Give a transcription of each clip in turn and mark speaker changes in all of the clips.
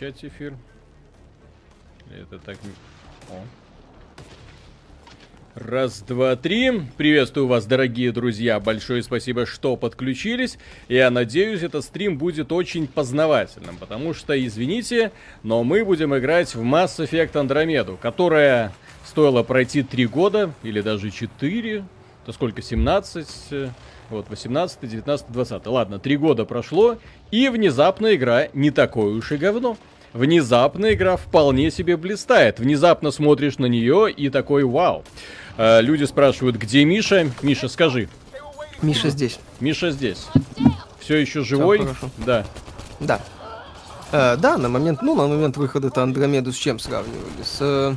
Speaker 1: начать эфир. Это так... О. Раз, два, три. Приветствую вас, дорогие друзья. Большое спасибо, что подключились. Я надеюсь, этот стрим будет очень познавательным, потому что, извините, но мы будем играть в Mass Effect Andromeda, которая стоила пройти три года, или даже четыре. То сколько, 17? Вот, 18, 19, 20. Ладно, три года прошло, и внезапно игра не такое уж и говно. Внезапно игра вполне себе блистает. Внезапно смотришь на нее и такой вау. Э, люди спрашивают, где Миша? Миша, скажи.
Speaker 2: Миша здесь.
Speaker 1: Миша здесь. Все еще живой?
Speaker 2: хорошо.
Speaker 1: Да.
Speaker 2: Да. Э, да, на момент, ну, на момент выхода-то Андромеду с чем сравнивали? С э,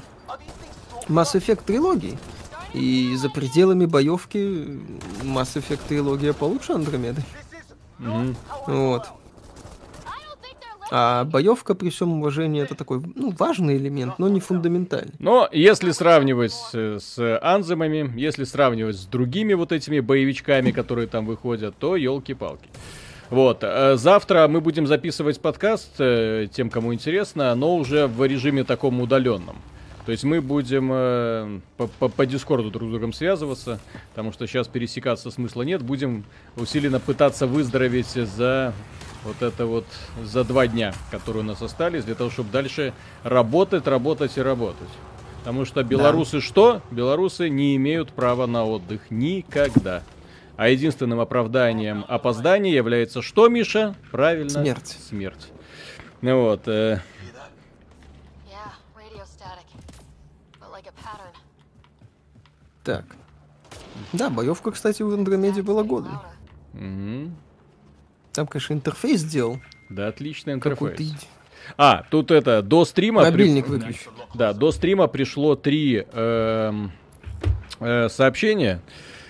Speaker 2: Mass Effect трилогией. И за пределами боевки Mass Effect трилогия получше Андромеды.
Speaker 1: Мгм.
Speaker 2: Вот. А боевка, при всем уважении, это такой, ну, важный элемент, но не фундаментальный.
Speaker 1: Но если сравнивать с, с анземами, если сравнивать с другими вот этими боевичками, которые там выходят, то елки-палки. Вот, э, завтра мы будем записывать подкаст э, тем, кому интересно, но уже в режиме таком удаленном. То есть мы будем э, по, по, по Дискорду друг с другом связываться, потому что сейчас пересекаться смысла нет. Будем усиленно пытаться выздороветь за вот это вот за два дня, которые у нас остались, для того, чтобы дальше работать, работать и работать. Потому что белорусы что? Белорусы не имеют права на отдых никогда. А единственным оправданием опоздания является что, Миша? Правильно?
Speaker 2: Смерть.
Speaker 1: Смерть. Ну вот. э,
Speaker 2: Так. Да, боевка, кстати, в Андромеде была годной.
Speaker 1: мгм.
Speaker 2: Там, конечно, интерфейс сделал.
Speaker 1: Да, отличный интерфейс. А, тут это, до стрима... при-
Speaker 2: Мобильник выключи.
Speaker 1: Да, до стрима пришло три эм, э, сообщения.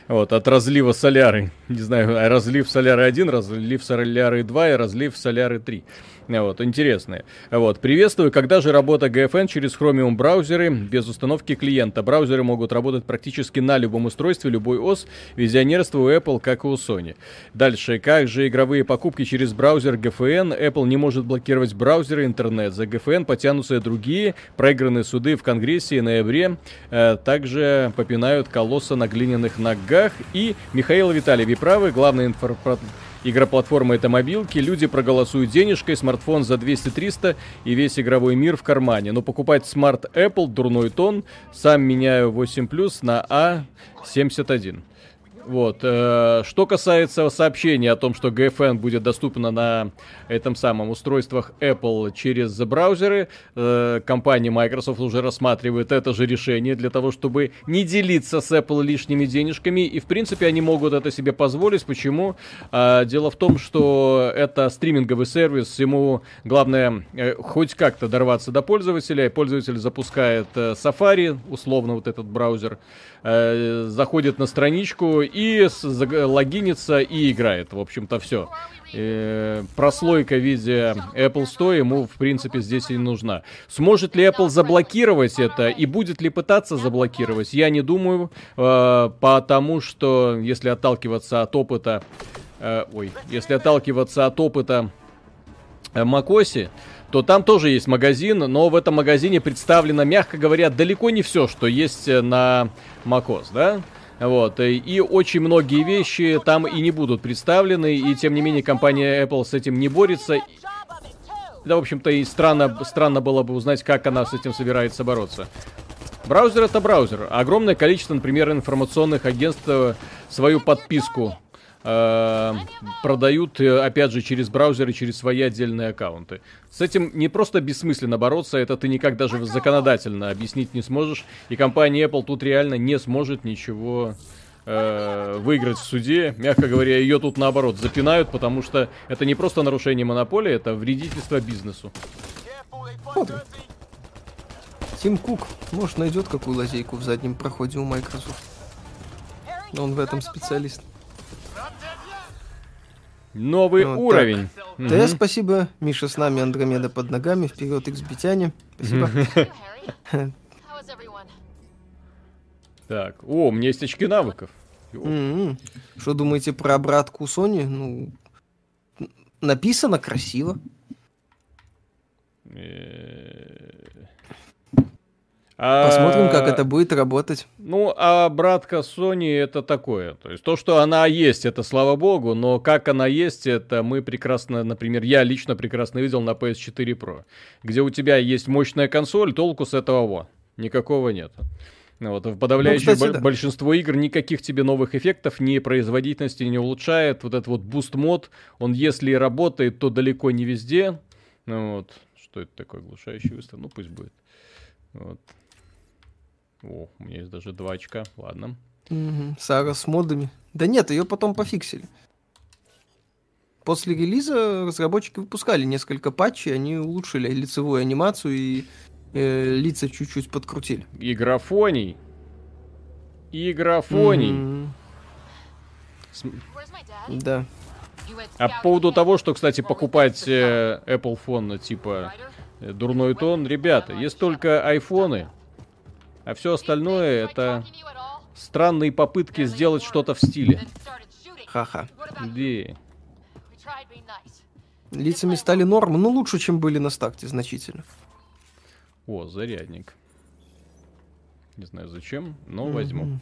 Speaker 1: Вот, от разлива соляры. Не знаю, а разлив соляры 1, разлив соляры 2 и разлив соляры 3. Вот, интересные. Вот, приветствую. Когда же работа GFN через Chromium браузеры без установки клиента? Браузеры могут работать практически на любом устройстве, любой ОС. Визионерство у Apple, как и у Sony. Дальше. Как же игровые покупки через браузер GFN? Apple не может блокировать браузеры интернет. За GFN потянутся и другие. Проигранные суды в Конгрессе и ноябре. Э, также попинают колосса на глиняных ногах. И Михаил Виталий, вы правы, главный информ... Игроплатформа это мобилки, люди проголосуют денежкой, смартфон за 200-300 и весь игровой мир в кармане. Но покупать смарт Apple дурной тон, сам меняю 8 Plus на A71. Вот. э, Что касается сообщения о том, что GFN будет доступна на этом самом устройствах Apple через браузеры, э, компания Microsoft уже рассматривает это же решение для того, чтобы не делиться с Apple лишними денежками. И, в принципе, они могут это себе позволить. Почему? А, Дело в том, что это стриминговый сервис, ему главное э, хоть как-то дорваться до пользователя. Пользователь запускает э, Safari, условно вот этот браузер, э, заходит на страничку и логинится и играет. В общем-то, все. прослойка в виде Apple Store ему, в принципе, здесь и нужна. Сможет ли Apple заблокировать это и будет ли пытаться заблокировать? Я не думаю, э, потому что, если отталкиваться от опыта... э, ой, если отталкиваться от опыта э, Макоси, то там тоже есть магазин, но в этом магазине представлено, мягко говоря, далеко не все, что есть э, на Макос, да? Вот, э, и очень многие вещи там и не будут представлены, и тем не менее компания Apple с этим не борется. Да, в общем-то, и странно, странно было бы узнать, как она с этим собирается бороться. Браузер это браузер. Огромное количество, например, информационных агентств э, свою подписку продают, э, опять же, через браузеры, через свои отдельные аккаунты. С этим не просто бессмысленно бороться, это ты никак даже законодательно объяснить не сможешь. И компания Apple тут реально не сможет ничего э, выиграть в суде. Мягко говоря, ее тут наоборот запинают, потому что это не просто нарушение монополии, это вредительство бизнесу.
Speaker 2: Смотрим. Тим Кук, может, найдет какую лазейку в заднем проходе у Microsoft. Он в этом специалист.
Speaker 1: Новый
Speaker 2: Вот так.
Speaker 1: уровень.
Speaker 2: Да,
Speaker 1: Мгм.
Speaker 2: спасибо. Миша с нами, Андромеда под ногами. Вперед, XBTяне. Спасибо.
Speaker 1: Так, о, у меня есть очки навыков.
Speaker 2: М-м. Что думаете про обратку Sony? Ну, написано красиво.
Speaker 1: А,
Speaker 3: Посмотрим, как это будет работать.
Speaker 1: Ну, а братка Sony это такое. То есть то, что она есть, это слава богу, но как она есть, это мы прекрасно, например, я лично прекрасно видел на PS4 Pro, где у тебя есть мощная консоль, толку с этого во. Никакого нет. Вот, в подавляющее
Speaker 3: Ну, кстати,
Speaker 1: бо-
Speaker 3: да.
Speaker 1: большинство игр никаких тебе новых эффектов, ни производительности не улучшает. Вот этот вот boost mode, он если и работает, то далеко не везде. Ну вот, что это такое, глушающий выстрел? Ну пусть будет. Вот. О, у меня есть даже два очка, ладно.
Speaker 3: Мгм. Сара с модами. Да нет, ее потом пофиксили. После релиза разработчики выпускали несколько патчей, они улучшили лицевую анимацию и э, лица чуть-чуть подкрутили.
Speaker 1: Игрофоний.
Speaker 3: Мгм.
Speaker 1: С-?
Speaker 3: Да.
Speaker 1: А по поводу того, что, кстати, покупать э, Apple Phone, типа э, дурной тон, ребята, есть только айфоны, а все остальное это странные попытки сделать что-то в стиле.
Speaker 3: Ха-ха.
Speaker 2: Nice.
Speaker 3: Лицами стали нормы, но лучше, чем были на старте, значительно.
Speaker 1: О, зарядник. Не знаю зачем, но возьму.
Speaker 3: Мгм.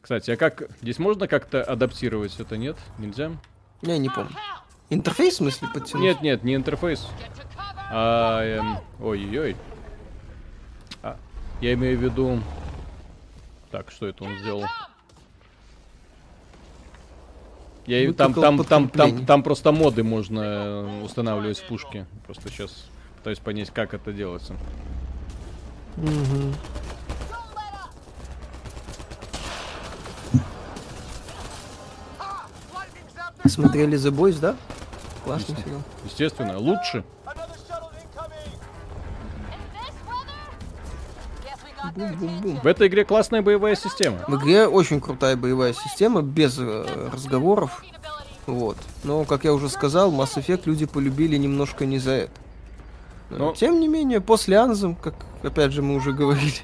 Speaker 1: Кстати, а как здесь можно как-то адаптировать это? Нет, нельзя.
Speaker 3: Я не помню. Интерфейс, в смысле, подтянуть?
Speaker 1: Нет, нет, не интерфейс. А, эм, ой-ой-ой. А, я имею в виду... Так, что это он сделал? Я и- там, там, там, там, там просто моды можно э, устанавливать в пушке. Просто сейчас пытаюсь понять, как это делается.
Speaker 3: Мгм. Смотрели The Boys, да? Классный сериал.
Speaker 1: Естественно, лучше.
Speaker 2: Got their
Speaker 3: Бум-бум-бум.
Speaker 1: В этой игре классная боевая система.
Speaker 3: В игре очень крутая боевая система, без э, разговоров. Вот. Но, как я уже сказал, Mass Effect люди полюбили немножко не за это.
Speaker 1: Но-
Speaker 3: Тем не менее, после Анзем, как опять же мы уже говорили,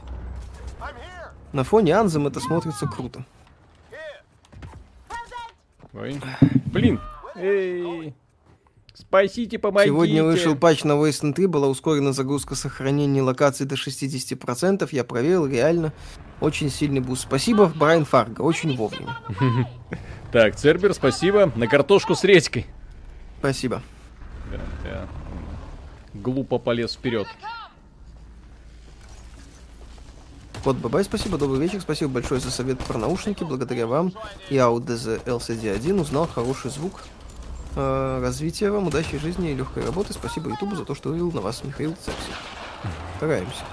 Speaker 3: на фоне Анзем это смотрится круто.
Speaker 1: Ой. Блин. Эй. Спасите, помогите.
Speaker 3: Сегодня вышел патч на Wasteland 3, была ускорена загрузка сохранения локаций до 60%. Я проверил, реально. Очень сильный boost. Спасибо, Брайан Фарго, очень вовремя.
Speaker 1: Так, Цербер, спасибо. На картошку с редькой.
Speaker 3: Спасибо.
Speaker 1: Да, да. Глупо полез вперед.
Speaker 3: Кот Бабай, спасибо, добрый вечер, спасибо большое за совет про наушники. Благодаря вам я Audeze LCD1 узнал хороший звук. Э, развития вам, удачи жизни и легкой работы. Спасибо Ютубу за то, что вывел на вас Михаил Цепси. Стараемся.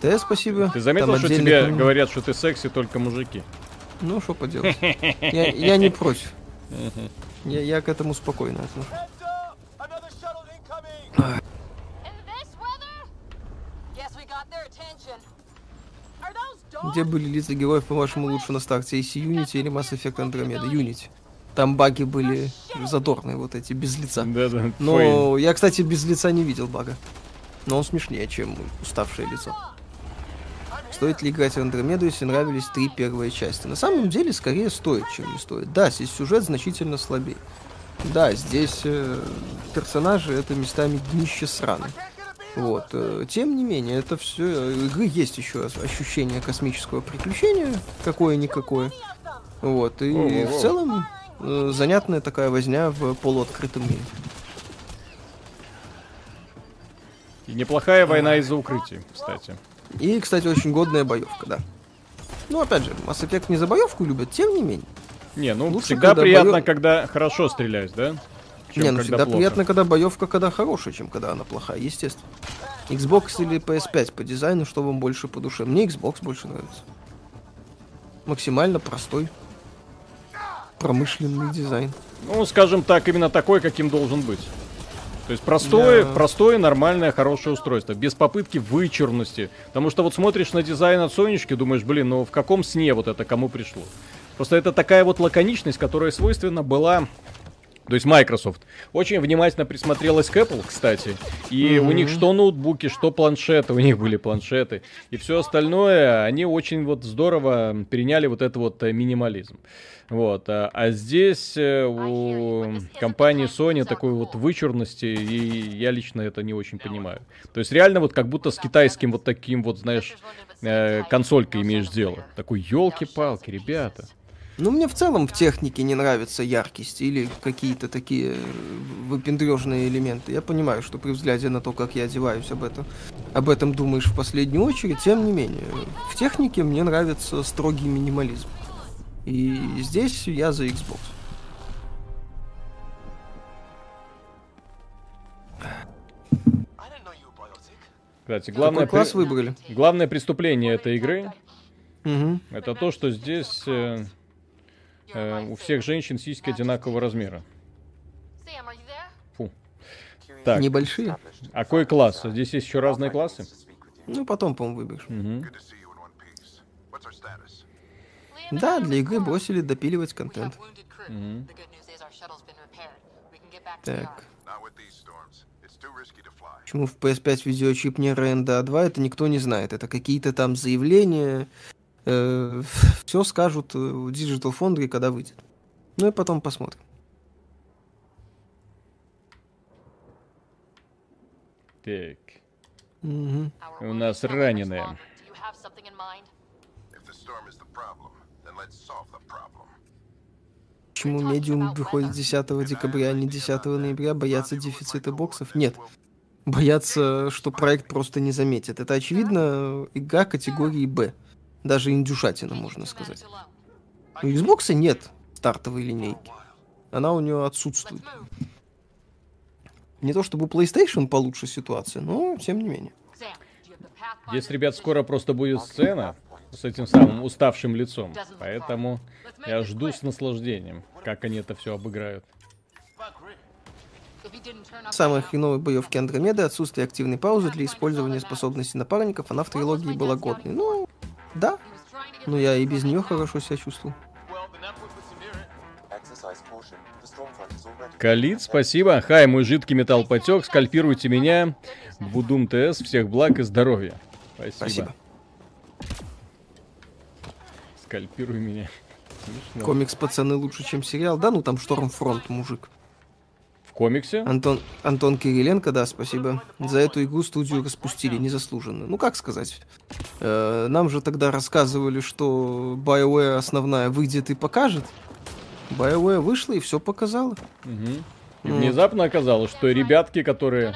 Speaker 3: Т, спасибо.
Speaker 1: Ты заметил,
Speaker 3: Там
Speaker 1: что тебе
Speaker 3: коммен-
Speaker 1: говорят, что ты секси только мужики?
Speaker 3: Ну, что поделать. Я, я не против. Я, я к этому спокойно отношусь. Где были лица героев, по-вашему, лучше на старте? AC Unity или Mass Effect Andromeda? Unity. Там баги были задорные, вот эти, без лица.
Speaker 1: Да-да.
Speaker 3: Но я, кстати, без лица не видел бага. Но он смешнее, чем уставшее лицо. Стоит ли играть в Андромеду, если нравились три первые части? На самом деле, скорее стоит, чем не стоит. Да, здесь сюжет значительно слабее. Да, здесь э, персонажи это местами днище сраны. Вот. э, Тем не менее, это все. Игры есть еще ощущение космического приключения, какое-никакое. Вот. И
Speaker 1: Воу-воу-воу.
Speaker 3: в целом э, занятная такая возня в полуоткрытом мире.
Speaker 1: И неплохая война из-за укрытий, кстати.
Speaker 3: И, кстати, очень годная боевка, да. Ну, опять же, Mass Effect не за боевку любят, тем не менее.
Speaker 1: Не, ну
Speaker 3: Лучше,
Speaker 1: всегда
Speaker 3: когда
Speaker 1: приятно,
Speaker 3: боё-
Speaker 1: когда хорошо стреляешь, да? Чем
Speaker 3: не, ну всегда
Speaker 1: плохо.
Speaker 3: приятно, когда боевка, когда хорошая, чем когда она плохая, естественно. Xbox или PS5 по дизайну, что вам больше по душе? Мне Xbox больше нравится. Максимально простой, промышленный дизайн.
Speaker 1: Ну, скажем так, именно такой, каким должен быть. То есть простое,
Speaker 3: Да.
Speaker 1: простое, нормальное, хорошее устройство, без попытки вычурности. Потому что вот смотришь на дизайн от Сонечки, думаешь, блин, ну в каком сне вот это кому пришло? Просто это такая вот лаконичность, которая свойственна была То есть Microsoft очень внимательно присмотрелась к Apple, кстати. И у них что ноутбуки, что планшеты, у них были планшеты. И все остальное, они очень вот здорово переняли вот этот вот э, минимализм. Вот. А, а здесь э, у компании Sony такой вот вычурности, и я лично это не очень понимаю. То есть реально вот как будто с китайским вот таким вот, знаешь, э, консолькой имеешь дело. Такой, елки-палки, ребята.
Speaker 3: Ну, мне в целом в технике не нравится яркость или какие-то такие выпендрежные элементы. Я понимаю, что при взгляде на то, как я одеваюсь, об этом, об этом думаешь в последнюю очередь. Тем не менее, в технике мне нравится строгий минимализм. И здесь я за Xbox.
Speaker 1: Кстати, главное,
Speaker 3: Какой класс
Speaker 1: при-
Speaker 3: выбрали?
Speaker 1: главное преступление этой игры
Speaker 3: Мгм.
Speaker 1: это то, что здесь э, э, у всех женщин сиськи одинакового размера. Фу. Так,
Speaker 3: Небольшие.
Speaker 1: а какой класс? Здесь есть еще разные классы?
Speaker 3: Ну, потом, по-моему?
Speaker 2: Liam and
Speaker 3: Да, для игры бросили допиливать контент. Так. Почему в PS5 видеочип не RNDA 2, это никто не знает. Это какие-то там заявления. все скажут э, в Digital Foundry, когда выйдет. Ну и потом посмотрим.
Speaker 1: Так.
Speaker 2: Our
Speaker 1: У нас раненые.
Speaker 3: Почему медиум выходит 10 декабря, а не 10 ноября? Боятся дефицита боксов? Нет. Боятся, что проект просто не заметит. Это, очевидно, игра категории Б. Даже индюшатина, можно сказать. У Xbox нет стартовой линейки. Она у нее отсутствует. Не то чтобы у PlayStation получше ситуация, но тем не менее.
Speaker 1: Здесь, ребят, скоро просто будет сцена с этим самым уставшим лицом. Поэтому я жду с наслаждением, как они это все обыграют.
Speaker 3: Самой хреновой боевке Андромеды отсутствие активной паузы для использования способностей напарников, она в трилогии была годной. Ну, да, но я и без нее хорошо себя чувствовал.
Speaker 1: Калит, спасибо. Хай, мой жидкий металл потек. Скальпируйте меня. Будум ТС. Всех благ и здоровья. Спасибо.
Speaker 3: Спасибо.
Speaker 1: Скальпируй меня. Смешно.
Speaker 3: Комикс «Пацаны» лучше, чем сериал. Да, ну там Штормфронт, мужик.
Speaker 1: Комиксе?
Speaker 3: Антон, Антон Кириленко, да, спасибо. За эту игру студию распустили незаслуженно. Ну, как сказать? Э, нам же тогда рассказывали, что BioWare основная выйдет и покажет. BioWare вышла и все показала.
Speaker 1: Мгм. И
Speaker 3: Ну.
Speaker 1: внезапно оказалось, что ребятки, которые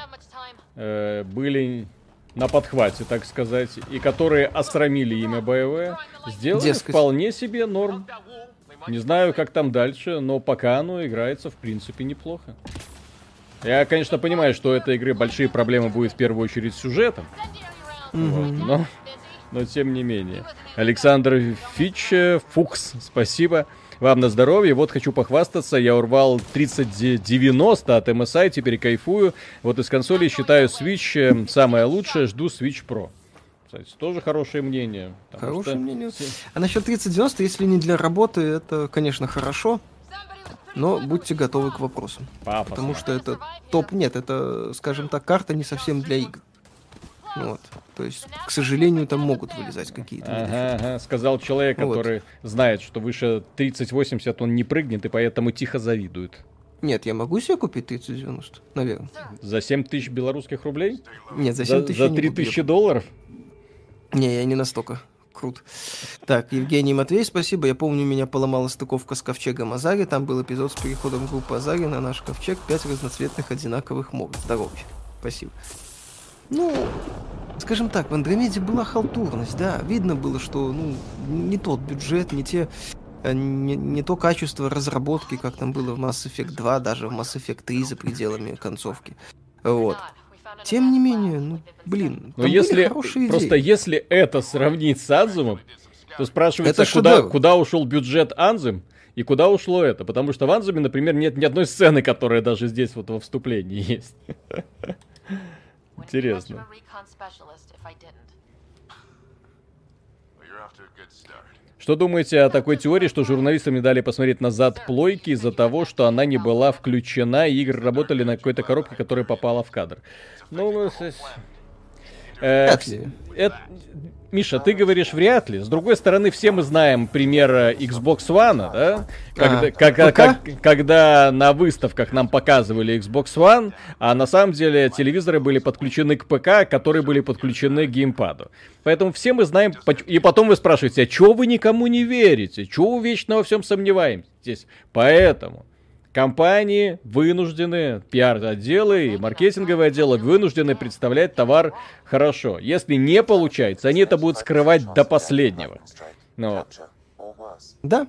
Speaker 1: э, были на подхвате, так сказать, и которые осрамили имя БВ, сделали
Speaker 3: Дескать.
Speaker 1: вполне себе норм. Не знаю, как там дальше, но пока оно играется, в принципе, неплохо. Я, конечно, понимаю, что у этой игры большие проблемы будет в первую очередь с сюжетом, вот, но, но тем не менее. Александр Фич, э, Фукс, спасибо. Вам на здоровье. Вот хочу похвастаться, я урвал 3090 от MSI, теперь кайфую. Вот из консолей считаю Switch э, самое лучшее, жду Switch Pro. Кстати, тоже хорошее мнение.
Speaker 3: Хорошее
Speaker 1: что
Speaker 3: мнение. А насчет 3090, если не для работы, это, конечно, хорошо, но будьте готовы к вопросам.
Speaker 1: Пафосно.
Speaker 3: Потому что это топ... Нет, это, скажем так, карта не совсем для игр. Вот. То есть, к сожалению, там могут вылезать какие-то.
Speaker 1: Ага, ага, сказал человек,
Speaker 3: Вот.
Speaker 1: который знает, что выше 3080 он не прыгнет, и поэтому тихо завидует.
Speaker 3: Нет, я могу себе купить 3090, наверное.
Speaker 1: За 7 тысяч белорусских рублей?
Speaker 3: Нет, за
Speaker 1: За,
Speaker 3: 7 тысяч
Speaker 1: за
Speaker 3: не
Speaker 1: 3
Speaker 3: куплю.
Speaker 1: тысячи долларов?
Speaker 3: Не, я не настолько крут. Так, Евгений Матвей, спасибо. Я помню, меня поломала стыковка с ковчегом Азари. Там был эпизод с переходом группы Азари на наш ковчег. Пять разноцветных одинаковых морд. Здоровья. Спасибо. Ну, скажем так, в Андромеде была халтурность, да. Видно было, что, ну, не тот бюджет, не те э, не, не то качество разработки, как там было в Mass Effect 2, даже в Mass Effect 3 за пределами концовки. Вот. Тем не менее, ну, блин,
Speaker 1: Но если
Speaker 3: хорошие
Speaker 1: просто
Speaker 3: идеи.
Speaker 1: если это сравнить с Анзумом, то спрашивается,
Speaker 3: Это
Speaker 1: куда,
Speaker 3: шедевр.
Speaker 1: куда ушел бюджет Анзум и куда ушло это. Потому что в Анзуме, например, нет ни одной сцены, которая даже здесь вот во вступлении есть. Интересно. Что думаете о такой теории, что журналистам не дали посмотреть назад плойки из-за того, что она не была включена, и игры работали на какой-то коробке, которая попала в кадр? Ну, с- э, это- Миша, ты говоришь вряд ли. С другой стороны, все мы знаем пример э, Xbox One, да? Когда,
Speaker 2: А,
Speaker 1: когда-
Speaker 2: ПК?
Speaker 1: как- когда на выставках нам показывали Xbox One, а на самом деле телевизоры были подключены к ПК, которые были подключены к геймпаду. Поэтому все мы знаем... И потом вы спрашиваете, а чего вы никому не верите? Чего вы вечно во всем сомневаетесь? Поэтому компании вынуждены, пиар-отделы и маркетинговые отделы вынуждены представлять товар хорошо. Если не получается, они это будут скрывать до последнего. Ну.
Speaker 2: Да.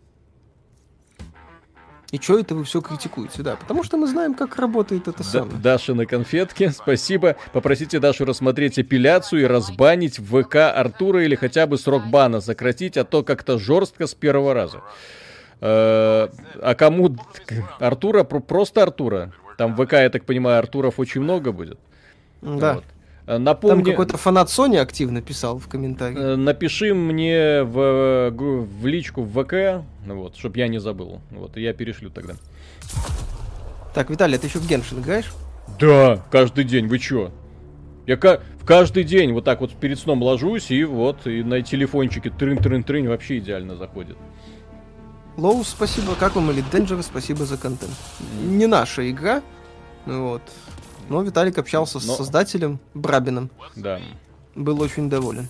Speaker 2: И чё это вы все критикуете? Да, потому что мы знаем, как работает это
Speaker 1: Да,
Speaker 2: самое.
Speaker 1: Даша на конфетке, спасибо. Попросите Дашу рассмотреть апелляцию и разбанить в ВК Артура или хотя бы срок бана сократить, а то как-то жестко с первого раза. Э, А кому Артура? Про- Просто Артура. Там в ВК, я так понимаю, Артуров очень много будет.
Speaker 2: Да.
Speaker 1: Вот. Э,
Speaker 2: Там
Speaker 1: Напомни,
Speaker 2: какой-то фанат Sony активно писал в комментариях.
Speaker 1: э, напиши мне в, в личку в ВК, вот, чтобы я не забыл. Вот, и я перешлю тогда.
Speaker 2: Так, Виталий, а ты еще в Геншин играешь?
Speaker 1: Да, каждый день, вы чё? Я в каждый день вот так вот перед сном ложусь, и вот, и на телефончике трын-трын-трын вообще идеально заходит.
Speaker 2: Лоу, спасибо. Как вам Elite Dangerous? Спасибо за контент. Не наша игра. Вот. Но Виталик общался с
Speaker 1: Но-
Speaker 2: создателем Брабином.
Speaker 1: Да.
Speaker 2: Был очень доволен.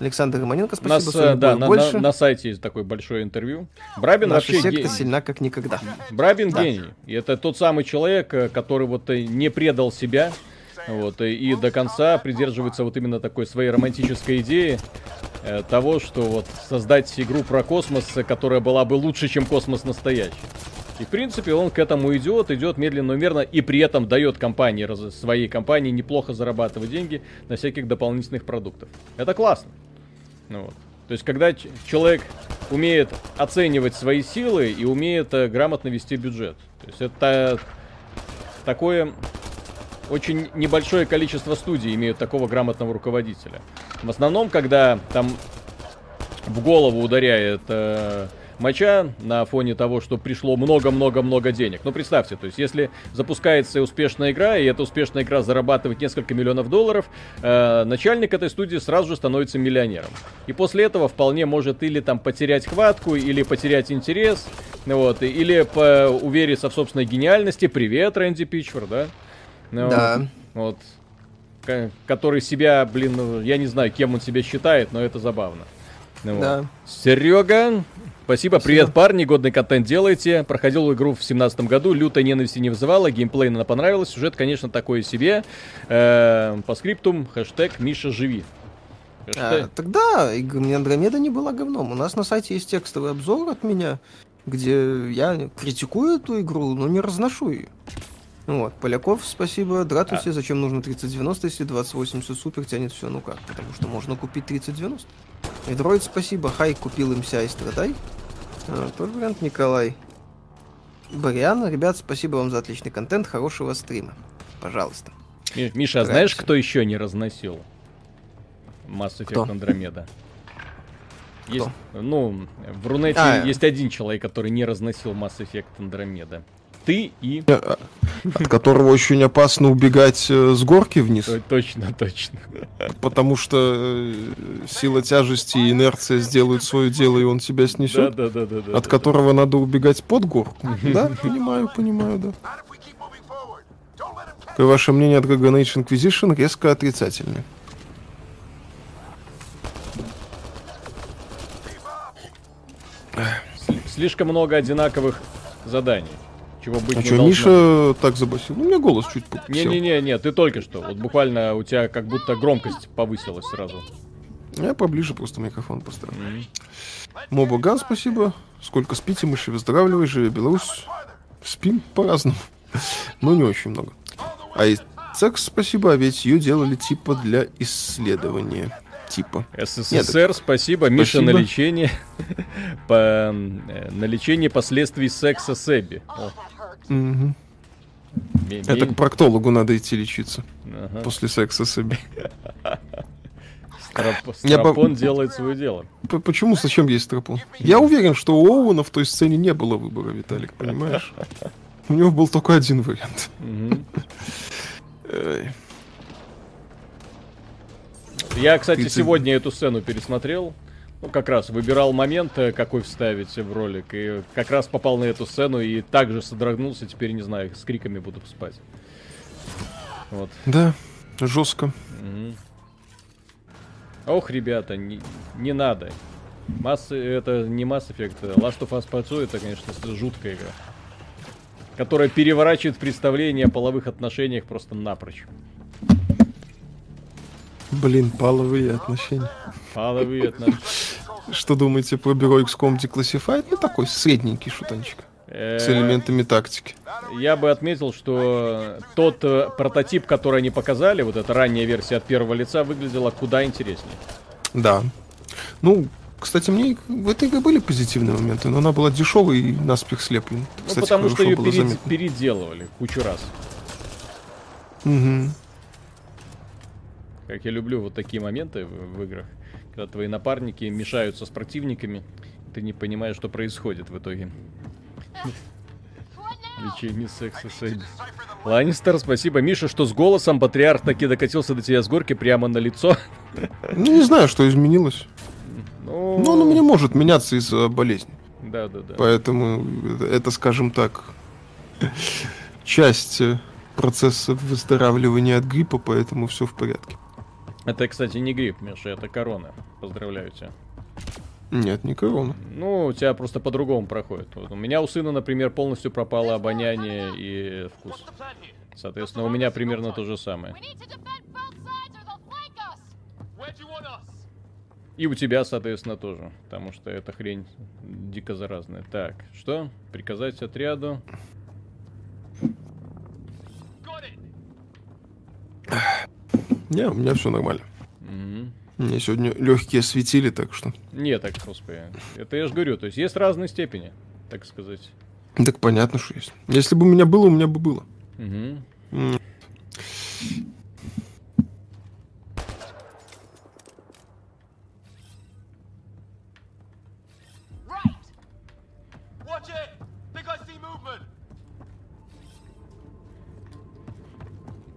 Speaker 2: Александр Романенко,
Speaker 1: У нас,
Speaker 2: спасибо.
Speaker 1: э,
Speaker 2: Соню
Speaker 1: да, на,
Speaker 2: больше.
Speaker 1: на- на сайте есть такое большое интервью. Брабин
Speaker 2: Наша
Speaker 1: вообще
Speaker 2: секта
Speaker 1: ге-
Speaker 2: сильна как никогда.
Speaker 1: Брабин
Speaker 2: Да.
Speaker 1: гений. И это тот самый человек, э, который вот э, не предал себя, вот, э, и до конца придерживается вот именно такой своей романтической идеи э, того, что вот создать игру про космос, э, которая была бы лучше, чем космос настоящий. И в принципе он к этому идет, идет медленно, но и при этом дает компании, своей компании неплохо зарабатывать деньги на всяких дополнительных продуктах. Это классно. Ну вот. То есть, когда человек умеет оценивать свои силы и умеет э, грамотно вести бюджет. То есть, это такое очень небольшое количество студий имеют такого грамотного руководителя. В основном, когда там в голову ударяет э, моча на фоне того, что пришло много-много-много денег. Ну, представьте, то есть, если запускается успешная игра, и эта успешная игра зарабатывает несколько миллионов долларов, э, начальник этой студии сразу же становится миллионером. И после этого вполне может или там потерять хватку, или потерять интерес, вот, или по- увериться в собственной гениальности. Привет, Рэнди Пичфор, да? Ну,
Speaker 2: Да.
Speaker 1: Вот. Ко- Который себя, блин, ну, я не знаю, кем он себя считает, но это забавно. Ну вот.
Speaker 2: Да.
Speaker 1: Серега, спасибо, привет, парни, годный контент делаете. Проходил игру в семнадцатом году, лютой ненависти не вызывала, геймплей она понравилась, сюжет, конечно, такой себе. Э, по скриптум, хэштег Миша живи.
Speaker 2: А,
Speaker 1: Хэштег-
Speaker 2: тогда игра мне Андромеда не была говном. У нас на сайте есть текстовый обзор от меня, где я критикую эту игру, но не разношу ее. Вот, Поляков, спасибо. Дратусе, зачем нужно 3090, если 2080 супер тянет все? Ну как? Потому что можно купить 3090. И дроид, спасибо. Хай, купил MCI и страдай. А, тот вариант, Николай. Бариан, ребят, спасибо вам за отличный контент, хорошего стрима. Пожалуйста.
Speaker 1: Ми- Миша, а знаешь, кто еще не разносил Mass Effect? Andromeda? Есть, ну, в Рунете
Speaker 2: А.
Speaker 1: есть один человек, который не разносил Mass Effect Andromeda. Ты и...
Speaker 3: от которого очень опасно убегать э, с горки вниз,
Speaker 1: Т- Точно, точно.
Speaker 3: потому что э, сила тяжести и инерция сделают свое дело, и он тебя снесет.
Speaker 1: да, да, да, да.
Speaker 3: От которого надо убегать под горку. Да, понимаю, понимаю, да. Какое ваше мнение от Dragon Age Inquisition? Резко отрицательное.
Speaker 1: Слишком много одинаковых заданий. Чего быть
Speaker 3: А
Speaker 1: не
Speaker 3: что,
Speaker 1: должно.
Speaker 3: Миша так забасил? Ну, у меня голос чуть подсел.
Speaker 1: Не-не-не, ты только что. Вот буквально у тебя как будто громкость повысилась сразу.
Speaker 3: Я поближе просто микрофон поставил. Моба Ган, спасибо. Сколько спите, мыши, выздоравливай, живи Беларусь. Спим по-разному. Но не очень много. А и секс, спасибо, а ведь ее делали типа для исследования. Типа.
Speaker 1: СССР, спасибо. Миша на
Speaker 3: Спасибо.
Speaker 1: лечение. По, э, на лечение последствий секса с Эбби. О, Ми-
Speaker 3: Это к проктологу надо идти лечиться.
Speaker 1: Ага.
Speaker 3: После секса с Эбби. Я по-
Speaker 1: Страпон делает свое дело.
Speaker 3: Почему, зачем есть Страпон? Я уверен, что у Оуэна в той сцене не было выбора, Виталик, понимаешь? У него был только один вариант.
Speaker 1: Я, кстати, сегодня эту сцену пересмотрел. Ну, как раз выбирал момент, э, какой вставить в ролик. И как раз попал на эту сцену и также содрогнулся. Теперь, не знаю, с криками буду спать. Вот.
Speaker 3: Да, жестко.
Speaker 1: Мгм. Ох, ребята, не, не надо. Масс, это не Mass Effect. Last of Us Part 2 это, конечно, жуткая игра. Которая переворачивает представление о половых отношениях просто напрочь.
Speaker 3: Блин, половые отношения.
Speaker 1: Половые отношения.
Speaker 3: Что думаете про бюро XCOM Declassified? Ну, такой средненький шутанчик.
Speaker 1: Э,
Speaker 3: С элементами тактики.
Speaker 1: Я бы отметил, что тот э, прототип, который они показали, вот эта ранняя версия от первого лица, выглядела куда интереснее.
Speaker 3: Да. Ну, кстати, мне в этой игре были позитивные моменты, но она была дешевой и наспех слеплена.
Speaker 1: Ну,
Speaker 3: Кстати,
Speaker 1: потому что ее перед- переделывали кучу раз.
Speaker 3: Мгм.
Speaker 1: Как я люблю вот такие моменты в, в играх, когда твои напарники мешаются с противниками, ты не понимаешь, что происходит в итоге. Лечение секса Сэдди. Ланнистер, спасибо. Миша, что с голосом патриарх таки докатился до тебя с горки прямо на лицо.
Speaker 3: Ну, не знаю, что изменилось.
Speaker 1: Ну,
Speaker 3: Но он у меня может меняться из-за болезни.
Speaker 1: Да, да, да.
Speaker 3: Поэтому это, скажем так, часть э, процесса выздоравливания от гриппа, поэтому все в порядке.
Speaker 1: Это, кстати, не грипп, Миша, это корона. Поздравляю тебя.
Speaker 3: Нет, не корона.
Speaker 1: Ну, у тебя просто по-другому проходит. Вот у меня у сына, например, полностью пропало обоняние и вкус. Соответственно, у меня примерно то же самое. И у тебя, соответственно, тоже. Потому что эта хрень дико заразная. Так, что? Приказать отряду.
Speaker 3: Не, у меня все нормально. Мне сегодня легкие светили, так что.
Speaker 1: Не, так, господи. Это я же говорю, то есть есть разные степени, так сказать.
Speaker 3: Так понятно, что есть. Если бы у меня было, у меня бы было.
Speaker 4: Movement!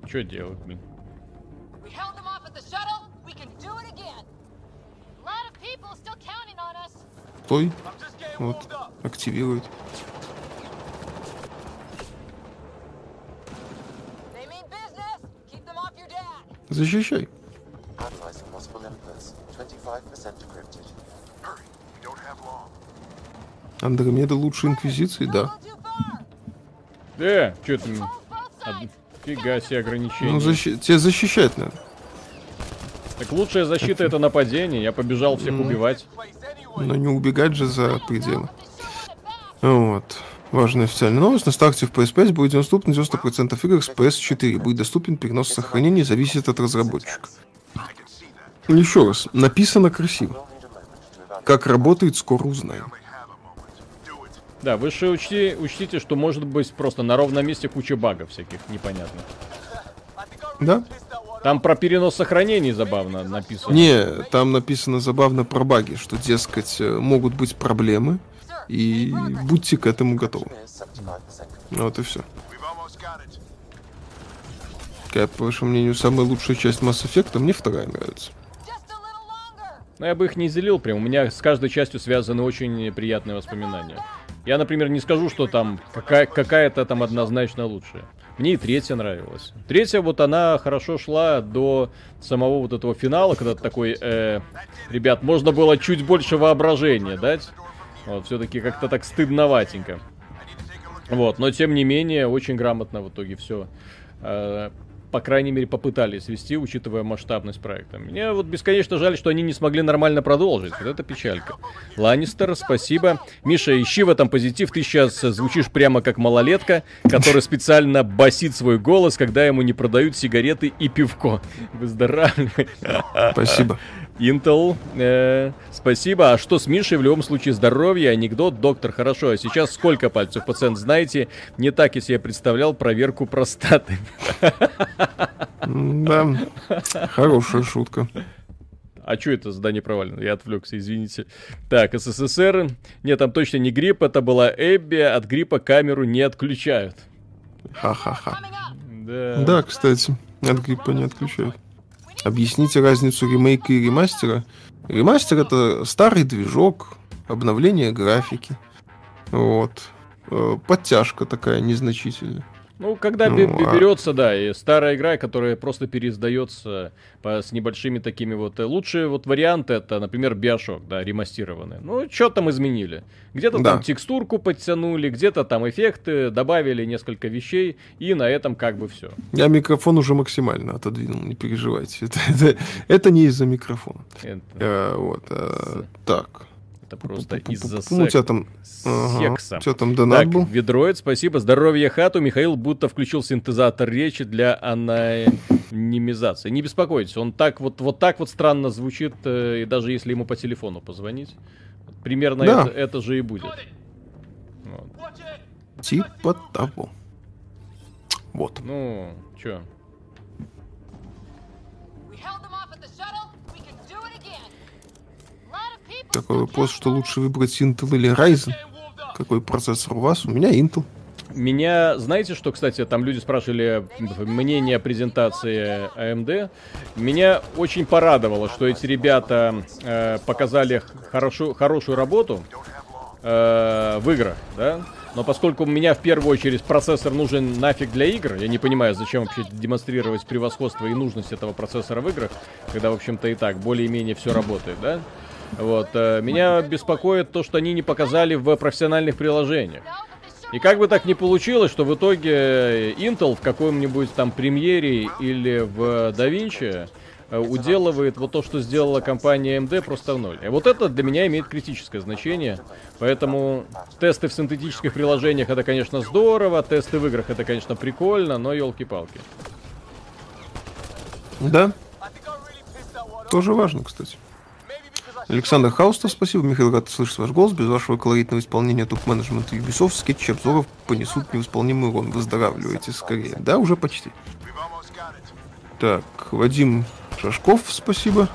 Speaker 1: Что делать, блин?
Speaker 5: We
Speaker 6: don't have long.
Speaker 3: Андромеда лучше Инквизиции, да.
Speaker 1: Э, что ты...
Speaker 5: Both sides.
Speaker 1: Фига себе ограничения.
Speaker 3: Ну, защи- тебе защищать надо.
Speaker 1: Так лучшая защита это нападение. Я побежал всех убивать.
Speaker 3: Но не убегать же за пределы. Вот. Важная официальная новость. На старте в PS5 будет доступен 90% игр с PS4. Будет доступен перенос сохранения, зависит от разработчика. Еще раз. Написано красиво. Как работает, скоро узнаем.
Speaker 1: Да, вы же учти, учтите, что может быть просто на ровном месте куча багов всяких непонятных.
Speaker 3: Да?
Speaker 1: Там про перенос сохранений забавно написано.
Speaker 3: Не, там написано забавно про баги, что, дескать, э, могут быть проблемы, и будьте к этому готовы.
Speaker 7: 75%
Speaker 3: Вот и все. Какая, по вашему мнению, самая лучшая часть Mass Effect? Мне вторая нравится.
Speaker 1: Но я бы их не делил прям. У меня с каждой частью связаны очень приятные воспоминания. Я, например, не скажу, что там какая- какая-то там однозначно лучшая. Мне и третья нравилась. Третья вот она хорошо шла до самого вот этого финала, когда такой, э, ребят, можно было чуть больше воображения дать. Вот, все-таки как-то так стыдноватенько. Вот, но тем не менее, очень грамотно в итоге все. По крайней мере, попытались вести, учитывая масштабность проекта. Мне вот бесконечно жаль, что они не смогли нормально продолжить. Вот это печалька. Ланнистер, спасибо. Миша, ищи в этом позитив. Ты сейчас звучишь прямо как малолетка, который специально басит свой голос, когда ему не продают сигареты и пивко. Выздоравливай.
Speaker 3: Спасибо.
Speaker 1: Intel, э, спасибо. А что с Мишей? В любом случае здоровье, анекдот, доктор, хорошо. А сейчас сколько пальцев пациент знаете? Не так, если я представлял проверку простаты.
Speaker 3: Да, хорошая шутка.
Speaker 1: А что это задание провалено? Я отвлекся, извините. Так, СССР. Нет, там точно не грипп, это была Эбби. От гриппа камеру не отключают.
Speaker 3: Ха-ха-ха.
Speaker 1: Да.
Speaker 3: Да, кстати, от гриппа не отключают. Объясните разницу ремейка и ремастера. Ремастер это старый движок, обновление графики. Вот. Э, Подтяжка такая незначительная.
Speaker 1: Ну, когда
Speaker 3: Ну,
Speaker 1: бе-
Speaker 3: а-
Speaker 1: берется, да, и старая игра, которая просто переиздается по- с небольшими такими вот... э, Лучшие вот варианты это, например, Биошок, да, ремастированный. Ну, что там изменили? Где-то
Speaker 3: Да.
Speaker 1: там текстурку подтянули, где-то там эффекты, добавили несколько вещей, и на этом как бы все.
Speaker 3: Я микрофон уже максимально отодвинул, не переживайте. Это, это- это не из-за микрофона.
Speaker 1: Это,
Speaker 3: Э, вот. э, так.
Speaker 1: Это просто из-за
Speaker 3: Ну, у тебя
Speaker 1: сек-
Speaker 3: там... Ага.
Speaker 1: секса.
Speaker 3: У тебя там донат
Speaker 1: Так,
Speaker 3: был?
Speaker 1: Ведроид, спасибо. Здоровье хату. Михаил будто включил синтезатор речи для анонимизации. Не беспокойтесь, он так вот, вот так вот странно звучит, э, и даже если ему по телефону позвонить. Примерно
Speaker 3: Да.
Speaker 1: это, это же и будет. Вот.
Speaker 3: Типа того. Вот.
Speaker 1: Ну, чё?
Speaker 3: Такой вопрос, что лучше выбрать Intel или Ryzen? Какой процессор у вас? У меня Intel.
Speaker 1: Меня, знаете, что, кстати, там люди спрашивали мнение о презентации AMD. Меня очень порадовало, что эти ребята э, показали хорошую, хорошую работу э, в играх, да. Но поскольку у меня в первую очередь процессор нужен нафиг для игр, я не понимаю, зачем вообще демонстрировать превосходство и нужность этого процессора в играх, когда, в общем-то, и так более-менее все работает, да. Вот, э, меня беспокоит то, что они не показали в профессиональных приложениях. И как бы так ни получилось, что в итоге Intel в каком-нибудь там премьере или в DaVinci э, уделывает вот то, что сделала компания AMD просто в ноль. И вот это для меня имеет критическое значение. Поэтому тесты в синтетических приложениях это, конечно, здорово, тесты в играх это, конечно, прикольно, но елки-палки.
Speaker 3: Да, тоже важно, кстати. Александр Хаустов, спасибо. Михаил, рад слышать ваш голос. Без вашего колоритного исполнения топ-менеджмента Ubisoft скетчи обзоров понесут невосполнимый урон. Выздоравливайте скорее. Да, уже почти. Так, Вадим Шашков, спасибо.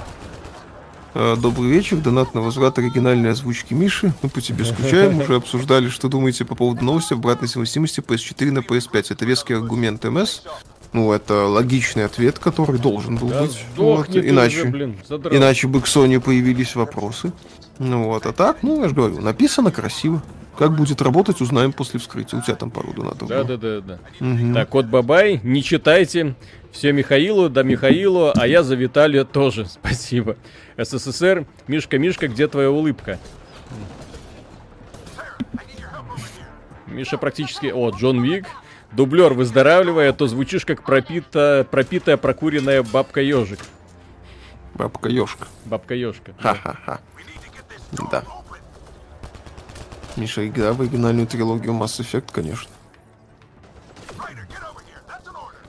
Speaker 3: А, Добрый вечер. Донат на возврат оригинальной озвучки Миши. Мы по тебе скучаем. Уже обсуждали, что думаете по поводу новости обратной совместимости PS4 на PS5. Это веский аргумент МС. Ну, это логичный ответ, который должен был
Speaker 1: Да
Speaker 3: быть. Вот, Иначе,
Speaker 1: уже, блин, задрал.
Speaker 3: иначе бы к Sony появились вопросы. Ну вот, а так, ну, я же говорю, написано красиво. Как будет работать, узнаем после вскрытия. У тебя там пару донатов
Speaker 1: Да, да, да, да.
Speaker 3: Мгм.
Speaker 1: Так, кот Бабай, не читайте. Все Михаилу, да Михаилу, а я за Виталия тоже. Спасибо. СССР, Мишка, Мишка, где твоя улыбка? Миша практически... О, Джон Вик. Дублер, выздоравливая, то звучишь как пропита... пропитая прокуренная бабка ежик.
Speaker 3: Бабка Ёшка.
Speaker 1: Бабка ежка.
Speaker 3: Ха-ха-ха. Да. Миша, игра в оригинальную трилогию Mass Effect, конечно.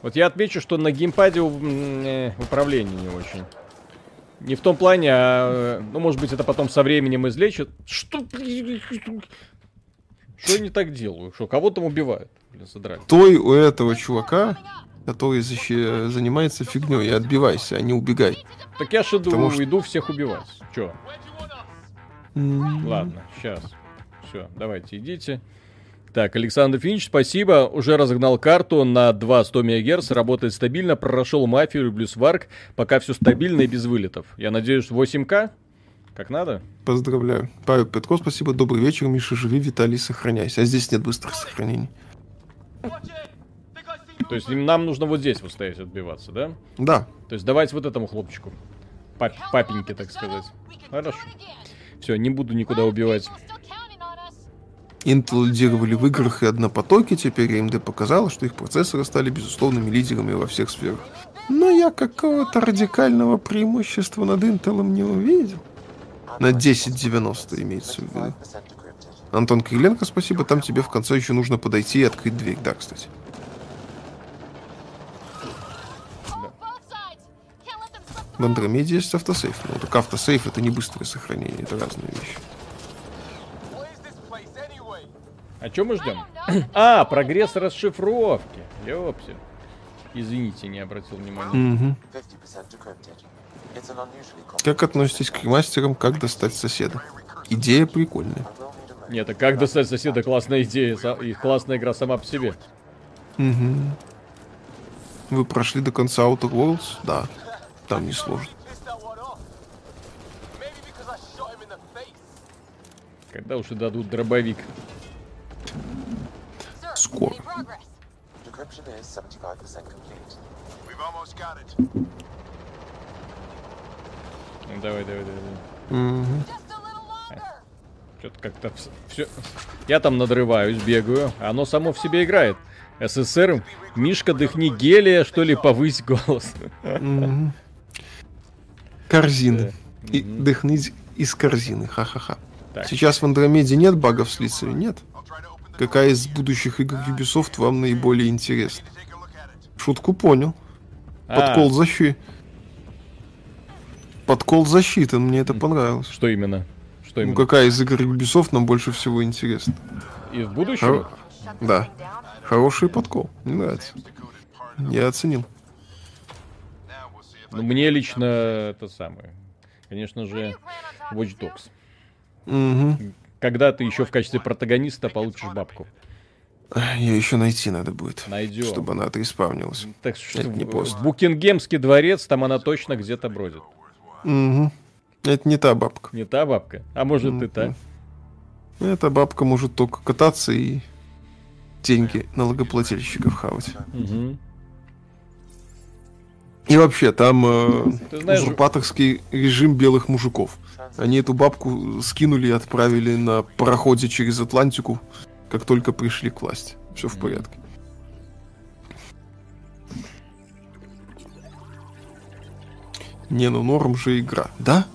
Speaker 1: Вот я отмечу, что на геймпаде э, управление не очень. Не в том плане, а, э, ну, может быть, это потом со временем излечит. Что, что я не так делаю? Что, кого там убивают? Блин, задрали.
Speaker 3: Той у этого чувака, который защи- занимается фигней, и отбивайся, а не убегай.
Speaker 1: Так я ж иду,
Speaker 3: Потому что-
Speaker 1: иду всех убивать. Че?
Speaker 4: us?
Speaker 1: Ладно, сейчас. Все, давайте, идите. Так, Александр Финч, спасибо. Уже разогнал карту на 2 100 МГц, работает стабильно, прошел мафию, люблю сварк, пока все стабильно и без вылетов. Я надеюсь, 8К? Как надо?
Speaker 3: Поздравляю. Павел Петков, спасибо. Добрый вечер, Миша, живи, Виталий, сохраняйся. А здесь нет быстрых сохранений.
Speaker 4: Watch it! Think I see
Speaker 1: То есть им- нам нужно вот здесь вот стоять отбиваться, да?
Speaker 3: Да,
Speaker 1: То есть давайте вот этому хлопчику. Пап- папеньке, так сказать. Хорошо. Все, не буду никуда убивать.
Speaker 3: Intel лидировали в играх и однопотоке, теперь AMD показала, что их процессоры стали безусловными лидерами во всех сферах. Но я какого-то радикального преимущества над Intel не увидел. На 1090 имеется в виду.
Speaker 7: 5% encrypted.
Speaker 3: Антон Кириленко, спасибо. Там тебе в конце еще нужно подойти и открыть дверь. Да, кстати. В Андромеде есть автосейф. Ну, так автосейф это не быстрое сохранение, это разные вещи.
Speaker 1: А что мы ждем? А, прогресс расшифровки. Ёпси. Извините, не обратил внимания.
Speaker 3: Мгм.
Speaker 7: 50% decrypted. It's an unusually complex
Speaker 3: Как относитесь к мастерам, как достать соседа? Идея прикольная.
Speaker 1: Нет, а как достать соседа? Классная идея. И классная игра сама по себе.
Speaker 3: Мгм. Вы прошли до конца Outer Worlds? Да. Там не сложно.
Speaker 1: Когда уж и дадут дробовик.
Speaker 5: Sir,
Speaker 3: Score.
Speaker 5: any progress?
Speaker 7: Decryption is 75% complete.
Speaker 6: We've almost got it.
Speaker 1: Ну, давай, давай, давай. давай.
Speaker 3: Мгм.
Speaker 1: Что-то как-то все. Я там надрываюсь, бегаю, а оно само в себе играет. СССР, Мишка, дыхни гелия, что ли, повысь голос.
Speaker 3: Корзины. И
Speaker 1: Мгм.
Speaker 3: дыхнуть из корзины. Ха-ха-ха.
Speaker 1: Так.
Speaker 3: Сейчас в Андромеде нет багов с лицами? Нет. Какая из будущих игр Ubisoft вам наиболее интересна? Шутку понял.
Speaker 1: А,
Speaker 3: Подкол защиты. Подкол засчитан, мне это понравилось.
Speaker 1: Что именно? Что
Speaker 3: Ну,
Speaker 1: именно?
Speaker 3: какая из игр Ubisoft нам больше всего интересна?
Speaker 1: И в будущем?
Speaker 3: Хоро- Да. Хороший подкол. Мне нравится. Я оценил.
Speaker 1: Ну, мне лично это самое. Конечно же, Watch Dogs.
Speaker 3: Угу.
Speaker 1: Когда ты еще в качестве протагониста получишь бабку.
Speaker 3: Ее еще найти надо будет.
Speaker 1: Найдем.
Speaker 3: Чтобы она отреспавнилась.
Speaker 1: Так что
Speaker 3: Это не поздно.
Speaker 1: Букингемский дворец, там она точно где-то бродит.
Speaker 3: Угу. Это не та бабка.
Speaker 1: Не та бабка? А может и та.
Speaker 3: Эта бабка может только кататься и деньги налогоплательщиков хавать.
Speaker 1: Мгм.
Speaker 3: И вообще, там э,
Speaker 1: знаешь-
Speaker 3: узурпаторский режим белых мужиков. Они эту бабку скинули и отправили на пароходе через Атлантику, как только пришли к власти. Все в порядке. Не, ну норм же игра. Да?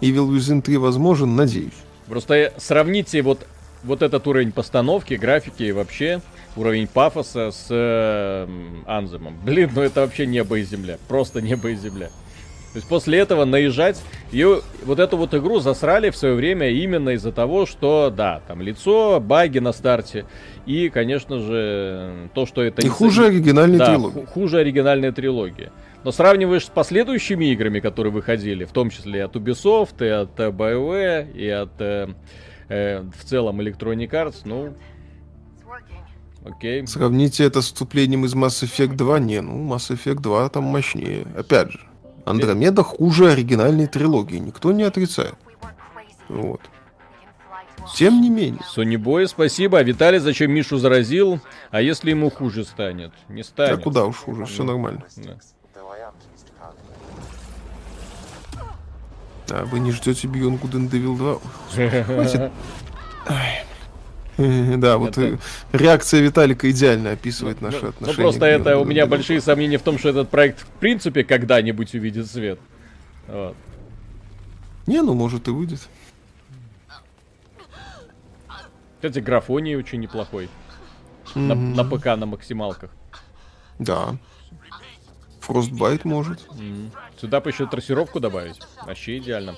Speaker 3: Evil Within 3 возможен, надеюсь.
Speaker 1: Просто сравните вот, вот этот уровень постановки, графики и вообще уровень пафоса с э, Анземом. Блин, ну это вообще небо и земля. Просто небо и земля. То есть после этого наезжать, и вот эту вот игру засрали в свое время именно из-за того, что, да, там лицо, баги на старте, и, конечно же, то, что это
Speaker 3: И хуже оригинальной
Speaker 1: да,
Speaker 3: трилогии.
Speaker 1: ху- хуже оригинальной трилогии. Но сравниваешь с последующими играми, которые выходили, в том числе и от Ubisoft, и от э, BioWare, и от э, э, в целом Electronic Arts, ну, окей.
Speaker 3: Сравните это с вступлением из Mass Effect 2. Не, ну Mass Effect 2 там мощнее. Опять же, Андромеда хуже оригинальной трилогии. Никто не отрицает. Вот. Тем не менее.
Speaker 1: Sony Boy, спасибо. А Виталий зачем Мишу заразил? А если ему хуже станет? Не
Speaker 3: Да
Speaker 1: станет.
Speaker 3: куда уж хуже, все нормально.
Speaker 1: Да.
Speaker 3: А вы не ждете Beyond Good and Evil 2? Хватит. Да, вот
Speaker 1: Это-
Speaker 3: реакция Виталика идеально описывает наши
Speaker 1: Ну,
Speaker 3: отношения.
Speaker 1: Ну просто это у меня большие сомнения в том, что этот проект в принципе когда-нибудь увидит свет. Вот.
Speaker 3: 2. Не, ну может и выйдет.
Speaker 1: Кстати, графоний очень неплохой. На, на ПК на максималках.
Speaker 3: Да. Frostbite может.
Speaker 1: М. Сюда бы еще трассировку добавить. Вообще идеально.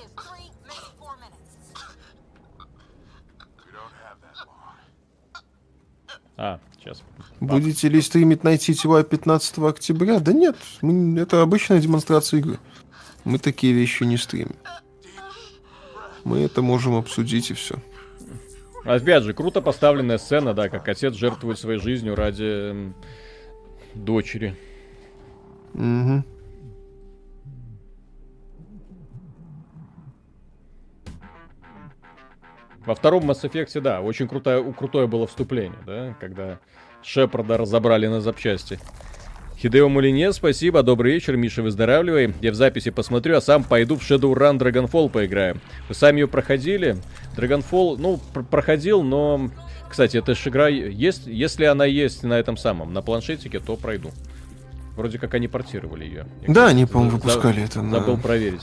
Speaker 1: А, сейчас.
Speaker 3: Будете ли стримить Night City Wire 15 октября? Да нет, мы- это обычная демонстрация игры. Мы такие вещи не стримим. Мы это можем обсудить и все.
Speaker 1: Опять же, круто поставленная сцена, да, как отец жертвует своей жизнью ради м, дочери.
Speaker 3: Угу.
Speaker 1: Во втором Mass Effect, да, очень крутое, крутое было вступление, да, когда Шепарда разобрали на запчасти. Хидео Мулине, спасибо, добрый вечер, Миша, выздоравливай. Я в записи посмотрю, а сам пойду в Shadowrun Dragonfall поиграю. Вы сами ее проходили? Dragonfall, ну, пр- проходил, но... Кстати, эта же игра есть, если она есть на этом самом, на планшетике, то пройду. Вроде как они портировали ее. Я,
Speaker 3: Да, они, по-моему, выпускали это на-
Speaker 1: Забыл проверить.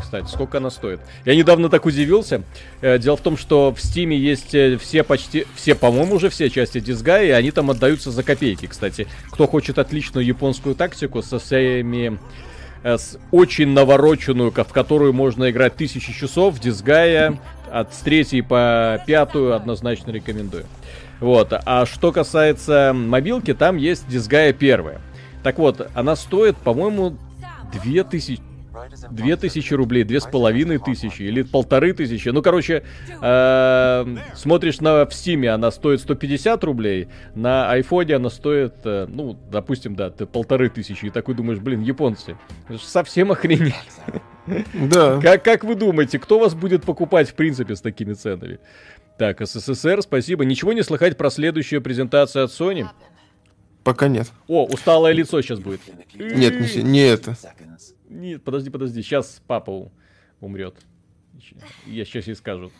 Speaker 1: Кстати, сколько она стоит? Я недавно так удивился. Э, Дело в том, что в Стиме есть э, все почти, все, по-моему, уже все части Дисгая, и они там отдаются за копейки. Кстати, кто хочет отличную японскую тактику со всеми э, с очень навороченную, в которую можно играть тысячи часов, Дисгая от с третьей по пятую однозначно рекомендую. Вот. А что касается мобилки, там есть Дисгая первая. Так вот, она стоит, по-моему, 2000,
Speaker 7: Riders in
Speaker 1: Две тысячи рублей, две с половиной тысячи или полторы тысячи. Ну, короче, э, смотришь на в Стиме, она стоит 150 рублей, на айфоне она стоит, э, ну, допустим, да, ты полторы тысячи. И такой думаешь, блин, японцы, совсем охренели.
Speaker 3: Да.
Speaker 1: Как, как вы думаете, кто вас будет покупать, в принципе, с такими ценами? Так, СССР, спасибо. Ничего не слыхать про следующую презентацию от Sony?
Speaker 3: Пока нет.
Speaker 1: О, усталое лицо сейчас будет.
Speaker 3: Нет, не, не это.
Speaker 1: Нет, подожди, подожди, сейчас папа умрет. Я сейчас ей скажу.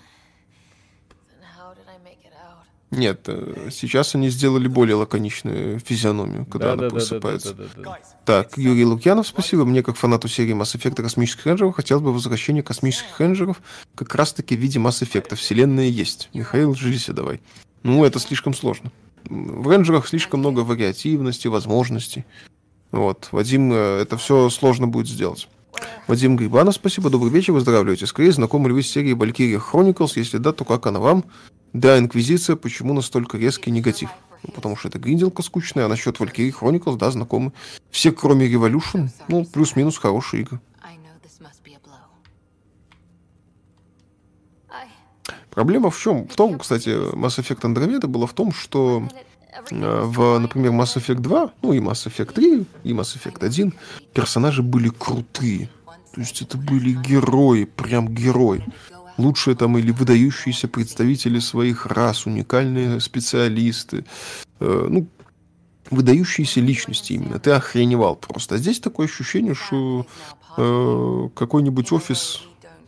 Speaker 3: Нет, э, сейчас они сделали более лаконичную физиономию, когда она просыпается.
Speaker 1: Да-да-да-да-да-да.
Speaker 3: Так, Юрий Лукьянов, спасибо. Мне, как фанату серии Mass Effect космических рейнджеров, хотелось бы возвращения космических рейнджеров как раз-таки в виде Mass Effect. Вселенная есть. Михаил, жилися давай. Ну, это слишком сложно. В рейнджерах слишком много вариативности, возможностей. Вот, Вадим, э, это все сложно будет сделать. Вадим Грибанов, спасибо, добрый вечер, выздоравливайте. Скорее, знакомы ли вы с серией Valkyria Chronicles? Если да, то как она вам? Да, Инквизиция, почему настолько резкий негатив? Ну, потому что это гринделка скучная, а насчет Valkyrie Chronicles, да, знакомы. Все, кроме Revolution, ну, плюс-минус хорошие игры. Проблема в чем? В том, кстати, Mass Effect Andromeda было в том, что в, например, Mass Effect 2, ну и Mass Effect 3, и Mass Effect 1 персонажи были крутые. То есть это были герои, прям герои. Лучшие там или выдающиеся представители своих рас, уникальные специалисты. Э, ну, выдающиеся личности именно. Ты охреневал просто. А здесь такое ощущение, что э, какой-нибудь офис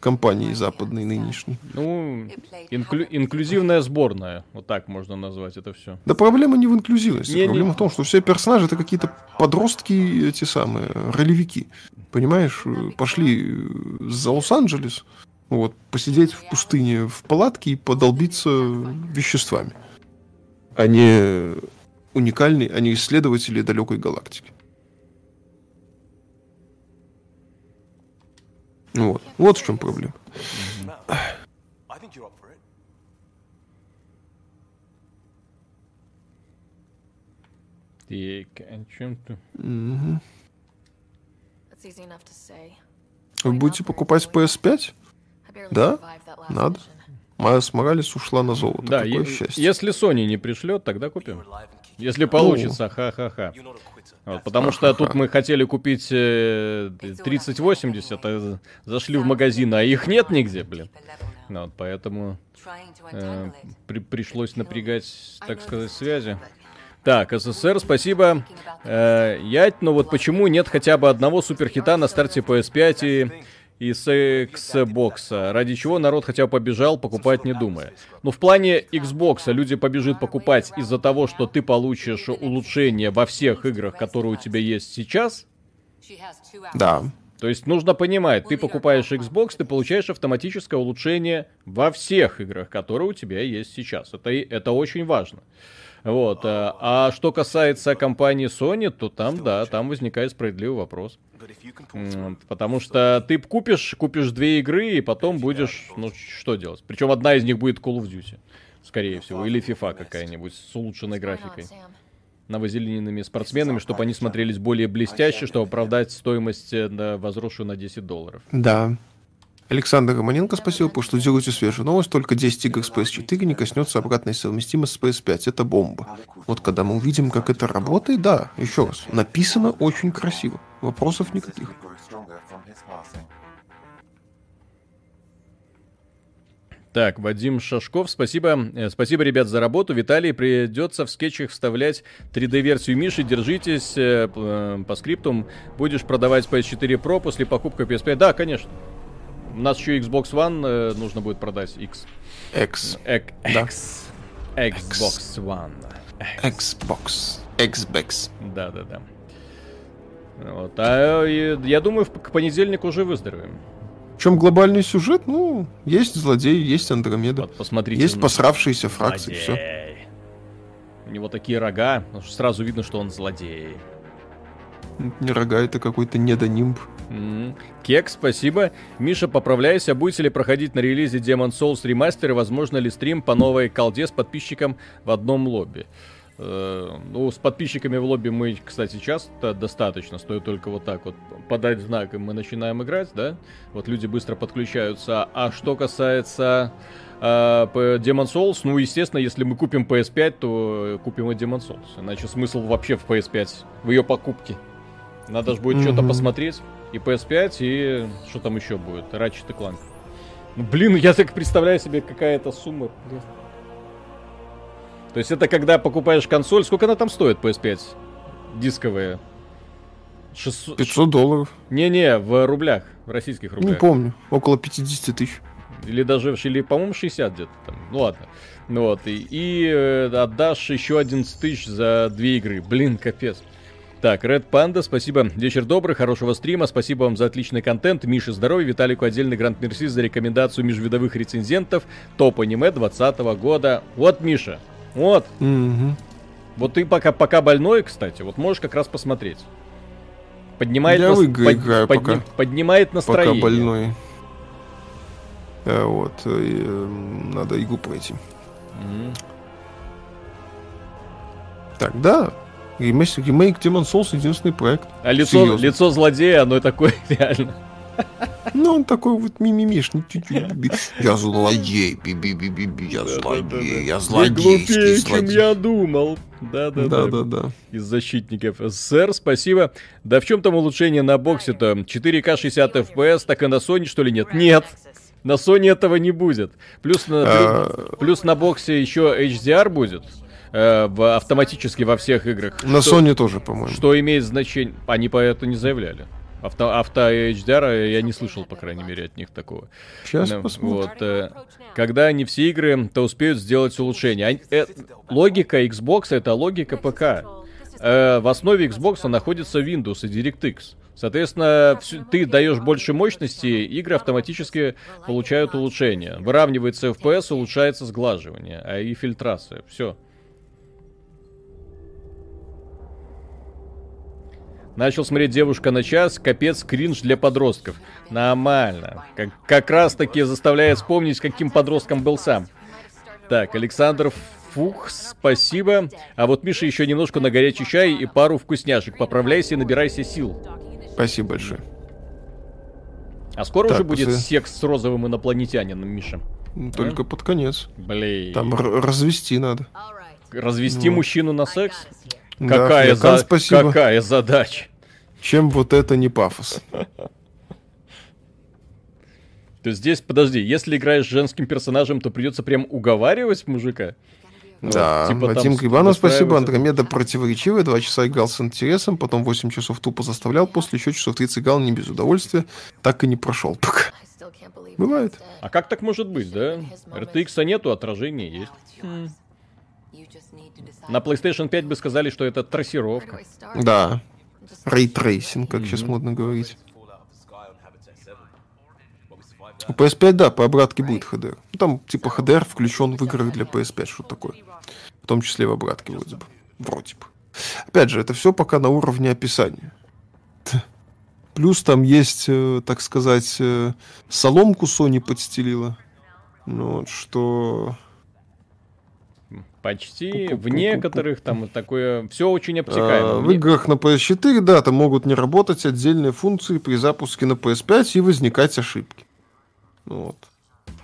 Speaker 3: компании западной нынешней.
Speaker 1: Ну, инклю- инклюзивная сборная. Вот так можно назвать это все.
Speaker 3: Да проблема не в инклюзивности.
Speaker 1: Не-не.
Speaker 3: Проблема в том, что все персонажи это какие-то подростки, эти самые, ролевики. Понимаешь, э, пошли э, за Лос-Анджелес, вот, посидеть в пустыне в палатке и подолбиться веществами. Они уникальные, они исследователи далекой галактики. Вот. Вот в чем проблема.
Speaker 1: Так, о чем ты?
Speaker 3: Вы будете покупать PS5?
Speaker 5: I barely
Speaker 3: Да? Надо. Майас Моралес ушла на золото.
Speaker 1: Да,
Speaker 3: Какое
Speaker 1: е-
Speaker 3: счастье.
Speaker 1: если Sony не пришлет, тогда купим. Если получится, ха-ха-ха. Вот, потому что тут мы хотели купить э, 3080, а зашли в магазин, а их нет нигде, блин. Ну, вот, поэтому э, при- пришлось напрягать, так сказать, связи. Так, СССР, спасибо. Э, Ять, но вот почему нет хотя бы одного суперхита на старте PS5 и, и с Xbox? Ради чего народ хотя бы побежал покупать, не думая? Ну, в плане Xbox люди побежит покупать из-за того, что ты получишь улучшение во всех играх, которые у тебя есть сейчас.
Speaker 3: Да.
Speaker 1: То есть нужно понимать, ты покупаешь Xbox, ты получаешь автоматическое улучшение во всех играх, которые у тебя есть сейчас. Это, это очень важно. Вот. а- А что касается компании Sony, то там, да, там возникает справедливый вопрос. Потому что ты купишь, купишь две игры, и потом будешь, ну, что делать? Причем одна из них будет Call of Duty, скорее всего, или FIFA какая-нибудь с улучшенной графикой.
Speaker 5: Sam?
Speaker 1: Новозелеными спортсменами, чтобы они смотрелись более блестяще, чтобы оправдать стоимость э, на- возросшую на 10 долларов.
Speaker 3: Да. Александр Романенко, спасибо, потому что делаете свежую новость. Только 10 игр с PS4 не коснется обратной совместимости с PS5. Это бомба. Вот когда мы увидим, как это работает, да, еще раз, написано очень красиво. Вопросов никаких.
Speaker 1: Так, Вадим Шашков, спасибо. Э, Спасибо, ребят, за работу. Виталий, придется в скетчах вставлять 3D-версию Миши. Держитесь э, э, по скриптум. Будешь продавать PS4 Pro после покупки PS5. Да, конечно. У нас еще Xbox One нужно будет продать X.
Speaker 3: X.
Speaker 1: Эк-
Speaker 3: Да.
Speaker 1: X. Xbox One.
Speaker 3: Xbox. Xbox.
Speaker 1: Да-да-да. Вот. А я думаю, к понедельнику уже выздоровеем.
Speaker 3: В чем глобальный сюжет? Ну, есть злодей, есть Андромеда.
Speaker 1: Вот, посмотрите.
Speaker 3: Есть
Speaker 1: на-
Speaker 3: посравшиеся фракции, все.
Speaker 1: У него такие рога, ну, сразу видно, что он злодей.
Speaker 3: Не рога, это какой-то недонимб.
Speaker 1: М, Кек, спасибо. Миша, поправляйся. Будете ли проходить на релизе Demon Souls и возможно ли стрим по новой колде с подписчиком в одном лобби? Э, Ну, с подписчиками в лобби мы, кстати, часто достаточно. Стоит только вот так вот подать знак, и мы начинаем играть, да? Вот люди быстро подключаются. А что касается э, Demon Souls, ну, естественно, если мы купим PS5, то купим и Demon Souls. Иначе смысл вообще в PS5, в ее покупке. Надо же будет что-то
Speaker 3: Мгм.
Speaker 1: посмотреть. И PS5, и что там еще будет? Ratchet и Clank. Ну, блин, я так представляю себе, какая это сумма. То есть это когда покупаешь консоль, сколько она там стоит, PS5? Дисковая. 600...
Speaker 3: 500 долларов.
Speaker 1: Не-не, в рублях, в российских
Speaker 3: Не
Speaker 1: рублях.
Speaker 3: помню. Около 50 тысяч.
Speaker 1: Или даже, или, по-моему, 60 где-то там. Ну ладно. Ну вот, и, и, э, отдашь еще 11 тысяч за две игры. Блин, капец. Так, Red Panda, спасибо. Вечер добрый, хорошего стрима. Спасибо вам за отличный контент. Мише здоровья, Виталику отдельный грант мерси за рекомендацию межвидовых рецензентов. Топ аниме 2020 года. Вот, Миша, вот.
Speaker 3: Мгм.
Speaker 1: Вот ты пока, пока больной, кстати, вот можешь как раз посмотреть. Поднимает,
Speaker 3: Я
Speaker 1: нас- под-
Speaker 3: играю
Speaker 1: подни-
Speaker 3: пока.
Speaker 1: поднимает
Speaker 3: Пока
Speaker 1: настроение.
Speaker 3: больной. А вот. и, э, надо игру пройти.
Speaker 1: Мгм.
Speaker 3: Так, да. Ремейк, ремейк Demon Souls единственный проект.
Speaker 1: А лицо,
Speaker 3: Серьезно.
Speaker 1: лицо злодея, оно такое реально.
Speaker 3: Ну, он такой вот мимимишный. Я злодей, би-би-би-би-би, я злодей, я злодейский
Speaker 1: глупее, чем
Speaker 3: злодей.
Speaker 1: я думал. Да-да-да.
Speaker 3: Да-да-да.
Speaker 1: Из защитников СССР, спасибо. Да в чем там улучшение на боксе-то? 4К 60 FPS, так и на Sony, что ли, нет? Нет. На Sony этого не будет. Плюс на,
Speaker 3: А.
Speaker 1: плюс на боксе еще HDR будет. э, в, автоматически во всех играх.
Speaker 3: На
Speaker 1: Что-
Speaker 3: Sony тоже, по-моему.
Speaker 1: Что имеет значение... Они по это не заявляли. Авто, авто HDR я не слышал, по крайней мере, от них такого.
Speaker 3: Сейчас
Speaker 1: Да,
Speaker 3: посмотрим.
Speaker 1: вот, э, когда они все игры, то успеют сделать улучшение. Они- э, логика Xbox это логика ПК. Э, в основе Xbox находится Windows и DirectX. Соответственно, всю- ты даешь больше мощности, игры автоматически получают улучшение. Выравнивается FPS, улучшается сглаживание, а и фильтрация. Все. Начал смотреть девушка на час, капец, кринж для подростков. Нормально. Как, как раз таки заставляет вспомнить, каким подростком был сам. Так, Александр Фух, спасибо. А вот Миша еще немножко на горячий чай и пару вкусняшек. Поправляйся и набирайся сил.
Speaker 3: Спасибо большое.
Speaker 1: А скоро
Speaker 3: Так,
Speaker 1: уже будет
Speaker 3: после-
Speaker 1: секс с розовым инопланетянином, Миша.
Speaker 3: Только под конец.
Speaker 1: Блин.
Speaker 3: Там развести надо.
Speaker 1: Развести
Speaker 3: Ну.
Speaker 1: мужчину на секс?
Speaker 3: Да,
Speaker 1: Какая,
Speaker 3: Фиакан,
Speaker 1: за-
Speaker 3: спасибо.
Speaker 1: какая задача?
Speaker 3: Чем вот это не пафос?
Speaker 1: То есть здесь, подожди, если играешь женским персонажем, то придется прям уговаривать мужика? Вот,
Speaker 3: Да,
Speaker 1: типа там
Speaker 3: Вадим Грибанов, спасибо. Андромеда противоречивая. Два часа играл с интересом, потом 8 часов тупо заставлял, после еще часов 30 играл не без удовольствия. Так и не прошел пока. Бывает.
Speaker 1: А как так может быть, да? RTX нету, отражения есть. На PlayStation 5 бы сказали, что это трассировка.
Speaker 3: Да. Ray tracing, как сейчас модно говорить. У PS5, да, по обратке будет HDR. Ну, Там, типа, HDR включен в играх для PS5, что такое. В том числе в обратке, вроде бы. Вроде бы. Опять же, это все пока на уровне описания. Плюс там есть, э, так сказать, э, соломку Sony подстелила. Ну, вот, что...
Speaker 1: Почти. В некоторых там такое... Все очень
Speaker 3: А,
Speaker 1: обтекаемо.
Speaker 3: в играх на PS4, да, там могут не работать отдельные функции при запуске на PS5 и возникать ошибки. Ну Вот.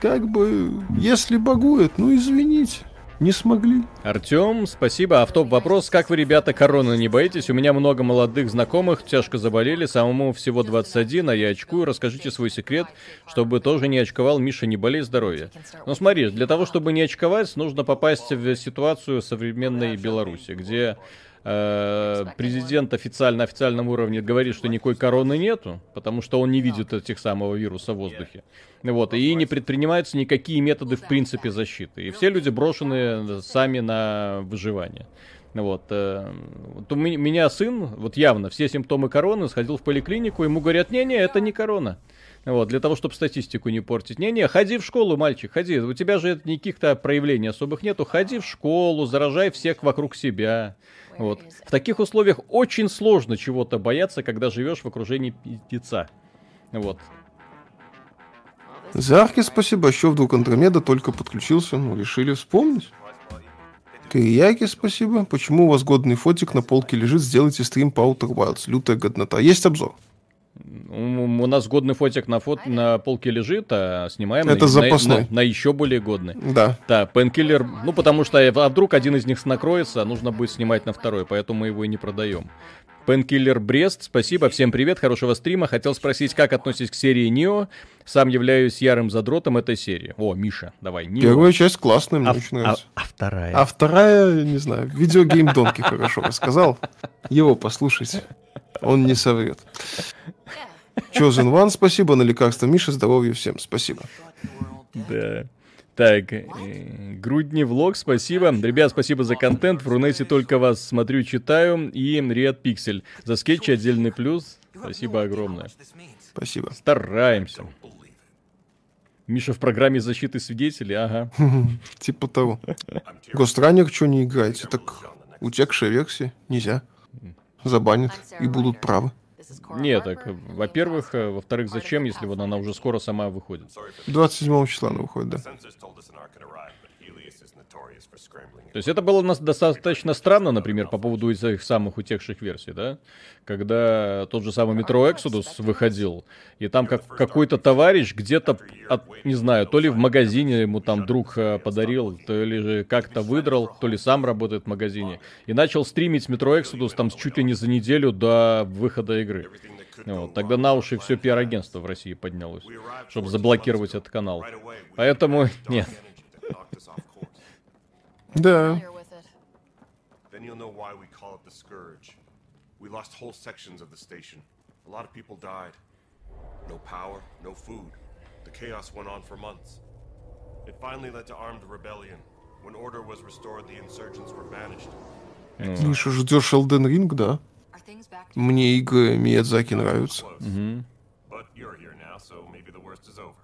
Speaker 3: Как бы, если багует, ну извините, не смогли.
Speaker 1: Артем, спасибо. Автоп вопрос. Как вы, ребята, короны не боитесь? У меня много молодых знакомых, тяжко заболели, самому всего 21, а я очкую. Расскажите свой секрет, чтобы тоже не очковал. Миша, не болей здоровья. Ну смотри, для того, чтобы не очковать, нужно попасть в ситуацию современной Беларуси, где президент официально на официальном уровне говорит, что никакой короны нету, потому что он не видит этих самого вируса в воздухе. Вот, и не предпринимаются никакие методы в принципе защиты. И все люди брошены сами на выживание. Вот, э, вот у ме- меня сын, вот явно, все симптомы короны, сходил в поликлинику, ему говорят, не-не, это не корона. Вот, для того, чтобы статистику не портить. Не-не, ходи в школу, мальчик, ходи. У тебя же никаких-то проявлений особых нету. Ходи в школу, заражай всех вокруг себя. Вот. В таких условиях очень сложно чего-то бояться, когда живешь в окружении пиздеца. Вот.
Speaker 3: Зарки, спасибо. Еще вдруг Андромеда только подключился. Ну, решили вспомнить. Кирияки, спасибо. Почему у вас годный фотик на полке лежит? Сделайте стрим по Outer Wilds. Лютая годнота. Есть обзор.
Speaker 1: У, нас годный фотик на, фот... на полке лежит, а снимаем
Speaker 3: Это
Speaker 1: на,
Speaker 3: запасной.
Speaker 1: на, на еще более годный.
Speaker 3: Да.
Speaker 1: Да, Пенкиллер, ну потому что а вдруг один из них накроется, а нужно будет снимать на второй, поэтому мы его и не продаем. Пенкиллер Брест, спасибо, всем привет, хорошего стрима. Хотел спросить, как относитесь к серии Нио? Сам являюсь ярым задротом этой серии. О, Миша, давай, Нио.
Speaker 3: Первая часть классная, мне
Speaker 1: а,
Speaker 3: очень нравится.
Speaker 1: а- а вторая?
Speaker 3: А вторая, не знаю, видеогейм Донки хорошо рассказал. Его послушайте. Он не соврет. Chosen One, спасибо. На лекарство Миша, здоровья всем. Спасибо.
Speaker 1: Да. Так, э, Грудни влог, спасибо. Ребят, спасибо за контент. В Рунете только вас смотрю, читаю. И Red Pixel. За скетчи отдельный плюс. Спасибо огромное.
Speaker 3: Спасибо.
Speaker 1: Стараемся. Миша в программе защиты свидетелей, ага.
Speaker 3: Типа того. Гостранер что не играете? Так утекшая версия. Нельзя. Забанят. И будут правы.
Speaker 1: Не, так, э, во-первых, э, во-вторых, зачем, если вот она уже скоро сама выходит?
Speaker 3: 27 числа она выходит, да.
Speaker 1: То есть это было нас достаточно странно, например, по поводу этих самых утекших версий, да? Когда тот же самый Metro Exodus выходил, и там как какой-то товарищ где-то, от- не знаю, то ли в магазине ему там друг э, подарил, то ли же как-то выдрал, то ли сам работает в магазине, и начал стримить Metro Exodus там чуть ли не за неделю до выхода игры. Вот, тогда на уши все пиар-агентство в России поднялось, чтобы заблокировать этот канал. Поэтому, нет.
Speaker 3: Да.
Speaker 5: Familiar with it.
Speaker 6: Then you'll know why we call it the Scourge. We lost whole sections of the station. A lot of people died. No power, no food. The chaos went on for months. It finally led to armed rebellion. When order was restored, the insurgents were banished.
Speaker 3: Миша, ждешь Elden Ring, да?
Speaker 5: Are things back to
Speaker 3: Мне игры Миядзаки нравятся.
Speaker 6: Close. But you're here now, so maybe the worst is over.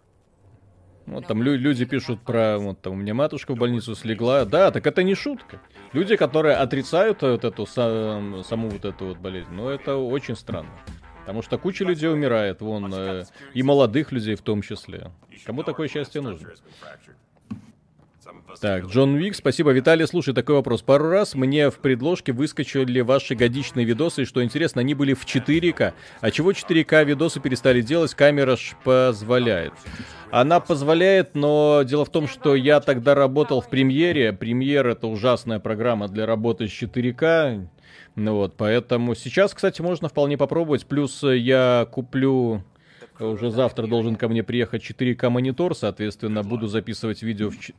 Speaker 1: Вот там лю- люди пишут про, вот там у меня матушка в больницу слегла. Да, так это не шутка. Люди, которые отрицают вот эту са- саму вот эту вот болезнь, ну это очень странно. Потому что куча людей умирает, вон, э, и молодых людей в том числе. Кому такое счастье нужно?
Speaker 6: Has been fractured. Some of us
Speaker 1: Так. Джон Вик, спасибо. Виталий, слушай, такой вопрос. Пару раз мне в предложке выскочили ваши годичные видосы, и что интересно, они были в 4К. А чего 4К видосы перестали делать, камера ж позволяет. Она позволяет, но дело в том, что я тогда работал в премьере. Премьер это ужасная программа для работы с 4К. Ну вот, поэтому сейчас, кстати, можно вполне попробовать. Плюс я куплю уже завтра должен ко мне приехать 4К монитор, соответственно, буду записывать видео, в ч-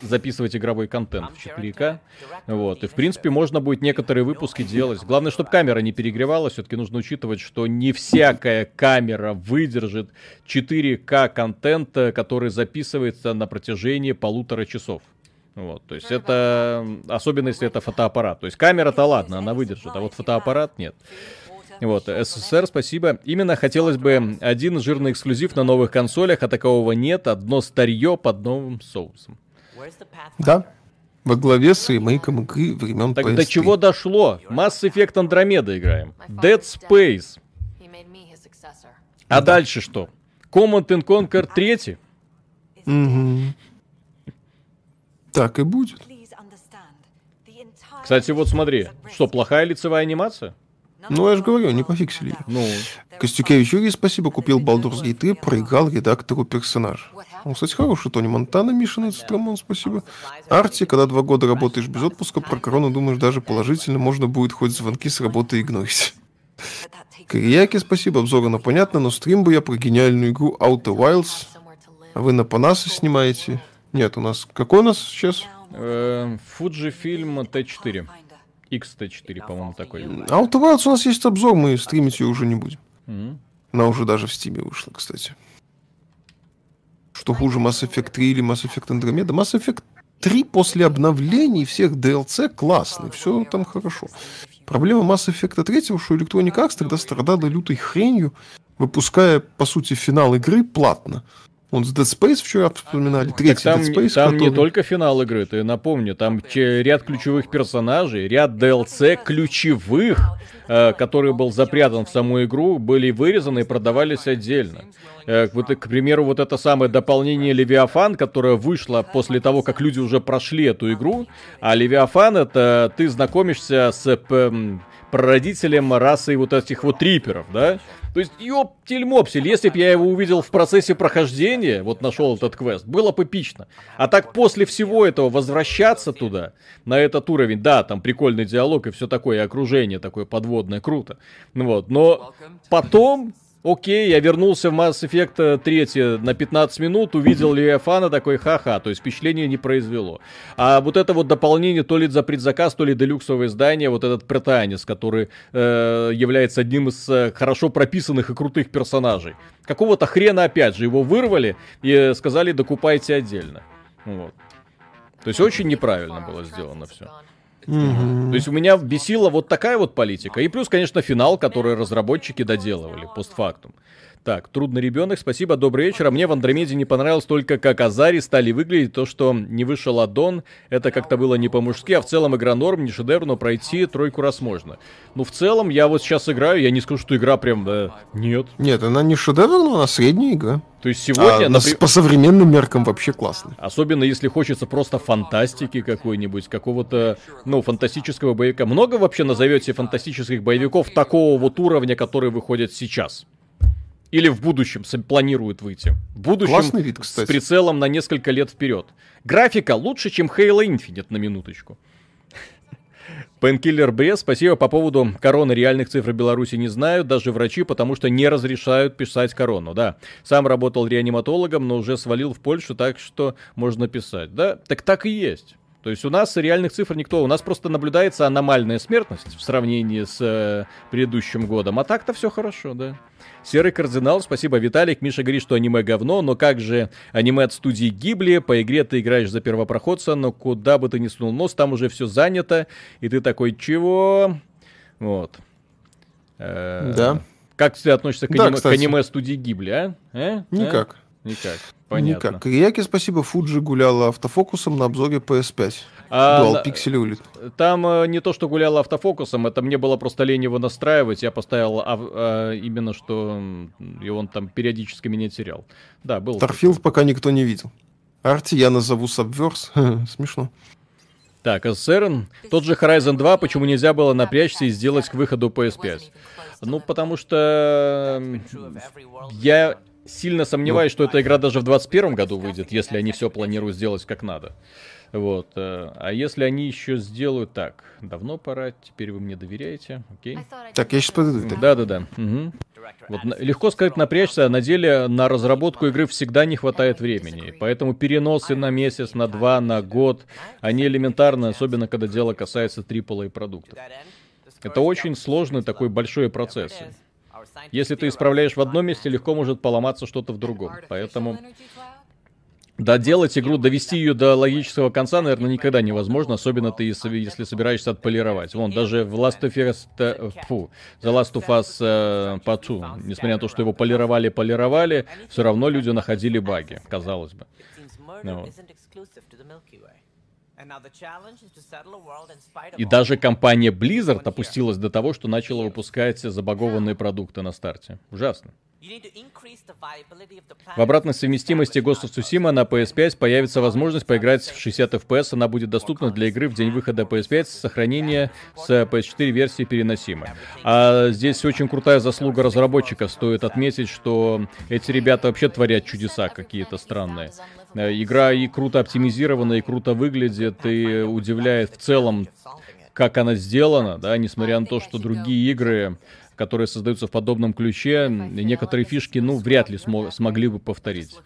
Speaker 1: записывать игровой контент в 4К. Вот, и в принципе можно будет некоторые выпуски делать. Главное, чтобы камера не перегревалась. Все-таки нужно учитывать, что не всякая камера выдержит 4К контента, который записывается на протяжении полутора часов. Вот, то есть это, особенно если это фотоаппарат. То есть камера-то ладно, она выдержит, а вот фотоаппарат нет. Вот, СССР, спасибо. Именно хотелось бы один жирный эксклюзив на новых консолях, а такового нет. Одно старье под новым соусом.
Speaker 3: Да. Во главе с ремейком игры времен
Speaker 1: Так
Speaker 3: PS3.
Speaker 1: до чего дошло? Mass Effect Andromeda играем. Dead Space. А дальше что? Command and Conquer 3?
Speaker 3: Мгм. Так и будет.
Speaker 1: Кстати, вот смотри. Что, плохая лицевая анимация?
Speaker 3: Ну, я же говорю, не пофиксили.
Speaker 1: Ну,
Speaker 3: Костюкевич Юрий, спасибо, купил Baldur's Gate 3, проиграл редактору персонаж. Он, кстати, хороший, Тони Монтана, Мишин, Стромон, спасибо. Арти, когда два года работаешь без отпуска, про корону думаешь даже положительно, можно будет хоть звонки с работы игнорить. Кирияки, спасибо, обзоры на понятно, но стрим бы я про гениальную игру Outer Wilds. А вы на Панасы снимаете? Нет, у нас... Какой у нас сейчас?
Speaker 1: э, Fujifilm T4. XT4, по-моему, такой.
Speaker 3: Outer Wilds у нас есть обзор, мы стримить ее уже не будем.
Speaker 1: Мгм.
Speaker 3: Она уже даже в Стиме вышла, кстати. Что хуже, Mass Effect 3 или Mass Effect Andromeda? Mass Effect 3 после обновлений всех DLC классный, все там хорошо. Проблема Mass Effect 3, что Electronic Arts тогда страдала лютой хренью, выпуская, по сути, финал игры платно. Он с Dead Space вчера вспоминали, третий
Speaker 1: Так там,
Speaker 3: Dead Space,
Speaker 1: там не
Speaker 3: который-
Speaker 1: только финал игры, ты напомню, там ряд ключевых персонажей, ряд DLC ключевых, э, который был запрятан в саму игру, были вырезаны и продавались отдельно. Э, вот, к примеру, вот это самое дополнение Левиафан, которое вышло после того, как люди уже прошли эту игру. А Левиафан это ты знакомишься с м, прародителем расы вот этих вот триперов, да? То есть, ёптель-мопсель, если бы я его увидел в процессе прохождения, вот нашел этот квест, было бы эпично. А так после всего этого возвращаться туда, на этот уровень, да, там прикольный диалог и все такое, и окружение такое подводное, круто. Ну Вот, но потом, окей, я вернулся в Mass Effect 3 на 15 минут, увидел Левиафана, такой ха-ха, то есть впечатление не произвело. А вот это вот дополнение, то ли за предзаказ, то ли делюксовое издание, вот этот Претанис, который э, является одним из э, хорошо прописанных и крутых персонажей. Какого-то хрена опять же его вырвали и э, сказали докупайте отдельно. Вот. То есть очень неправильно было сделано все. То есть у меня бесила вот такая вот политика. И плюс, конечно, финал, который разработчики доделывали постфактум. Так, трудный ребенок, спасибо, добрый вечер. А мне в Андромеде не понравилось только, как Азари стали выглядеть. То, что не вышел аддон, это как-то было не по-мужски. А в целом игра норм, не шедевр, но пройти тройку раз можно. Ну, в целом, я вот сейчас играю, я не скажу, что игра прям... э, нет.
Speaker 3: Нет, она не шедевр, но она средняя игра.
Speaker 1: То есть сегодня...
Speaker 3: А на-
Speaker 1: напри-
Speaker 3: по современным меркам вообще классно.
Speaker 1: Особенно если хочется просто фантастики какой-нибудь, какого-то, ну, фантастического боевика. Много вообще назовете фантастических боевиков такого вот уровня, которые выходят сейчас? Или в будущем с- планируют выйти? В будущем
Speaker 3: Классный вид,
Speaker 1: с
Speaker 3: кстати.
Speaker 1: прицелом на несколько лет вперед. Графика лучше, чем Halo Infinite на минуточку. Пенкиллер Брес, спасибо по поводу короны реальных цифр Беларуси не знаю, даже врачи, потому что не разрешают писать корону, да. Сам работал реаниматологом, но уже свалил в Польшу, так что можно писать, да. Так так и есть. То есть у нас реальных цифр никто, у нас просто наблюдается аномальная смертность в сравнении с э, предыдущим годом, а так-то все хорошо, да. Серый кардинал, спасибо, Виталик. Миша говорит, что аниме говно, но как же аниме от студии Гибли? По игре ты играешь за первопроходца, но куда бы ты ни сунул нос, там уже все занято, и ты такой, чего? Вот. Э,
Speaker 3: Да.
Speaker 1: Как ты относишься к
Speaker 3: Да,
Speaker 1: аниме, к аниме студии Гибли, а? Э?
Speaker 3: Никак.
Speaker 1: А? Никак. Понятно.
Speaker 3: Никак. Рияки, спасибо, Фуджи гуляла автофокусом на обзоре PS5.
Speaker 1: А, на-
Speaker 3: пиксели улит.
Speaker 1: Там э, не то, что гулял автофокусом, это мне было просто лень его настраивать. Я поставил ав- э, именно, что и он там периодически меня терял. Да, был.
Speaker 3: Старфилд пока никто не видел. Арти я назову Subverse. Смешно.
Speaker 1: Так, ССР, тот же Horizon 2, почему нельзя было напрячься и сделать к выходу PS5? Ну, потому что я сильно сомневаюсь, что эта игра даже в 2021 году выйдет, если они все планируют сделать как надо. Вот. э, А если они еще сделают так, давно пора, теперь вы мне доверяете, окей?
Speaker 3: Так, я сейчас подойду.
Speaker 1: Да-да-да. мгм. Вот на- легко сказать напрячься, а на деле на разработку игры всегда не хватает времени. Поэтому переносы на месяц, на два, на год, они элементарны, особенно когда дело касается AAA продуктов. Это очень сложный такой большой процесс. Если ты исправляешь в одном месте, легко может поломаться что-то в другом. Поэтому доделать игру, довести ее до логического конца, наверное, никогда невозможно, особенно ты, если собираешься отполировать. Вон, даже в Last of Us, фу, The Last of Us э, Part 2, несмотря на то, что его полировали, полировали, все равно люди находили баги, казалось бы. Ну вот. И даже компания Blizzard опустилась до того, что начала выпускать забагованные продукты на старте. Ужасно. В обратной совместимости Ghost of Tsushima на PS5 появится возможность поиграть в 60 FPS. Она будет доступна для игры в день выхода PS5 с сохранения с PS4 версии переносимой. А здесь очень крутая заслуга разработчиков. Стоит отметить, что эти ребята вообще творят чудеса какие-то странные. Э, Игра и круто оптимизирована, и круто выглядит, и удивляет в целом, как она сделана, да, несмотря на то, что другие игры, которые создаются в подобном ключе, некоторые фишки, ну, вряд ли смо- смогли бы повторить.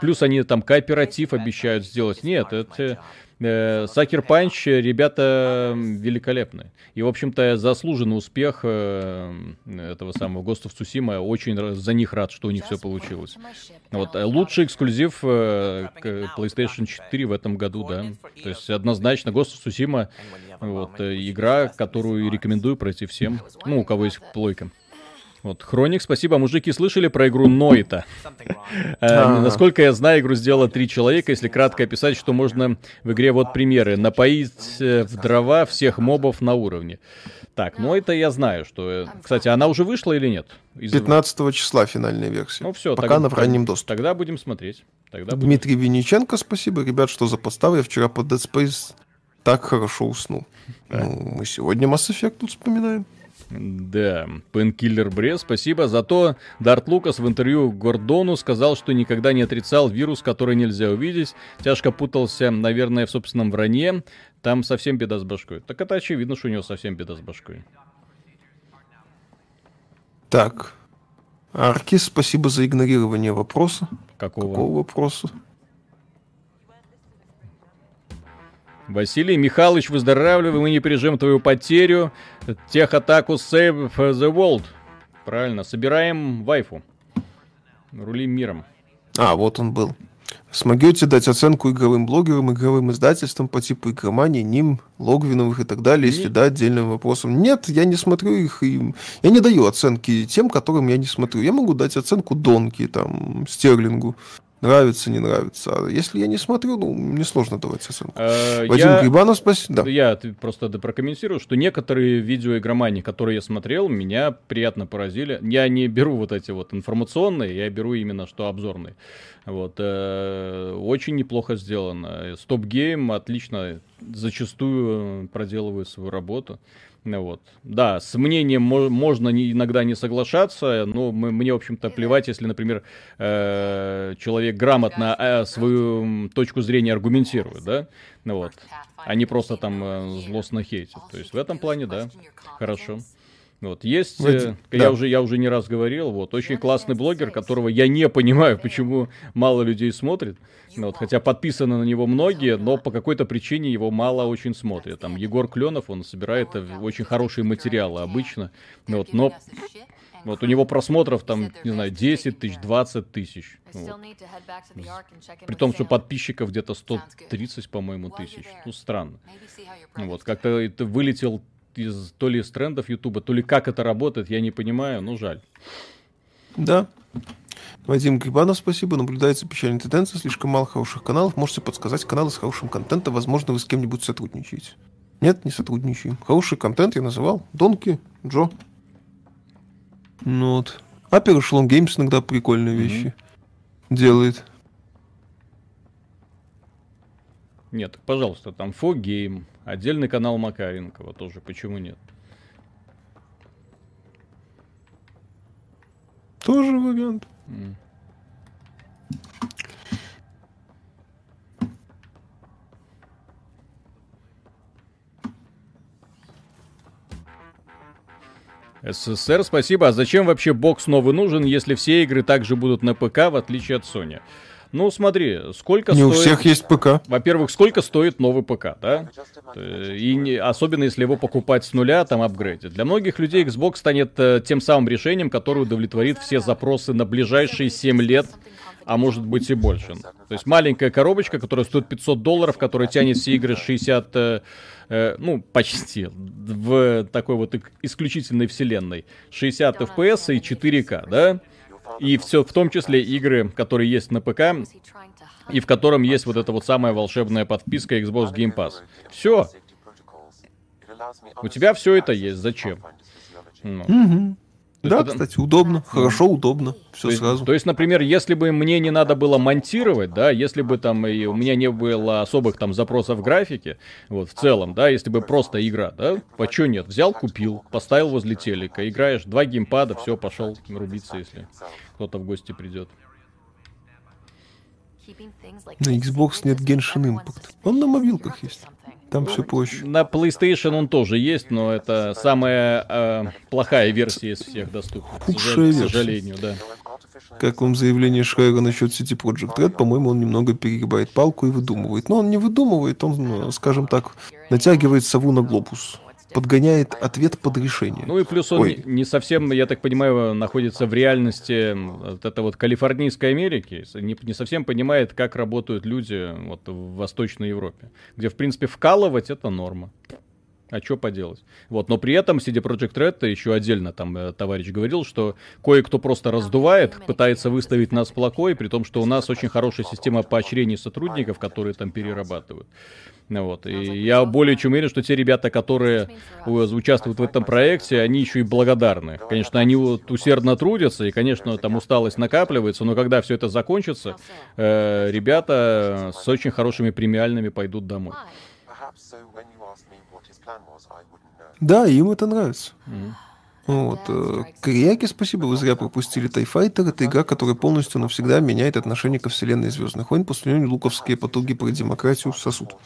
Speaker 1: Плюс они там кооператив обещают сделать. Нет, это... Сакер Панч, ребята великолепные. И, в общем-то, заслуженный успех э, этого самого of Tsushima. Очень за них рад, что у них все получилось. Вот, э, лучший эксклюзив э, PlayStation 4 в этом году, да. То есть однозначно of Tsushima вот, э, игра, которую рекомендую пройти всем, ну, у кого есть плойка. Вот, Хроник, спасибо. Мужики, слышали про игру Нойта? Э,
Speaker 3: А.
Speaker 1: Насколько я знаю, игру сделало три человека. Если кратко описать, что можно в игре, вот примеры. Напоить э, в дрова всех мобов на уровне. Так, Нойта я знаю, что... э, Кстати, она уже вышла или нет? Из-
Speaker 3: 15 числа финальная версия.
Speaker 1: Ну все,
Speaker 3: Пока она в раннем доступе.
Speaker 1: Тогда будем смотреть. Тогда будем
Speaker 3: Дмитрий Винниченко, спасибо. Ребят, что за подставы? Я вчера под Dead Space так хорошо уснул. Ну, мы сегодня Mass Effect тут вспоминаем.
Speaker 1: Да, Пенкиллер Брес, спасибо. Зато Дарт Лукас в интервью Гордону сказал, что никогда не отрицал вирус, который нельзя увидеть. Тяжко путался, наверное, в собственном вранье. Там совсем беда с башкой. Так это очевидно, что у него совсем беда с башкой.
Speaker 3: Так. Аркис, спасибо за игнорирование вопроса.
Speaker 1: Какого?
Speaker 3: Какого вопроса?
Speaker 1: Василий Михайлович, выздоравливай, мы не пережим твою потерю. Техатаку Save the World. Правильно, собираем вайфу. Рулим миром.
Speaker 3: А, вот он был. Смогете дать оценку игровым блогерам, игровым издательствам по типу игромании, ним, логвиновых и так далее, если
Speaker 1: Не-
Speaker 3: да, отдельным вопросом. Нет, я не смотрю их, и я не даю оценки тем, которым я не смотрю. Я могу дать оценку Донки, там, Стерлингу. Нравится, не нравится. А если я не смотрю, ну, мне сложно давать оценку.
Speaker 1: Э,
Speaker 3: Вадим
Speaker 1: я-
Speaker 3: Грибанов, спасибо. Да.
Speaker 1: Я просто прокомментирую, что некоторые видеоигромании, которые я смотрел, меня приятно поразили. Я не беру вот эти вот информационные, я беру именно что обзорные. Вот. э, Очень неплохо сделано. Стоп Гейм отлично зачастую проделывает свою работу. Ну Вот. Да, с мнением мо- можно не- иногда не соглашаться, но мы- мне, в общем-то, плевать, если, например, э, человек грамотно э, свою точку зрения аргументирует, да, ну вот, а не просто там э, злостно хейтит. То есть в этом плане, да, хорошо. Вот, есть,
Speaker 3: Вадим,
Speaker 1: э, я,
Speaker 3: да.
Speaker 1: уже, я уже не раз говорил, вот, очень классный блогер, которого я не понимаю, почему мало людей смотрит, вот, хотя подписаны на него многие, но по какой-то причине его мало очень смотрят. Там Егор Кленов, он собирает э, очень хорошие материалы обычно, вот, но вот у него просмотров там, не знаю, 10 тысяч, 20 тысяч. Вот. При том, что подписчиков где-то 130, по-моему, тысяч. Ну, странно. Вот, как-то это вылетел из то ли из трендов Ютуба, то ли как это работает, я не понимаю, ну жаль.
Speaker 3: Да. Вадим Грибанов, спасибо. Наблюдается печальная тенденция, слишком мало хороших каналов. Можете подсказать каналы с хорошим контентом. Возможно, вы с кем-нибудь сотрудничаете. Нет, не сотрудничаем. Хороший контент я называл. Донки, Джо. Ну вот. Апер Эшелон Геймс иногда прикольные вещи делает.
Speaker 1: Нет, пожалуйста, там Фогейм, отдельный канал Макаренкова тоже, почему нет?
Speaker 3: Тоже вариант.
Speaker 1: СССР, спасибо. А зачем вообще бокс новый нужен, если все игры также будут на ПК, в отличие от Sony? Ну, смотри, сколько
Speaker 3: Не у
Speaker 1: стоит...
Speaker 3: всех есть ПК.
Speaker 1: Во-первых, сколько стоит новый ПК, да? Э, И не- особенно если его покупать с нуля, там апгрейдить. Для многих людей Xbox станет э, тем самым решением, которое удовлетворит все запросы на ближайшие 7 лет, а может быть и больше. То есть маленькая коробочка, которая стоит 500 долларов, которая тянет все игры 60, э, э, ну, почти, в такой вот исключительной вселенной. 60 FPS и 4К, да? И все, в том числе игры, которые есть на ПК, и в котором есть вот эта вот самая волшебная подписка Xbox Game Pass. Все. У тебя все это есть. Зачем? Ну.
Speaker 3: Мгм. Да,
Speaker 1: есть это-
Speaker 3: кстати, удобно. Хорошо, удобно. Все
Speaker 1: То есть,
Speaker 3: сразу.
Speaker 1: то есть, например, если бы мне не надо было монтировать, да, если бы там и у меня не было особых там запросов в графике, вот в целом, да, если бы просто игра, да, почему нет? Взял, купил, поставил возле телека, играешь, два геймпада, все, пошел рубиться, если кто-то в гости придет.
Speaker 3: На Xbox нет Genshin Impact. Он на мобилках есть. Там все проще.
Speaker 1: На PlayStation он тоже есть, но это самая э, плохая версия из всех доступных.
Speaker 3: Худшая.
Speaker 1: К сожалению, да.
Speaker 3: Как вам заявление Шрайера насчет City Project Red? По-моему, он немного перегибает палку и выдумывает. Но он не выдумывает, он, ну, скажем так, натягивает сову на глобус. Подгоняет ответ под решение.
Speaker 1: Ну и плюс он
Speaker 3: Ой.
Speaker 1: не, совсем, я так понимаю, находится в реальности вот это вот калифорнийской Америки, не, не совсем понимает, как работают люди вот в Восточной Европе, где, в принципе, вкалывать это норма. А что поделать? Вот, но при этом CD Projekt Red еще отдельно там э, товарищ говорил, что кое-кто просто раздувает, пытается выставить нас плохой, при том, что у нас очень хорошая система поощрений сотрудников, которые там перерабатывают. Ну Вот. И я более чем уверен, что те ребята, которые участвуют в этом проекте, они еще и благодарны. Конечно, они вот усердно трудятся, и, конечно, там усталость накапливается, но когда все это закончится, э, ребята с очень хорошими премиальными пойдут домой.
Speaker 3: Да, им это нравится. Вот. э, Кореяки, спасибо, вы зря пропустили Тайфайтер. Это игра, которая полностью навсегда меняет отношение ко вселенной Звездных войн, после нее луковские потуги про демократию сосуд.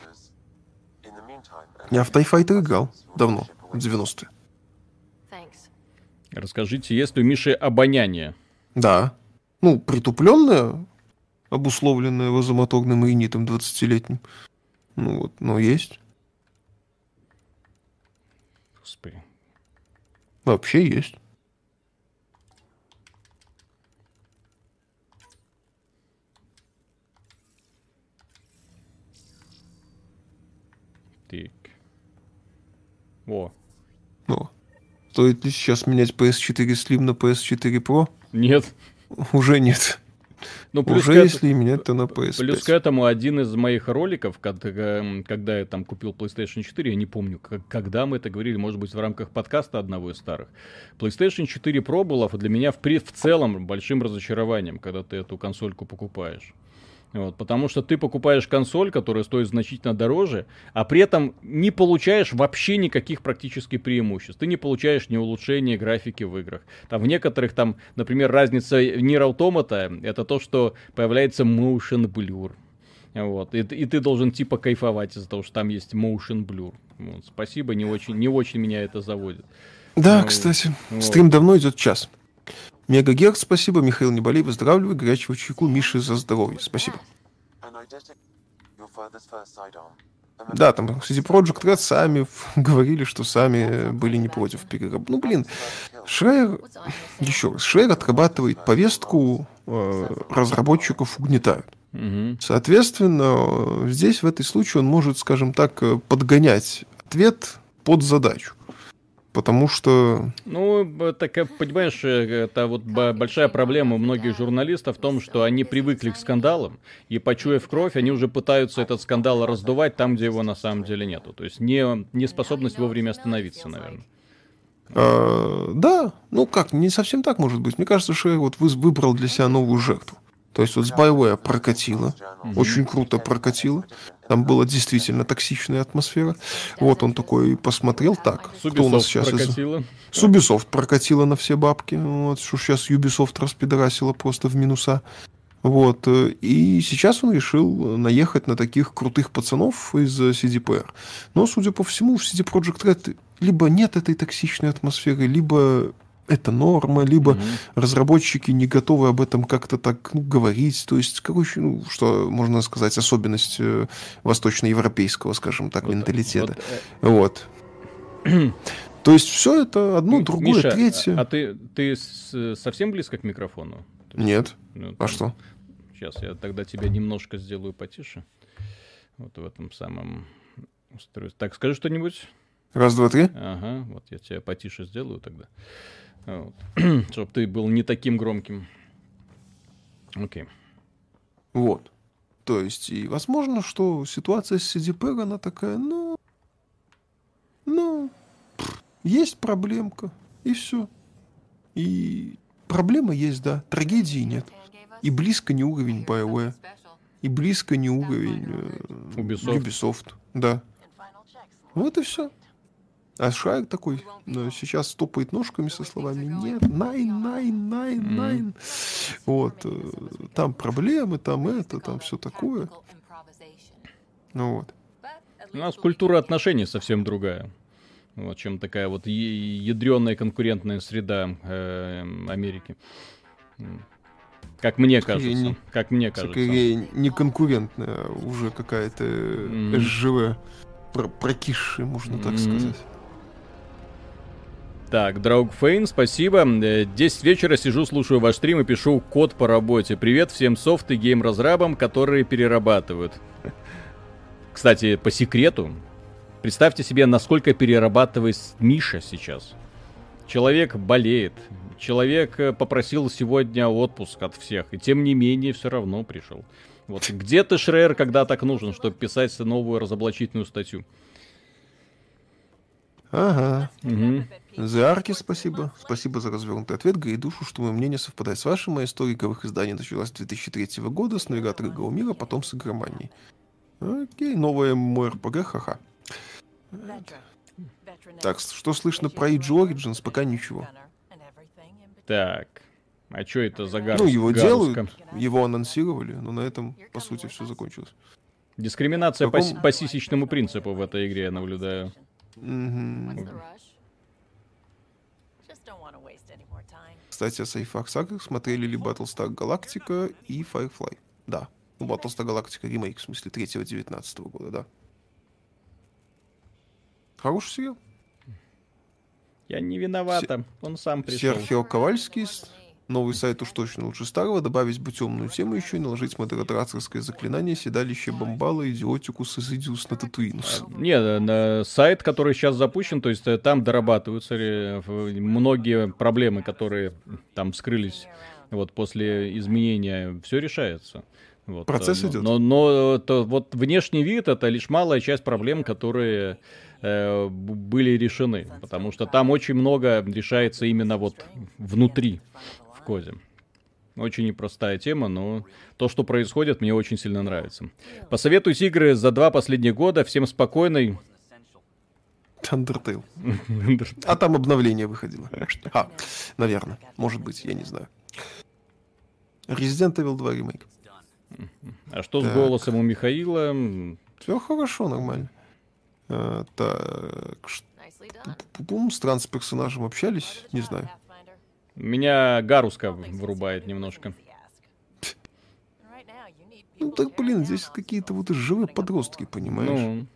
Speaker 3: Я в Тайфайтер играл давно, в 90-е.
Speaker 5: Thanks.
Speaker 1: Расскажите, есть ли у Миши обоняние?
Speaker 3: Да. Ну, притупленное, обусловленное вазомоторным ринитом 20-летним. Ну вот, но есть.
Speaker 1: Господи.
Speaker 3: Вообще есть.
Speaker 1: Так. О.
Speaker 3: Ну. Стоит ли сейчас менять PS4 Slim на PS4 Pro?
Speaker 1: Нет.
Speaker 3: Уже нет.
Speaker 1: Ну, плюс
Speaker 3: Уже если менять, то на PS5.
Speaker 1: Плюс к этому один из моих роликов, кад- э, когда я там купил PlayStation 4, я не помню, как- когда мы это говорили, может быть, в рамках подкаста одного из старых. PlayStation 4 Pro была для меня в, при- в целом большим разочарованием, когда ты эту консольку покупаешь. Вот, потому что ты покупаешь консоль, которая стоит значительно дороже, а при этом не получаешь вообще никаких практически преимуществ. Ты не получаешь ни улучшения графики в играх. Там в некоторых, там, например, разница Nier Automata, это то, что появляется motion blur. Вот. И, и ты должен типа кайфовать из-за того, что там есть motion blur. Вот. Спасибо, не очень, не очень меня это заводит.
Speaker 3: Да,
Speaker 1: Ну,
Speaker 3: кстати,
Speaker 1: вот.
Speaker 3: стрим давно идет час. Мегагерц, спасибо. Михаил, не болей, выздоравливай. Горячего чайку Миши за здоровье. Спасибо. Да, там CD Projekt Red сами говорили, что сами были не против перераб. Ну, блин,
Speaker 5: your
Speaker 3: еще раз, Шрайер отрабатывает повестку, э, разработчиков угнетают. Соответственно, э, здесь в этой случае он может, скажем так, э, подгонять ответ под задачу. Потому что
Speaker 1: Ну, б- так, э, понимаешь, э, это вот большая проблема у многих журналистов в том, что они привыкли к скандалам, и почуяв кровь, они уже пытаются этот скандал раздувать там, где его на самом деле нету. То есть не, не способность вовремя остановиться, наверное.
Speaker 3: Э, да, ну как, не совсем так может быть. Мне кажется, что вот вы- выбрал для себя новую жертву. То есть вот с BioWare прокатило, очень круто прокатило. Там была действительно токсичная атмосфера. Вот он такой посмотрел, так,
Speaker 1: С
Speaker 3: кто у нас сейчас из...
Speaker 1: прокатило.
Speaker 3: С Ubisoft прокатило на все бабки. Вот, что сейчас Ubisoft распидорасило просто в минуса. Вот. э, И сейчас он решил наехать на таких крутых пацанов из э, CDPR. Но, судя по всему, в CD Projekt Red либо нет этой токсичной атмосферы, либо это норма, либо разработчики не готовы об этом как-то так ну, говорить. То есть, короче, ну, что можно сказать, особенность э, восточноевропейского, скажем так,
Speaker 1: Вот,
Speaker 3: менталитета.
Speaker 1: вот, э,
Speaker 3: Вот. То есть все это одно,
Speaker 1: М-
Speaker 3: другое,
Speaker 1: Миша,
Speaker 3: третье.
Speaker 1: а ты, ты совсем близко к микрофону?
Speaker 3: Нет.
Speaker 1: ну,
Speaker 3: А
Speaker 1: там-
Speaker 3: что?
Speaker 1: Сейчас я тогда тебя немножко сделаю потише. Вот в этом самом устройстве. Так, скажи что-нибудь.
Speaker 3: Раз, два, три.
Speaker 1: Ага, вот я тебя потише сделаю тогда. Вот. Чтоб ты был не таким громким. Окей.
Speaker 3: Вот. То есть, и возможно, что ситуация с CDPR, она такая, ну, ну, есть проблемка, и все. И проблема есть, да, трагедии нет. И близко не уровень BioWare, и близко не уровень э,
Speaker 1: Ubisoft.
Speaker 3: Ubisoft. Да. Вот и все. А Шрайер такой э, сейчас топает ножками со словами «Нет, найн, найн, найн, найн». Вот. э, Там проблемы, там это, там все такое. Ну вот.
Speaker 1: У нас культура отношений совсем другая. Вот, чем такая вот ядреная конкурентная среда э, Америки. Как мне кажется.
Speaker 3: не-
Speaker 1: Как мне кажется.
Speaker 3: Скорее, не конкурентная, а уже какая-то
Speaker 1: Мгм.
Speaker 3: СЖВ про- прокисшая, можно так сказать.
Speaker 1: Так, Драуг Фейн, спасибо. Э, 10 вечера сижу, слушаю ваш стрим и пишу код по работе. Привет всем софт и гейм-разрабам, которые перерабатывают. Кстати, по секрету, Представьте себе, насколько перерабатывает Миша сейчас. Человек болеет. Человек э, попросил сегодня отпуск от всех. И тем не менее, все равно пришел. Вот где ты, Шрейер, когда так нужен, чтобы писать новую разоблачительную статью?
Speaker 3: Ага.
Speaker 1: Мгм.
Speaker 3: За арки спасибо. Спасибо за развернутый ответ. Грей душу, что мое мнение совпадает с вашим. Моя история игровых изданий началась с 2003 года с навигатора игрового мира, потом с игроманией. Окей, новое МРПГ, ха-ха. Так, что слышно про Age Origins? Пока ничего.
Speaker 1: Так. А что это за гарус?
Speaker 3: Ну, его
Speaker 1: гаруска?
Speaker 3: делают, его анонсировали, но на этом, по сути, все закончилось.
Speaker 1: Дискриминация по,
Speaker 3: Каком-
Speaker 1: си- по сисечному принципу в этой игре я наблюдаю.
Speaker 3: Мгм. Кстати, о сейфах сагах смотрели ли Battlestar Galactica и Firefly? Да. Ну, Battlestar Galactica ремейк, в смысле, 3 19 года, да. Хороший сериал.
Speaker 1: Я не виновата. Он сам пришел.
Speaker 3: Серхио Ковальский, с- новый сайт уж точно лучше старого, добавить бы темную тему еще и наложить модераторское заклинание седалище Бомбала Идиотикус Изидиус на Татуинус.
Speaker 1: Не, э, на сайт, который сейчас запущен, то есть э, там дорабатываются э, многие проблемы, которые там вскрылись вот после изменения, все решается. Вот,
Speaker 3: Процесс
Speaker 1: но,
Speaker 3: идет.
Speaker 1: Но, но то вот внешний вид это лишь малая часть проблем, которые э, были решены, потому что там очень много решается именно вот внутри в коде. Очень непростая тема, но то, что происходит, мне очень сильно нравится. Посоветуйте игры за два последних года. Всем спокойной.
Speaker 3: Undertale. А там обновление выходило. А, наверное. Может быть, я не знаю. Resident Evil 2 ремейк.
Speaker 1: А что с
Speaker 3: Так.
Speaker 1: голосом у Михаила?
Speaker 3: Все хорошо, нормально. А, так, странно с персонажем общались, не знаю.
Speaker 1: Меня Гаруска вырубает немножко.
Speaker 3: Ну так, блин, здесь какие-то вот живые подростки, понимаешь?
Speaker 1: Ну,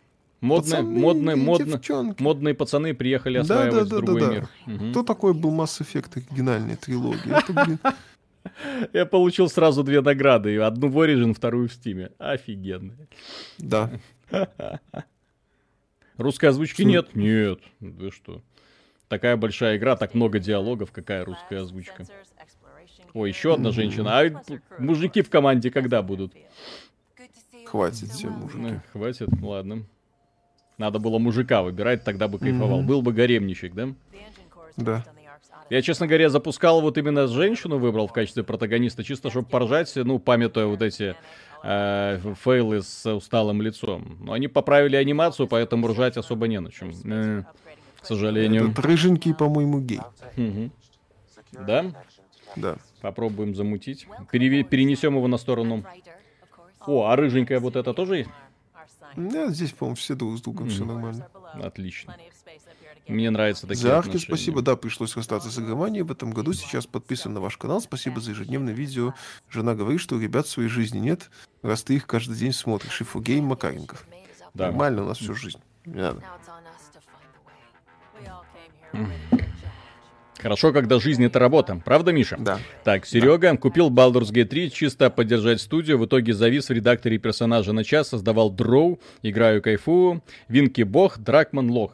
Speaker 1: модные,
Speaker 3: Пацаны
Speaker 1: модные, модные,
Speaker 3: девчонки.
Speaker 1: модные пацаны приехали
Speaker 3: Да,
Speaker 1: осваивать
Speaker 3: да, да,
Speaker 1: другой
Speaker 3: да, да.
Speaker 1: мир. Мгм.
Speaker 3: Кто такой был Mass Effect оригинальной трилогии? Это, блин,
Speaker 1: Я получил сразу две награды. Одну в Origin, вторую в Steam. Офигенно.
Speaker 3: да.
Speaker 1: Русской озвучки нет? Нет. Вы что? Такая большая игра, так много диалогов, какая русская озвучка. О, еще одна женщина. А мужики в команде когда будут?
Speaker 3: Хватит всем, мужики.
Speaker 1: Хватит, ладно. Надо было мужика выбирать, тогда бы кайфовал. Был бы гаремничек, да?
Speaker 3: Да.
Speaker 1: Я, честно говоря, запускал вот именно женщину, выбрал в качестве протагониста, чисто чтобы поржать, ну, памятуя вот эти э, фейлы с усталым лицом. Но они поправили анимацию, поэтому ржать особо не на чем. Э, сожалению.
Speaker 3: Этот рыженький, по-моему, гей.
Speaker 1: Мгм. Да?
Speaker 3: Да.
Speaker 1: Попробуем замутить. Переве- перенесем его на сторону. О, а рыженькая вот это тоже? есть?
Speaker 3: Да, здесь, по-моему, все друг с другом, все нормально.
Speaker 1: Отлично. Мне нравятся такие
Speaker 3: За арки
Speaker 1: отношения.
Speaker 3: спасибо. Да, пришлось расстаться с игроманией в этом году. Сейчас подписан на ваш канал. Спасибо за ежедневное видео. Жена говорит, что у ребят своей жизни нет, раз ты их каждый день смотришь. И фугейм Макаренков.
Speaker 1: Да.
Speaker 3: Нормально у нас всю жизнь. Не надо.
Speaker 1: Хорошо, когда жизнь это работа. Правда, Миша?
Speaker 3: Да.
Speaker 1: Так, Серега купил Baldur's Gate 3, чисто поддержать студию, в итоге завис в редакторе персонажа на час, создавал дроу, играю кайфу, Винки Бог, Дракман Лох.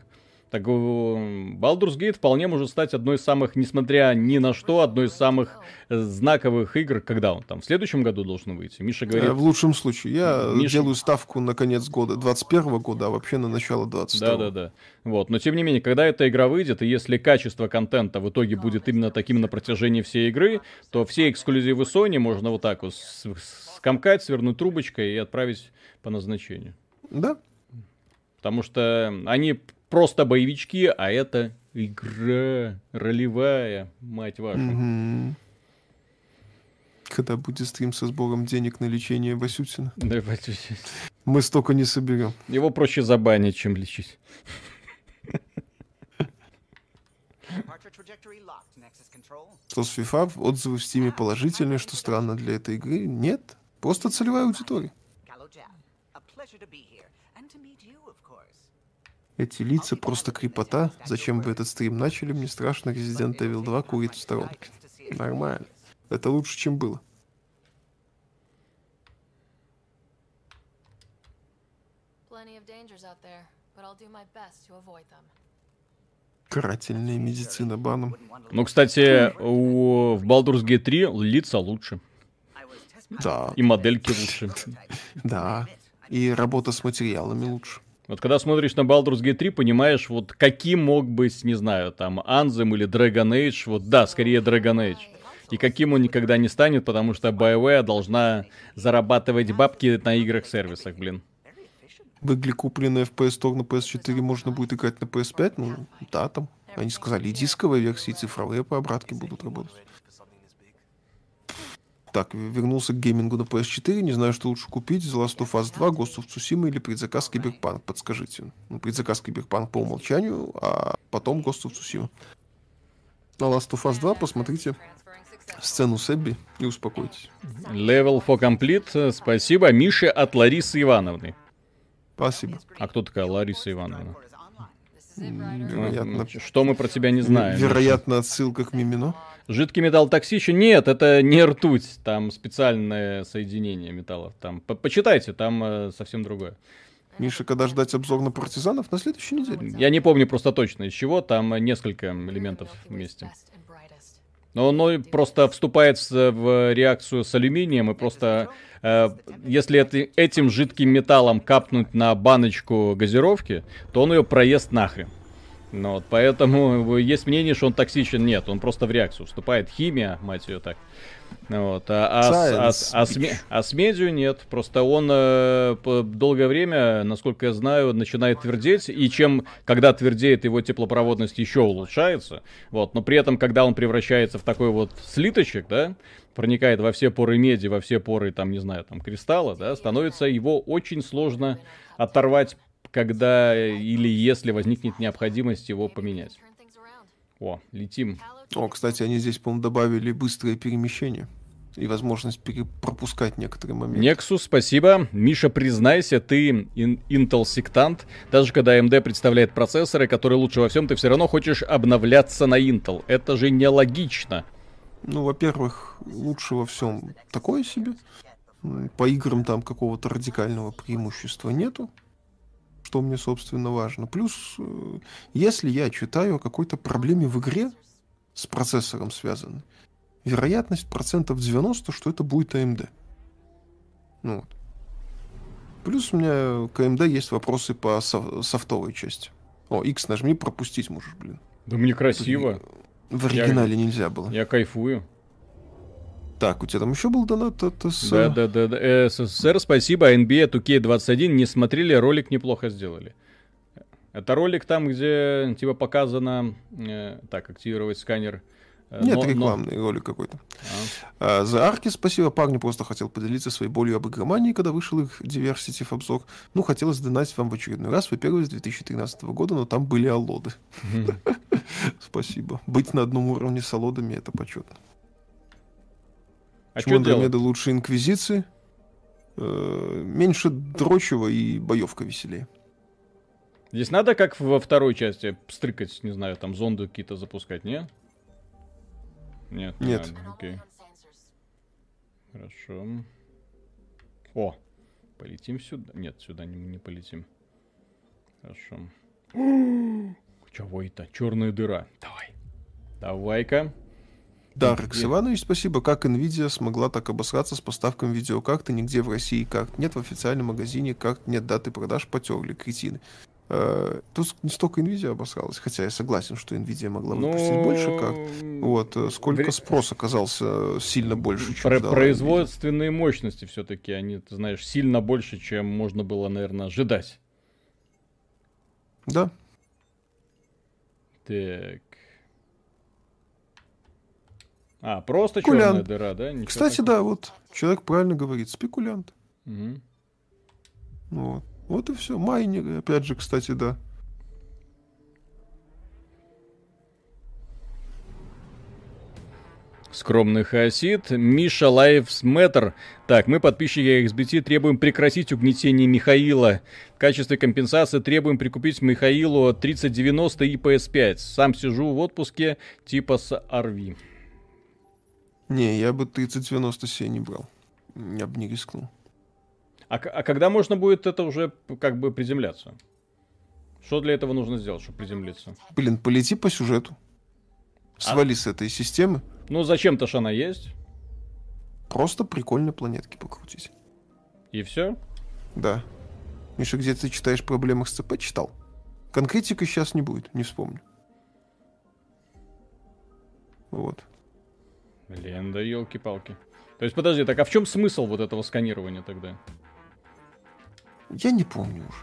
Speaker 1: Так, э, Baldur's Gate вполне может стать одной из самых, несмотря ни на что, одной из самых э, знаковых игр, когда он там, в следующем году должен выйти. Миша говорит,
Speaker 3: Э, В лучшем случае. Я
Speaker 1: Миша-
Speaker 3: делаю ставку на конец года 21 года, а вообще на начало 22
Speaker 1: Да-да-да. Вот. Но тем не менее, когда эта игра выйдет, и если качество контента в итоге будет именно таким на протяжении всей игры, то все эксклюзивы Sony можно вот так вот скомкать, свернуть трубочкой и отправить по назначению.
Speaker 3: Да?
Speaker 1: Потому что они просто боевички, а это игра ролевая, мать вашу.
Speaker 3: Мгм. Когда будет стрим со сбором денег на лечение Васютина?
Speaker 1: Да, батя,
Speaker 3: Мы столько не соберем.
Speaker 1: Его проще забанить, чем лечить.
Speaker 3: Что с FIFA? Отзывы в Стиме положительные, что странно для этой игры. Нет. Просто целевая аудитория. Эти лица просто крепота. Зачем вы этот стрим начали? Мне страшно. Resident Evil 2 курит в сторонке. Нормально. Это лучше, чем было. Карательная медицина баном.
Speaker 1: Ну, кстати, у, в Baldur's Gate 3 лица лучше.
Speaker 3: Да,
Speaker 1: И модельки лучше.
Speaker 3: да. И работа с материалами лучше.
Speaker 1: Вот когда смотришь на Baldur's Gate 3, понимаешь, вот каким мог быть, не знаю, там, Anthem или Dragon Age. Вот да, скорее Dragon Age. И каким он никогда не станет, потому что BioWare должна зарабатывать бабки на играх-сервисах, блин.
Speaker 3: В игре, купленные в PS Store на PS4, можно будет играть на PS5? Ну, да, там. Они сказали, и дисковые версии, и цифровые по обратке будут работать. Так, вернулся к геймингу на PS4. Не знаю, что лучше купить. The Last of Us 2, Ghost of Tsushima или предзаказ Киберпанк. Подскажите. Ну, предзаказ Киберпанк по умолчанию, а потом Ghost of Tsushima. На Last of Us 2 посмотрите сцену с Эбби и успокойтесь.
Speaker 1: Level for Complete. Спасибо Мише от Ларисы Ивановны.
Speaker 3: Спасибо.
Speaker 1: А кто такая Лариса Ивановна?
Speaker 3: Вероятно,
Speaker 1: Что мы про тебя не знаем?
Speaker 3: вероятно отсылка к Мимино.
Speaker 1: Жидкий металл токсичен? Нет, это не ртуть. Там специальное соединение металлов. Там по- почитайте, там э, совсем другое.
Speaker 3: Миша, когда ждать обзор на партизанов? На следующей неделе.
Speaker 1: Я не помню просто точно из чего. Там э, несколько элементов вместе. Но оно просто вступает с- в реакцию с алюминием и просто, э, если это, этим жидким металлом капнуть на баночку газировки, то он ее проест нахрен. Ну вот, поэтому есть мнение, что он токсичен. Нет, он просто в реакцию вступает. Химия, мать ее так. Вот, а, а, с- а а с ме- а с медью нет. Просто он э, долгое время, насколько я знаю, начинает твердеть. И чем, когда твердеет, его теплопроводность еще улучшается. Вот, но при этом, когда он превращается в такой вот слиточек, да, проникает во все поры меди, во все поры, там, не знаю, там, кристалла, да, становится его очень сложно оторвать, когда или если возникнет необходимость его поменять. О, летим.
Speaker 3: О, кстати, они здесь, по-моему, добавили быстрое перемещение и возможность пропускать некоторые моменты.
Speaker 1: Nexus, спасибо. Миша, признайся, ты ин- Intel-сектант. Даже когда AMD представляет процессоры, которые лучше во всем, ты все равно хочешь обновляться на Intel. Это же нелогично.
Speaker 3: Ну, во-первых, лучше во всем такое себе. По играм там какого-то радикального преимущества нету, что мне, собственно, важно. Плюс, э, если я читаю о какой-то проблеме в игре с процессором связанной, вероятность процентов 90, что это будет AMD. Ну вот. Плюс у меня к AMD есть вопросы по со- софтовой части. О, X нажми, пропустить можешь, блин.
Speaker 1: Да мне красиво.
Speaker 3: В оригинале нельзя было.
Speaker 1: Я кайфую.
Speaker 3: Так, у тебя там еще был донат от с...
Speaker 1: Да, да, да, да. Э, СССР, спасибо. А NBA 2K21 не смотрели, ролик неплохо сделали. Это ролик там, где типа показано... э, так, активировать сканер. э,
Speaker 3: Нет,
Speaker 1: но- но-
Speaker 3: рекламный ролик какой-то.
Speaker 1: А.
Speaker 3: А, За Арки спасибо. Парни просто хотел поделиться своей болью об игромании, когда вышел их Diversity в обзор. Ну, хотелось донатить вам в очередной раз. Вы первый с 2013 года, но там были аллоды. Спасибо. Быть на одном уровне с аллодами — это почетно.
Speaker 1: А
Speaker 3: Почему? Андромеда лучше Инквизиции? Э, Меньше дрочево и боевка веселее.
Speaker 1: Здесь надо, как во второй части, стрыкать, не знаю, там зонды какие-то запускать, не? Нет. не
Speaker 3: Нет.
Speaker 1: надо, Окей. Хорошо. О, полетим сюда. Нет, сюда не, не полетим. Хорошо. Чего это? Черная дыра. Давай. Давай-ка.
Speaker 3: Дарекс
Speaker 1: Где?
Speaker 3: Иванович, спасибо. Как Nvidia смогла так обосраться с поставками видеокарты нигде в России как нет в официальном магазине, как нет даты продаж, потерли, кретины. Э, Тут не столько Nvidia обосралась, хотя я согласен, что Nvidia могла выпустить
Speaker 1: Ну,
Speaker 3: больше карт. Вот, э, сколько
Speaker 1: вре-
Speaker 3: спрос оказался сильно больше, чем
Speaker 1: Про- производственные мощности все-таки, они, ты знаешь, сильно больше, чем можно было, наверное, ожидать.
Speaker 3: Nvidia. Да,
Speaker 1: Так. А, просто
Speaker 3: Спекулянт.
Speaker 1: черная дыра, да? Ничего
Speaker 3: кстати,
Speaker 1: такого?
Speaker 3: да, вот человек правильно говорит, спекулянт.
Speaker 1: Мгм.
Speaker 3: Вот. Вот и все. Майнеры, опять же, кстати, да.
Speaker 1: Скромный хаосит. Миша Lives Matter. Так, мы, подписчики XBT, требуем прекратить угнетение Михаила. В качестве компенсации требуем прикупить Михаилу 3090 и PS5. Сам сижу в отпуске, типа с RV.
Speaker 3: Не, я бы 3090 себе не брал. Я бы не рискнул.
Speaker 1: А, а когда можно будет это уже как бы приземляться? Что для этого нужно сделать, чтобы приземлиться?
Speaker 3: Блин, полети по сюжету. Свали с этой системы.
Speaker 1: Ну, зачем-то ж она есть.
Speaker 3: Просто прикольные планетки покрутить.
Speaker 1: И все.
Speaker 3: Да. Миша, где ты читаешь проблемы с ЦП? Читал. Конкретика сейчас не будет, не вспомню. Вот.
Speaker 1: Блин, да елки-палки. То есть, подожди, так а в чем смысл вот этого сканирования тогда?
Speaker 3: Я не помню уже.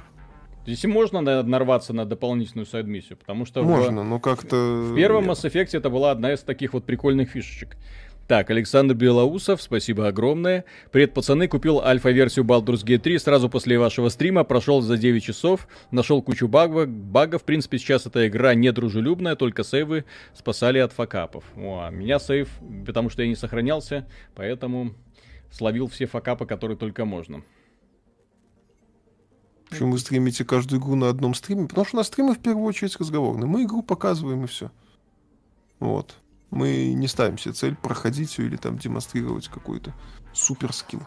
Speaker 1: Здесь можно на- нарваться на дополнительную сайд-миссию, потому что в-
Speaker 3: Можно, но как-то...
Speaker 1: в первом. Mass Effect это была одна из таких вот прикольных фишечек. Так, Александр Белоусов, спасибо огромное. Привет, пацаны, купил альфа-версию Baldur's Gate 3 сразу после вашего стрима, прошел за 9 часов, нашел кучу багов, багов. В принципе, сейчас эта игра недружелюбная, только сейвы спасали от факапов. О, а меня сейв, потому что я не сохранялся, поэтому словил все факапы, которые только можно.
Speaker 3: Почему вы стримите каждую игру на одном стриме? Потому что на стримы в первую очередь разговорные. Мы игру показываем и все. Вот. Мы не ставим себе цель проходить ее или там демонстрировать какой-то супер скилл.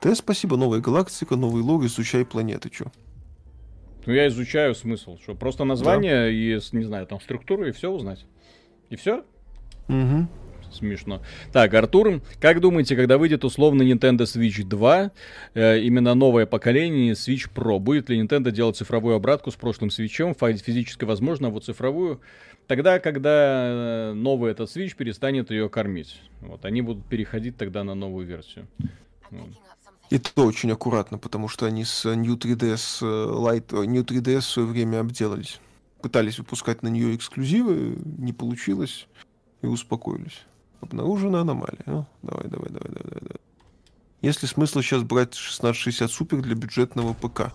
Speaker 3: Т, спасибо, новая галактика, новый лог, изучай планеты, чё?
Speaker 1: Ну, я изучаю смысл, что просто название и, с- не знаю, там структуру и все узнать. И все?
Speaker 3: Угу.
Speaker 1: Смешно. Так, Артур, как думаете, когда выйдет условно Nintendo Switch 2, э, именно новое поколение Switch Pro, будет ли Nintendo делать цифровую обратку с прошлым свечом, физически возможно, а вот цифровую, тогда, когда э, новый этот Switch перестанет ее кормить. Вот, они будут переходить тогда на новую версию.
Speaker 3: И то очень аккуратно, потому что они с New 3DS э, Lite, ой, New 3DS в свое время обделались. Пытались выпускать на нее эксклюзивы, не получилось, и успокоились. Обнаружена аномалия. Ну, давай, давай, давай, давай, давай. давай. Есть ли смысл сейчас брать 1660 Super для бюджетного ПК?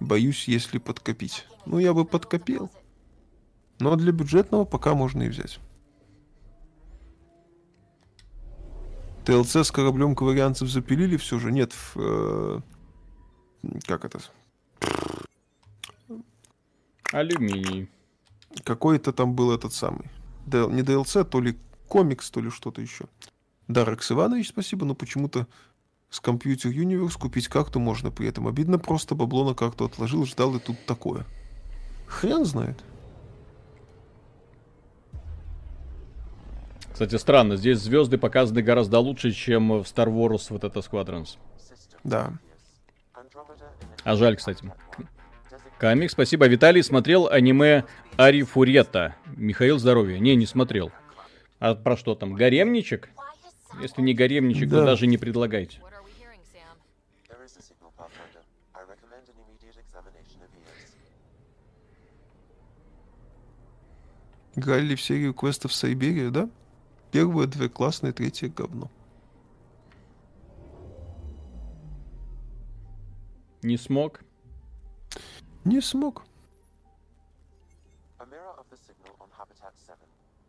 Speaker 3: Боюсь, если подкопить. Ну, я бы подкопил. Но для бюджетного ПК можно и взять. ТЛЦ с кораблем коварианцев запилили все же? Нет, в, э, как это?
Speaker 1: Алюминий.
Speaker 3: Какой-то там был этот самый. Д- не DLC, то ли комикс, то ли что-то еще. Дарекс Иванович, спасибо, но почему-то с Computer Universe купить карту можно при этом. Обидно просто, бабло на карту отложил, ждал и тут такое. Хрен знает.
Speaker 1: Кстати, странно, здесь звезды показаны гораздо лучше, чем в Star Wars вот это Squadrons.
Speaker 3: Да.
Speaker 1: А жаль, кстати. Камик, спасибо. Виталий смотрел аниме Ари Фурета. Михаил, здоровье. Не, не смотрел. А про что там? Гаремничек? Если не гаремничек, то
Speaker 3: Да.
Speaker 1: даже не предлагайте.
Speaker 5: What are we hearing, Sam?
Speaker 7: There is a signal, Pathfinder. I recommend an immediate examination of ears.
Speaker 3: Играли ли в Сайберия, да? Первые две классные, третье говно.
Speaker 1: Не смог.
Speaker 3: Не смог.
Speaker 7: A mirror of the signal on Habitat 7.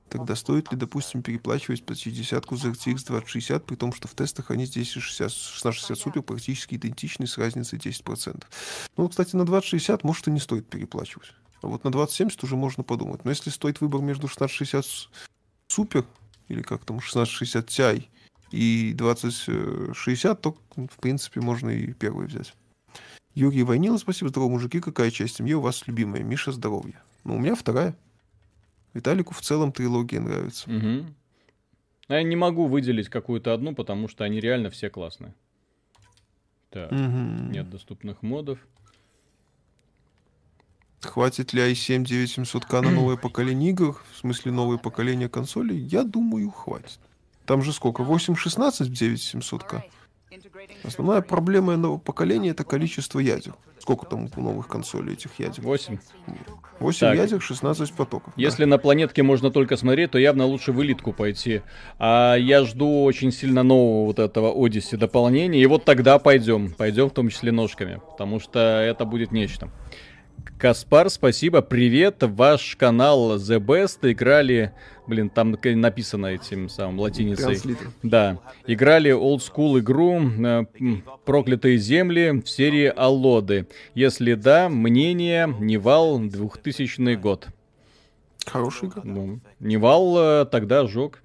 Speaker 3: Тогда стоит ли, допустим, переплачивать почти десятку за RTX 2060, при том, что в тестах они здесь 60, 1660 супер практически идентичны с разницей 10%. Ну, кстати, на 2060 может и не стоит переплачивать. А вот на 2070 уже можно подумать. Но если стоит выбор между 1660 с- супер, или как там, 1660 Ti и 2060, то, в принципе, можно и первый взять. Юрий Войнила, спасибо, здорово, мужики, какая часть семьи у вас любимая? Миша, здоровье. Ну, у меня вторая. Виталику в целом трилогия нравится.
Speaker 1: А Я не могу выделить какую-то одну, потому что они реально все классные. Так,
Speaker 3: Мгм.
Speaker 1: нет доступных модов.
Speaker 3: Хватит ли i7 9700K на новое поколение игр? В смысле, новое поколение консолей? Я думаю, хватит. Там же сколько? 8.16 в 9700K? Основная проблема нового поколения — это количество ядер. Сколько там у новых консолей этих ядер?
Speaker 1: 8.
Speaker 3: 8
Speaker 1: Так.
Speaker 3: ядер, 16 потоков. да.
Speaker 1: Если на планетке можно только смотреть, то явно лучше в элитку пойти. А я жду очень сильно нового вот этого Одиссе дополнения. И вот тогда пойдем. Пойдем в том числе ножками. Потому что это будет нечто. Каспар, спасибо, привет. Ваш канал the best играли... Блин, там написано этим самым латиницей. Да, играли school игру э, «Проклятые земли» в серии «Аллоды». Если да, мнение. Nival 2000 год.
Speaker 3: Хорошая игра.
Speaker 1: Ну, Nival э, тогда жег.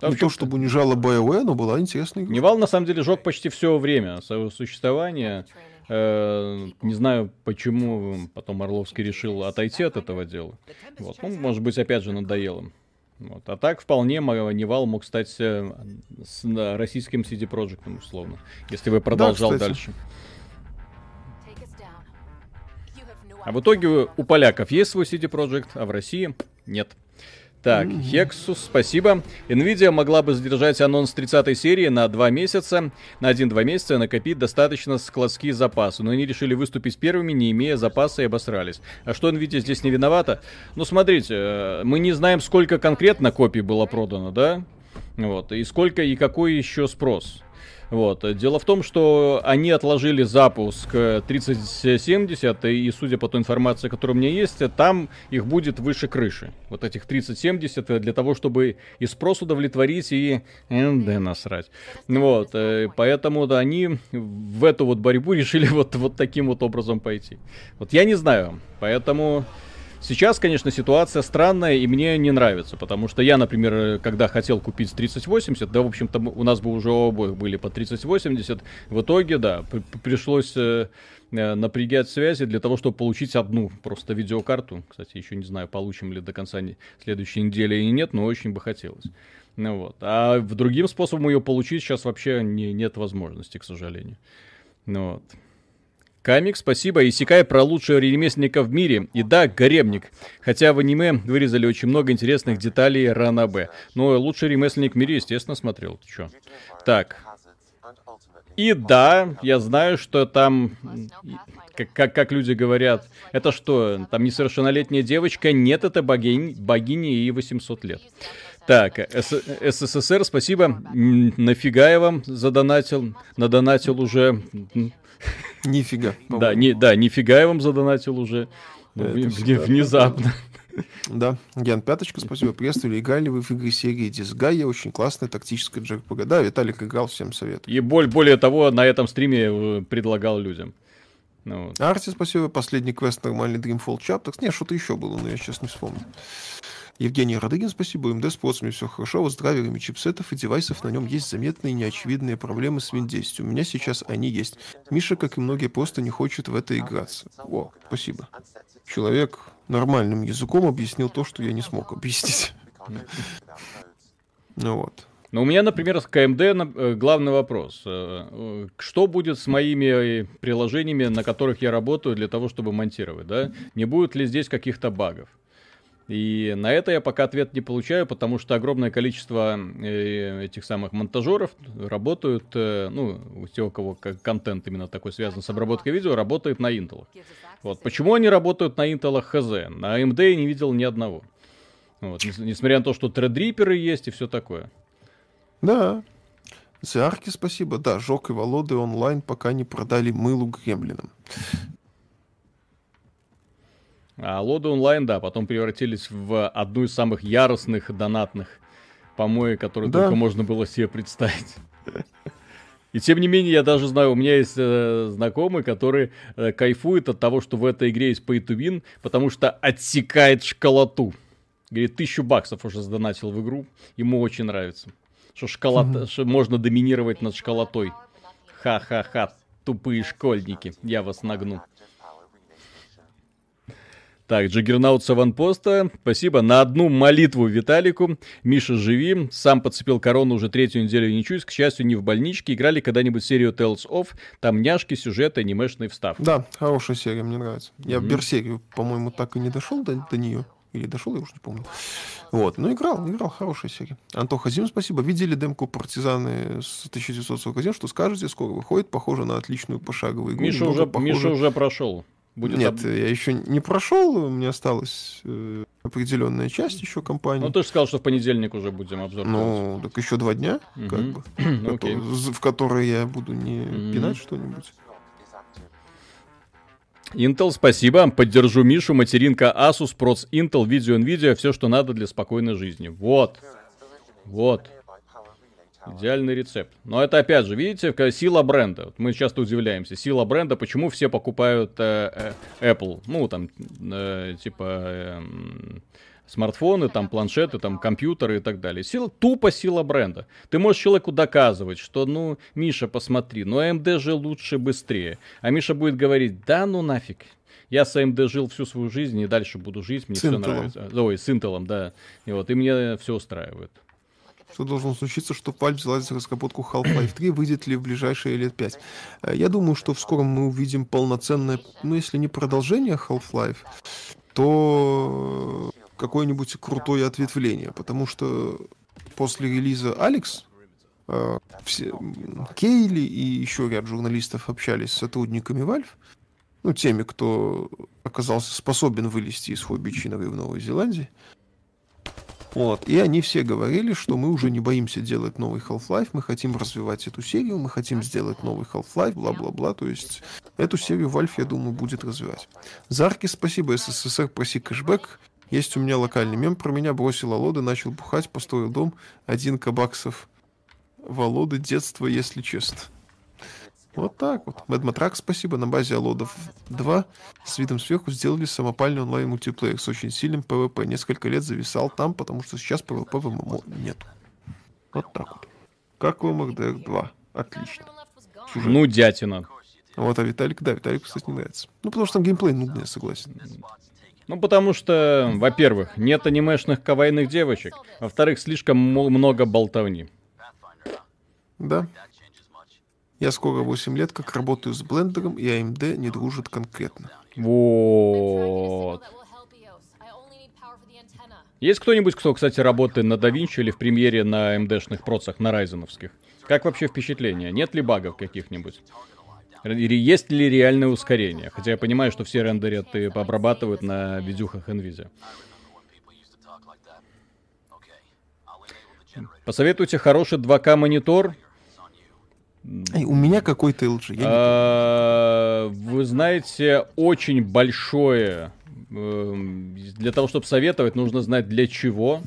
Speaker 3: Не то, чтобы унижала BioWare, но была интересная игра.
Speaker 1: Nival на самом деле жег почти все время своего существования. Э, не знаю, почему потом Орловский решил отойти от этого дела. Вот. Ну, может быть, опять же, надоело. Вот. А так вполне Nival мог стать э, с- да, российским CD Projekt, условно, если бы продолжал
Speaker 3: кстати.
Speaker 1: дальше. А в итоге у поляков есть свой CD Projekt, а в России нет. Так, Hexus, спасибо. Nvidia могла бы задержать анонс 30 серии на 2 месяца, на 1-2 месяца накопить достаточно складские запасы, но они решили выступить первыми, не имея запаса и обосрались. А что Nvidia здесь не виновата? Ну, смотрите, э, мы не знаем, сколько конкретно копий было продано, да? Вот, и сколько и какой еще спрос. Вот. Дело в том, что они отложили запуск э, 3070, и судя по той информации, которая у меня есть, э, там их будет выше крыши. Вот этих 3070 э, для того, чтобы и спрос удовлетворить, и НД насрать. Вот. э, Поэтому да, они в эту вот борьбу решили вот, вот таким вот образом пойти. Вот я не знаю. Поэтому Сейчас, конечно, ситуация странная и мне не нравится, потому что я, например, когда хотел купить 3080, да, в общем-то, у нас бы уже обоих были по 3080, в итоге, да, при- при- пришлось э, э, напрягать связи для того, чтобы получить одну просто видеокарту. Кстати, еще не знаю, получим ли до конца не- следующей недели или нет, но очень бы хотелось. Ну вот. А другим способом ее получить сейчас вообще не, нет возможности, к сожалению. Ну вот. Камик, спасибо. Исекай про лучшего ремесленника в мире. И да, гаремник. Хотя в аниме вырезали очень много интересных деталей Ранабе. Но лучший ремесленник в мире, естественно, смотрел. Ты чё? Так. И да, я знаю, что там, как, как, как люди говорят, это что, там несовершеннолетняя девочка? Нет, это богинь, богиня ей 800 лет. Так, С- СССР, спасибо. Нафига я вам задонатил? Надонатил уже.
Speaker 3: Нифига.
Speaker 1: Да, не, да, нифига я вам задонатил уже. Ну, внезапно.
Speaker 3: Да, Ян Пяточка, спасибо. Приветствую. Играли вы в игры серии Дисгайя. Очень классная тактическая JRPG. Да, Виталик играл, всем советую.
Speaker 1: И боль, более того, на этом стриме э, предлагал людям. Ну, вот.
Speaker 3: Арти, спасибо. Последний квест нормальный Dreamfall Chapters. Не, что-то еще было, но я сейчас не вспомню. Евгений Радыгин, спасибо. МД с процами все хорошо. Вот с драйверами чипсетов и девайсов на нем есть заметные неочевидные проблемы с Win10. У меня сейчас они есть. Миша, как и многие, просто не хочет в это играться. О, спасибо. Человек нормальным языком объяснил то, что я не смог объяснить. Ну вот.
Speaker 1: Но у меня, например, с КМД э, главный вопрос. Э, э, Что будет с моими приложениями, на которых я работаю для того, чтобы монтировать, да? Не будет ли здесь каких-то багов? И на это я пока ответ не получаю, потому что огромное количество э, этих самых монтажеров работают, э, ну, у тех, у кого контент именно такой связан с обработкой видео, работает на Intel. Вот. Почему они работают на Intel хз? На AMD я не видел ни одного. Вот. нес- Несмотря на то, что тредриперы есть и все такое.
Speaker 3: Да. Зиарки, спасибо. Да, Жок и Володы онлайн пока не продали мылу гремлинам.
Speaker 1: А лоды онлайн, да, потом превратились в одну из самых яростных донатных помоек, которые
Speaker 3: Да.
Speaker 1: только можно было себе представить. И тем не менее, я даже знаю, у меня есть э, знакомый, который э, кайфует от того, что в этой игре есть pay to win, потому что отсекает школоту. Говорит, тысячу баксов уже сдонатил в игру, ему очень нравится. Что школота, что можно доминировать над школотой. Ха-ха-ха, тупые школьники, я вас нагну. Так, Джаггернаут с аванпоста. Спасибо. На одну молитву Виталику. Миша, живи. Сам подцепил корону уже третью неделю не чусь. К счастью, не в больничке. Играли когда-нибудь серию Tales of. Там няшки, сюжет, анимешный встав.
Speaker 3: Да, хорошая серия, мне нравится. Я в Берсерию, по-моему, так и не дошел до, до нее. Или дошел, я уже не помню. Вот, ну играл, играл, хорошая серия. Антоха Зим, спасибо. Видели демку «Партизаны» с 1941? Что скажете? Скоро выходит. Похоже на отличную пошаговую игру.
Speaker 1: Миша уже,
Speaker 3: похоже-
Speaker 1: Миша уже прошел. Будет
Speaker 3: Нет,
Speaker 1: об-
Speaker 3: я еще не прошел, мне осталась э, определенная часть еще компании.
Speaker 1: Ну, ты же сказал, что в понедельник уже будем обзор делать.
Speaker 3: Ну, так еще два дня, как
Speaker 1: Мгм.
Speaker 3: бы,
Speaker 1: Ну,
Speaker 3: кото- з- в которые я буду не
Speaker 1: Мгм.
Speaker 3: пинать что-нибудь.
Speaker 1: Intel, спасибо. Поддержу Мишу. Материнка Asus, проц Intel, видео Nvidia. Все, что надо для спокойной жизни. Вот. Вот. Идеальный рецепт. Но это опять же, видите, сила бренда. Мы часто удивляемся. Сила бренда, почему все покупают э, э, Apple. Ну, там, э, типа, э, смартфоны, там планшеты, там компьютеры и так далее. Сила, тупо сила бренда. Ты можешь человеку доказывать, что, ну, Миша, посмотри, ну AMD же лучше, быстрее. А Миша будет говорить, да ну нафиг, я с AMD жил всю свою жизнь и дальше буду жить, мне все нравится. Ой, с Intel, да. И вот, и мне все устраивает.
Speaker 3: Что должно случиться, чтобы Valve взялась за разработку Half-Life 3, выйдет ли в ближайшие лет 5? Э, Я думаю, что в скором мы увидим полноценное, ну, если не продолжение Half-Life, то какое-нибудь крутое ответвление, потому что после релиза Алекс э, все, Кейли и еще ряд журналистов общались с сотрудниками Valve, ну, теми, кто оказался способен вылезти из хобби норы в Новой Зеландии. Вот. И они все говорили, что мы уже не боимся делать новый Half-Life, мы хотим развивать эту серию, мы хотим сделать новый Half-Life, бла-бла-бла. То есть эту серию Valve, я думаю, будет развивать. Зарки, спасибо, СССР, проси кэшбэк. Есть у меня локальный мем про меня, бросил Алоды, начал бухать, построил дом, один кабаксов. Володы, детство, если честно. Вот так вот. Мэдматрак, спасибо. На базе Алодов 2 с видом сверху сделали самопальный онлайн мультиплеер с очень сильным PvP. Несколько лет зависал там, потому что сейчас PvP в ММО нет. Вот так вот. Как в MRDR 2. Отлично. Сюжет.
Speaker 1: Ну, дятина.
Speaker 3: А вот, а Виталик, да, Виталику, кстати, не нравится. Ну, потому что там геймплей нудный, я согласен.
Speaker 1: Ну, потому что, во-первых, нет анимешных кавайных девочек. Во-вторых, слишком много болтовни.
Speaker 3: Да. Я скоро 8 лет как работаю с блендером, и AMD не дружит конкретно.
Speaker 1: Вот. Есть кто-нибудь, кто, кстати, работает на DaVinci или в премьере на AMD-шных процессах, на райзеновских? Как вообще впечатление? Нет ли багов каких-нибудь? Есть ли реальное ускорение? Хотя я понимаю, что все рендерят и обрабатывают на видюхах NVIDIA. Посоветуйте хороший 2К монитор.
Speaker 3: Эй, у меня какой-то LG.
Speaker 1: А, Вы знаете, очень большое. эм, Для того, чтобы советовать, нужно знать для чего,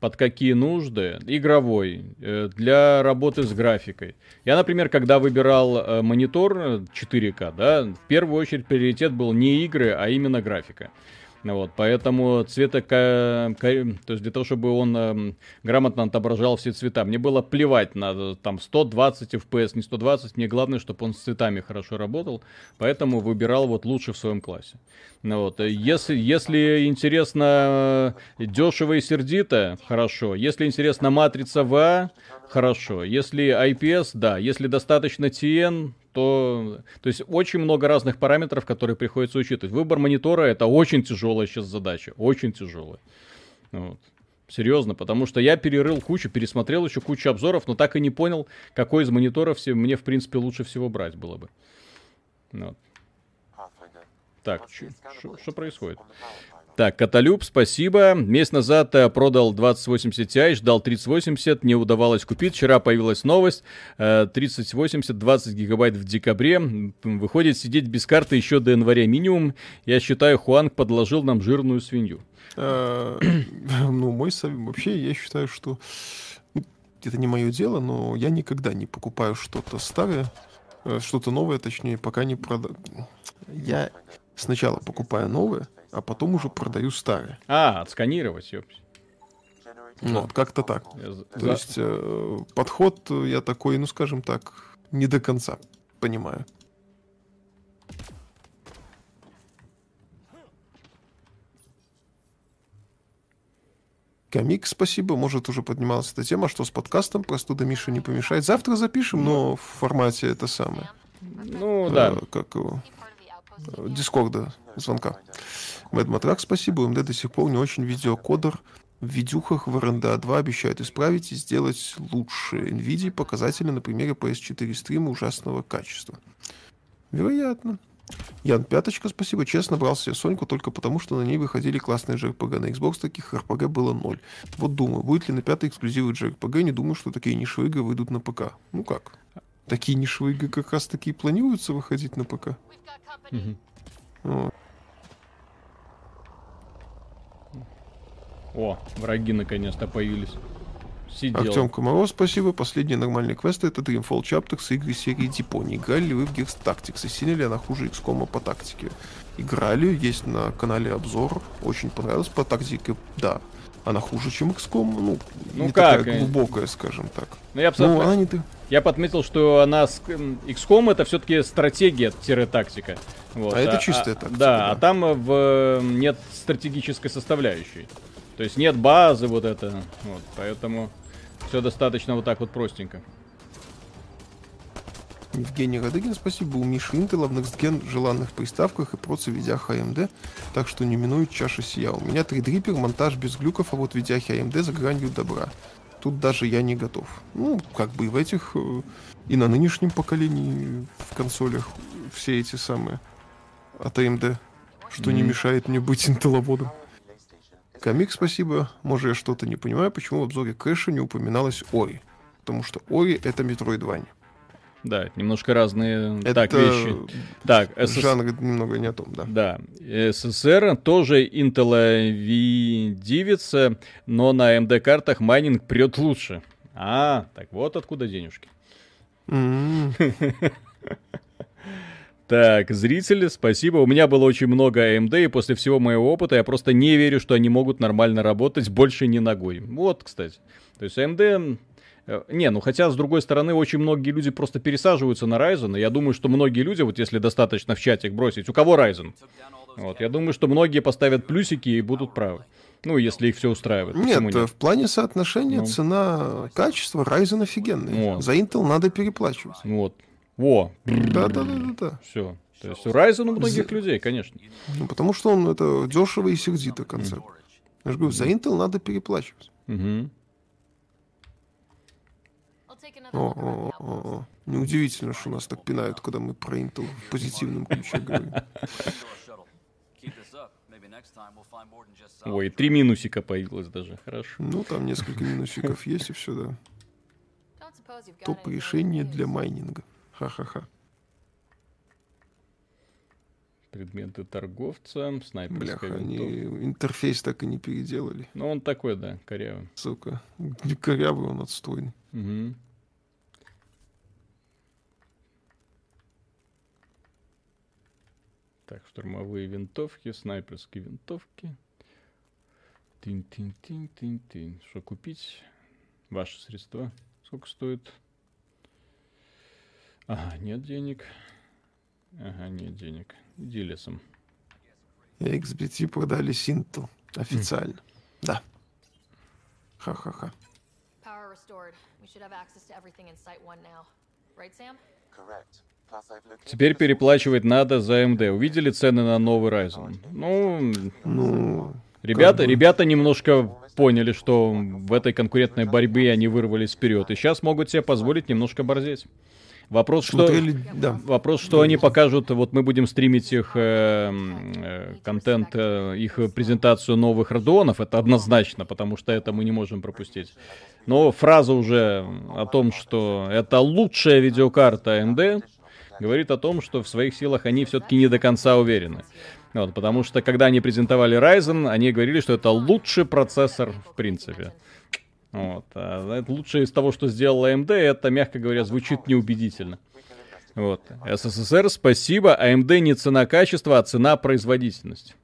Speaker 1: под какие нужды. Игровой, э, для работы с графикой. Я, например, когда выбирал э, монитор э, 4К, да, в первую очередь приоритет был не игры, а именно графика. Вот, поэтому цвета, то есть для того, чтобы он эм, грамотно отображал все цвета. Мне было плевать на э, там 120 FPS, не 120, мне главное, чтобы он с цветами хорошо работал, поэтому выбирал вот лучше в своем классе. Ну Вот, э, если, если интересно э, дешево и сердито, хорошо. Если интересно матрица VA, хорошо. Если IPS, да. Если достаточно TN, то, то есть очень много разных параметров, которые приходится учитывать. Выбор монитора это очень тяжелая сейчас задача, очень тяжелая. Вот. Серьезно, потому что я перерыл кучу, пересмотрел еще кучу обзоров, но так и не понял, какой из мониторов мне, в принципе, лучше всего брать было бы. Вот.
Speaker 7: Pathfinder.
Speaker 1: Так, что происходит? Так, Каталюб, спасибо. Месяц назад э, продал 2080 Ti, ждал 3080, не удавалось купить. Вчера появилась новость. э, 3080, 20 гигабайт в декабре. Выходит, сидеть без карты еще до января минимум. Я считаю, Хуанг подложил нам жирную свинью.
Speaker 3: Э, Ну, мой совет... Вообще, я считаю, что... ну, Это не мое дело, но я никогда не покупаю что-то старое, э, что-то новое, точнее, пока не продаю. Я сначала покупаю новое, а потом уже продаю старое.
Speaker 1: А, отсканировать.
Speaker 7: Generating
Speaker 3: Ну, вот как-то так.
Speaker 1: Я
Speaker 3: То
Speaker 1: за-
Speaker 3: есть э, подход э, я такой, ну, скажем так, не до конца понимаю. Комик, спасибо. Может, уже поднималась эта тема, что с подкастом простуда Миша не помешает. Завтра запишем, но в формате это самое.
Speaker 1: Ну, да.
Speaker 3: э, как его? Дискорда, звонка. Мэд Матрак, спасибо. МД до сих пор не очень видеокодер. В видюхах в РНДА 2 обещают исправить и сделать лучше. NVIDIA показатели на примере PS4 стрима ужасного качества. Вероятно. Ян Пяточка, спасибо. Честно, брал себе Соньку только потому, что на ней выходили классные JRPG. На Xbox таких RPG было ноль. Вот думаю, будет ли на пятый эксклюзивы JRPG, не думаю, что такие нишевые игры выйдут на ПК. Ну как? Такие нишевые игры как раз таки и планируются выходить на ПК.
Speaker 1: Мгм.
Speaker 3: Вот.
Speaker 1: О, враги наконец-то появились. сидел.
Speaker 3: Артем Комаров, спасибо. Последние нормальные квесты это Dreamfall Chapters и игры серии Депо. Не играли ли вы в Gears Tactics? И сильно ли она хуже XCOM по тактике? Играли, есть на канале обзор. Очень понравилось по тактике, да. Она хуже, чем XCOM, ну,
Speaker 1: Ну
Speaker 3: не
Speaker 1: как,
Speaker 3: такая глубокая, скажем так.
Speaker 1: Ну, я,
Speaker 3: Ну, она не
Speaker 1: я подметил, что она с XCOM это все-таки стратегия-тактика. Вот.
Speaker 3: А это чистая тактика,
Speaker 1: Да,
Speaker 3: да.
Speaker 1: а там э, в, нет стратегической составляющей. То есть нет базы вот это. Вот, поэтому все достаточно вот так вот простенько.
Speaker 3: Евгений Радыгин, спасибо. У Миши Intel в Next Gen в желанных приставках и процы видях AMD, так что не минует чаша сия. У меня 3D монтаж без глюков, а вот видяхи AMD за гранью добра. Тут даже я не готов. Ну, как бы и в этих, э, и на нынешнем поколении в консолях все эти самые от AMD, что не
Speaker 1: Мгм.
Speaker 3: мешает мне быть интелловодом. Комик, спасибо. Может, я что-то не понимаю, почему в обзоре Кэша не упоминалось Ори. Потому что Ори — это Metroidvania.
Speaker 1: Да, немножко разные
Speaker 3: Это
Speaker 1: так вещи. Так, СС-
Speaker 3: жанр немного не о том, да.
Speaker 1: Да, СССР тоже Intel V9, но на AMD картах майнинг прет лучше. А, так вот откуда денежки.
Speaker 3: М,
Speaker 1: Так, зрители, спасибо. У меня было очень много AMD, и после всего моего опыта я просто не верю, что они могут нормально работать больше ни ногой. Вот, кстати. То есть AMD... э, Не, ну хотя, с другой стороны, очень многие люди просто пересаживаются на Ryzen, и я думаю, что многие люди, вот если достаточно в чатик бросить, у кого Ryzen? Вот, я думаю, что многие поставят плюсики и будут правы. Ну, если их все устраивает.
Speaker 3: Нет, э, в плане соотношения
Speaker 1: Ну.
Speaker 3: цена-качество Ryzen офигенный.
Speaker 1: Вот.
Speaker 3: За Intel надо переплачивать.
Speaker 1: Вот. Во.
Speaker 3: Да-да-да-да.
Speaker 1: Все. То есть у Ryzen у многих людей, конечно.
Speaker 3: Ну, потому что он это дешево и сердито концепт. Я же говорю, за Intel надо переплачивать.
Speaker 5: Another
Speaker 3: О, о, о, о. Неудивительно, что нас так пинают, когда мы про Intel в позитивном ключе говорим.
Speaker 1: Ой, три минусика появилось даже. Хорошо.
Speaker 3: Ну, там несколько минусиков есть и все, да. Топ решение для майнинга. Ха-ха-ха.
Speaker 1: Предметы торговца, снайперская
Speaker 3: Бляха, они интерфейс так и не переделали.
Speaker 1: Ну, он такой, да, корявый.
Speaker 3: Сука. Корявый он отстойный.
Speaker 1: Мгм. Так, штурмовые винтовки, снайперские винтовки. Тин-тин-тин-тин-тин. Что купить? Ваши средства. Сколько стоит? Ага, нет денег. Ага, нет денег. Иди лесом.
Speaker 3: XBT продали Intel. Официально. Да. Ха-ха-ха.
Speaker 5: Power restored. We should have access to everything in Site 1 now. Right, Sam?
Speaker 7: Correct. Plus, I've located
Speaker 1: Теперь переплачивать надо за AMD. Увидели цены на новый Ryzen? Ну,
Speaker 3: Ну,
Speaker 1: Ребята,
Speaker 3: бы.
Speaker 1: ребята немножко поняли, что в этой конкурентной борьбе они вырвались вперед. И сейчас могут себе позволить немножко борзеть. Вопрос, что...
Speaker 3: смотрели, да.
Speaker 1: Вопрос, что они покажут, вот мы будем стримить их э, э, контент, э, их презентацию новых Родеонов, это однозначно, потому что это мы не можем пропустить. Но фраза уже о том, что это лучшая видеокарта AMD, говорит о том, что в своих силах они все-таки не до конца уверены. Вот, потому что когда они презентовали Ryzen, они говорили, что это лучший процессор в принципе. Вот. А это лучшее из того, что сделал AMD, это, мягко говоря, звучит неубедительно. Вот. СССР, спасибо. AMD не цена-качество, а цена-производительность.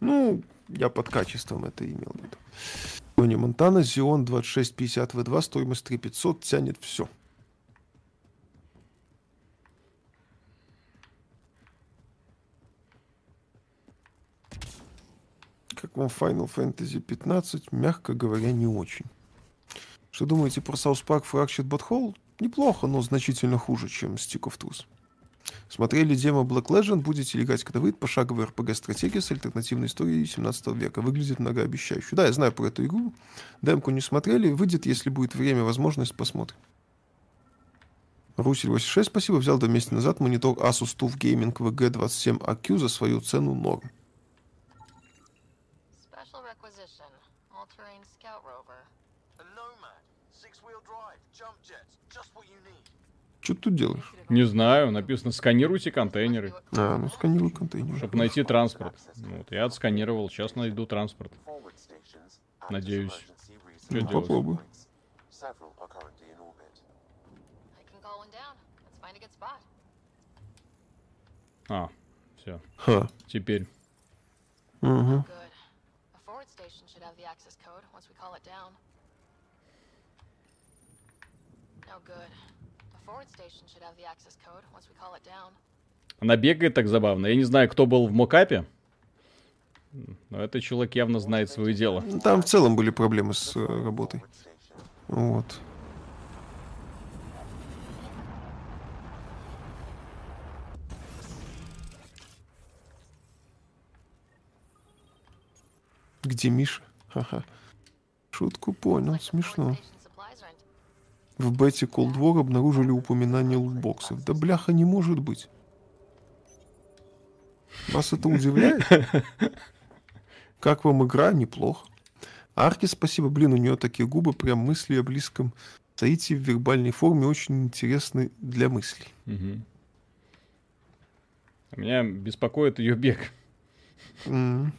Speaker 3: Ну, я под качеством это имел в виду. Тони Монтана, Xeon 2650 V2, стоимость 3500, тянет все. Как вам Final Fantasy 15? Мягко говоря, не очень. Что думаете про South Park Fractured But Whole? Неплохо, но значительно хуже, чем Stick of Truth. Смотрели демо Black Legend, будете ли играть, когда выйдет пошаговая RPG-стратегия с альтернативной историей 17 века. Выглядит многообещающе. Да, я знаю про эту игру. Демку не смотрели. Выйдет, если будет время, возможность, посмотрим. Русель 86, спасибо. Взял два месяца назад монитор Asus TUF Gaming VG27AQ за свою цену норм. Что ты тут делаешь?
Speaker 1: Не знаю, написано сканируйте контейнеры,
Speaker 3: А, ну сканируй контейнер.
Speaker 1: чтобы найти транспорт. Ну, Вот, я отсканировал, сейчас найду транспорт. Надеюсь. Что
Speaker 3: Ну,
Speaker 1: делать?
Speaker 3: попробуй.
Speaker 1: А, все,
Speaker 3: Ха.
Speaker 1: теперь.
Speaker 3: Угу.
Speaker 5: No good.
Speaker 1: Она бегает так забавно. Я не знаю, кто был в мокапе. Но этот человек явно знает свое дело.
Speaker 3: Ну, Там в целом были проблемы с э, работой. Вот. Где Миша? Ха-ха. Шутку понял, смешно. В бете Cold War обнаружили упоминание лутбоксов. Да бляха, не может быть. Вас это удивляет? Как вам игра? Неплохо. Арки, спасибо. Блин, у нее такие губы, прям мысли о близком Саите в вербальной форме очень интересны для мыслей.
Speaker 1: Мгм. Меня беспокоит ее бег.
Speaker 3: М.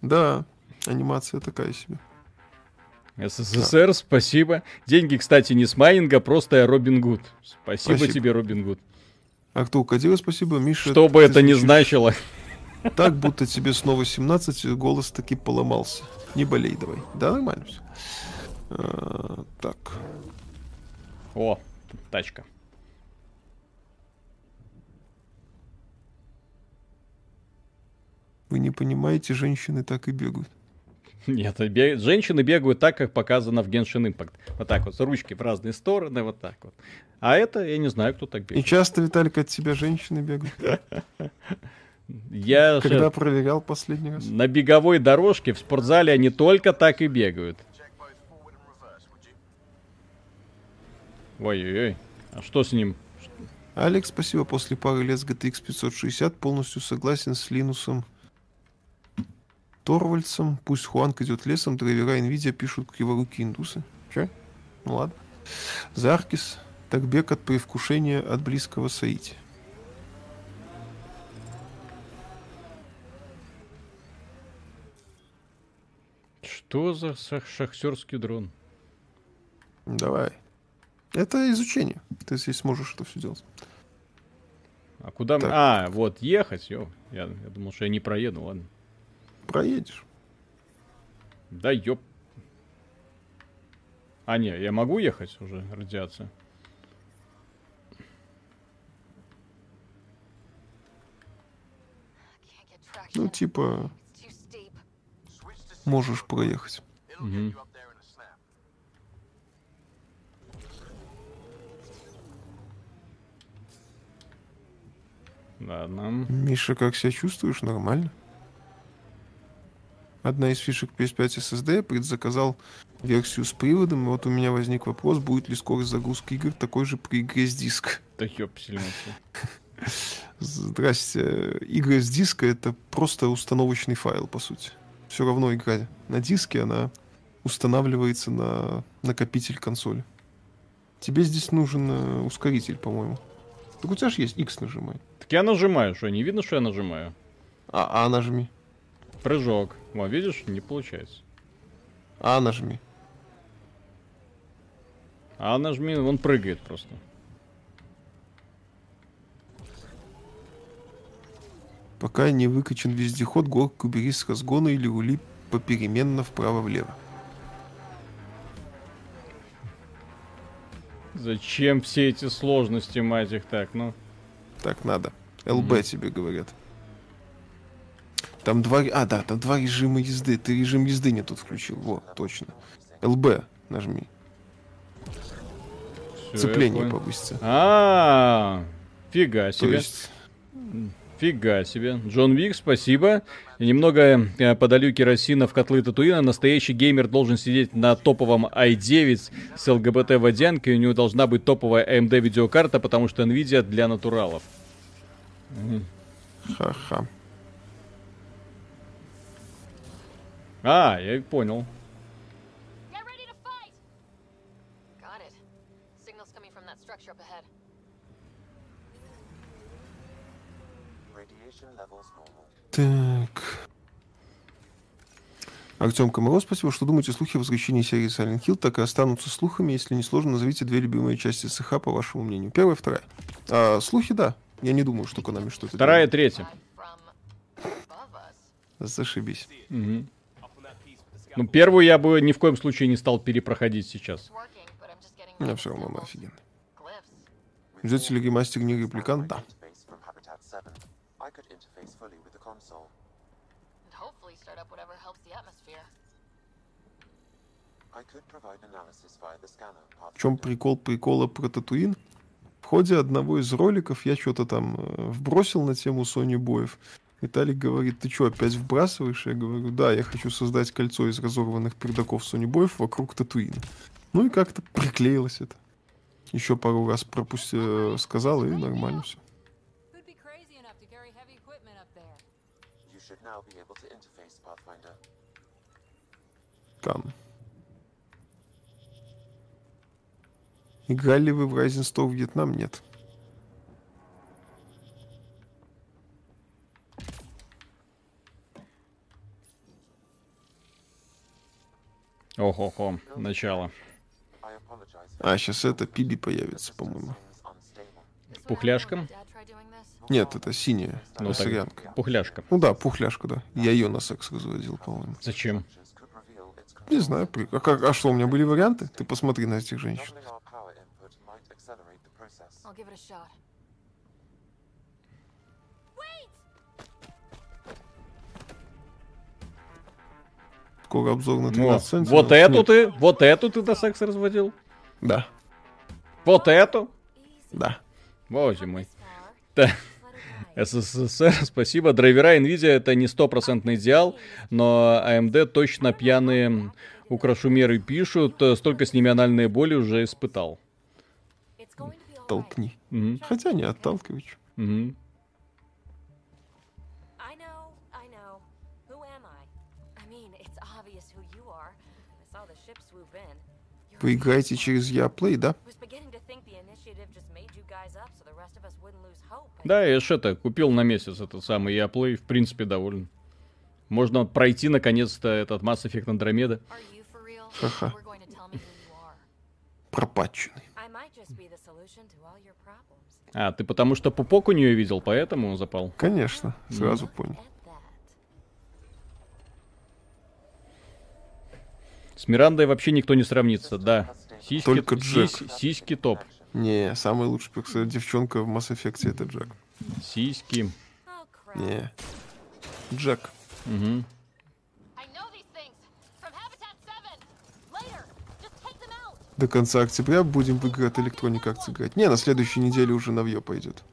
Speaker 3: Да, анимация такая себе.
Speaker 1: СССР, спасибо. Деньги, кстати, не с майнинга, просто Робин Гуд. Спасибо,
Speaker 3: Спасибо.
Speaker 1: тебе, Робин Гуд.
Speaker 3: А кто уходил, спасибо, Миша.
Speaker 1: Что бы это ни значило.
Speaker 3: Так, будто тебе снова 17, и голос таки поломался. Не болей давай. Да, нормально все. так.
Speaker 1: О, тачка.
Speaker 3: Вы не понимаете, женщины так и бегают.
Speaker 1: Нет, бе- женщины бегают так, как показано в Genshin Impact. Вот так вот, ручки в разные стороны, вот так вот. А это, я не знаю, кто так
Speaker 3: И
Speaker 1: бегает.
Speaker 3: часто, Виталик, от тебя женщины бегают.
Speaker 1: Я
Speaker 3: Когда проверял последний раз?
Speaker 1: на беговой дорожке в спортзале они только так и бегают. Ой-ой-ой. А что с ним?
Speaker 3: Алекс, спасибо. После пары лет с GTX 560 полностью согласен с Линусом Торвальдсом. Пусть Хуанг идет лесом, драйвера Nvidia пишут криворукие индусы. Че? Ну ладно. Заркис. Так бег от привкушения от близкого Саити.
Speaker 1: Что за шах- шахтерский дрон?
Speaker 3: Давай. Это изучение. Ты здесь сможешь это все делать.
Speaker 1: А куда... мы-
Speaker 3: Так.
Speaker 1: А, вот, ехать. Ё, я, я думал, что я не проеду, ладно.
Speaker 3: Проедешь.
Speaker 1: Да ёп. А, не, я могу ехать уже, радиация?
Speaker 3: Ну, типа, можешь проехать.
Speaker 1: Мгм. Ладно.
Speaker 3: Миша, как себя чувствуешь? Нормально. Одна из фишек PS5 SSD я предзаказал версию с приводом. и Вот у меня возник вопрос, будет ли скорость загрузки игр такой же при игре с диска.
Speaker 1: Да сильно.
Speaker 3: Здрасте. Игры с диска это просто установочный файл, по сути. Все равно игра на диске, она устанавливается на накопитель консоли. Тебе здесь нужен э, ускоритель, по-моему. Так у тебя же есть X нажимай.
Speaker 1: Так я нажимаю, что, не видно, что я нажимаю?
Speaker 3: А, а нажми.
Speaker 1: Прыжок. Во, видишь, не получается.
Speaker 3: А нажми.
Speaker 1: А нажми, он прыгает просто.
Speaker 3: Пока не выкачан вездеход, горку убери с разгона или рули попеременно вправо-влево.
Speaker 1: Зачем все эти сложности, мать их так, ну?
Speaker 3: Так надо. ЛБ тебе говорят. Там два... А, да, там два режима езды. Ты режим езды не тут включил. Во, точно. ЛБ нажми.
Speaker 1: Всё, я
Speaker 3: Цепление повысится.
Speaker 1: А, фига
Speaker 3: То
Speaker 1: себе.
Speaker 3: есть...
Speaker 1: Фига себе. Джон Вик, спасибо. И немного э, подалю керосина в котлы Татуина. Настоящий геймер должен сидеть на топовом i9 с ЛГБТ водянкой. У него должна быть топовая AMD видеокарта, потому что Nvidia для натуралов.
Speaker 3: Ха-ха.
Speaker 1: А, я понял.
Speaker 3: Так. Артем Комаров спасибо, что думаете, слухи о возвращении серии Silent Hill так и останутся слухами, если не сложно, назовите две любимые части СХ, по вашему мнению. Первая, вторая. А, слухи, да. Я не думаю, что Konami что-то
Speaker 1: Вторая,
Speaker 3: делает.
Speaker 1: третья.
Speaker 3: Зашибись.
Speaker 1: Угу. Ну, первую я бы ни в коем случае не стал перепроходить сейчас.
Speaker 5: Of
Speaker 3: все равно она
Speaker 5: symbols.
Speaker 3: офигенная.
Speaker 5: Glyphs.
Speaker 3: Ждете ли ремастер не репликант? Да.
Speaker 7: Interface from Habitat 7. I could interface fully with the console.
Speaker 5: And hopefully start up whatever helps the atmosphere.
Speaker 7: I could provide analysis via the scanner.
Speaker 3: В чем прикол прикола про Татуин? В ходе одного из роликов я что-то там э, вбросил на тему Sony боев. Виталик говорит, ты что, опять вбрасываешь? Я говорю, да, я хочу создать кольцо из разорванных пердаков Sony боев вокруг Татуина. Ну и как-то приклеилось это. Еще пару раз пропусти... сказал, и нормально все. Там. Играли вы в Rising Star Вьетнам? Нет.
Speaker 1: Ого-го, начало.
Speaker 3: А, сейчас это Пиби появится, по-моему.
Speaker 1: Пухляшка?
Speaker 3: Нет, это синяя.
Speaker 1: Ну, так, пухляшка.
Speaker 3: Ну да, пухляшка, да. Я ее на секс разводил, по-моему.
Speaker 1: Зачем?
Speaker 3: Не знаю, а, как- а что, у меня были варианты? Ты посмотри на этих женщин. Скоро обзор на
Speaker 1: О,
Speaker 3: 13 центов.
Speaker 1: вот эту ты, вот эту ты на секс разводил?
Speaker 3: Да,
Speaker 1: Вот эту?
Speaker 3: да.
Speaker 1: Боже мой. Да. СССР, спасибо. Драйвера NVIDIA это не стопроцентный идеал, но AMD точно пьяные украшумеры пишут, столько с ними анальные боли уже испытал.
Speaker 3: Толкни.
Speaker 1: Мгм,
Speaker 3: Хотя не отталкивай. чё.
Speaker 8: Wouldn't lose hope. but-
Speaker 1: Да, я ж это, купил на месяц этот самый Яплей, в принципе, доволен. Можно пройти, наконец-то, этот Mass Effect Andromeda.
Speaker 3: Ха-ха.
Speaker 8: Problems.
Speaker 1: А, ты потому что пупок у нее видел, поэтому запал?
Speaker 3: Конечно, сразу понял.
Speaker 1: С Мирандой вообще никто не сравнится, да. Сиськи,
Speaker 3: Только Джек.
Speaker 1: сись- сиськи топ.
Speaker 3: Не, самый лучший персонаж, девчонка в Mass Effect это Джек.
Speaker 1: Сиськи.
Speaker 3: Не. Джек.
Speaker 1: Мгм.
Speaker 5: I know these things from Habitat 7. Later, just take them out.
Speaker 3: До конца октября будем в игры от Electronic Arts играть. Не, на следующей неделе уже новье пойдет.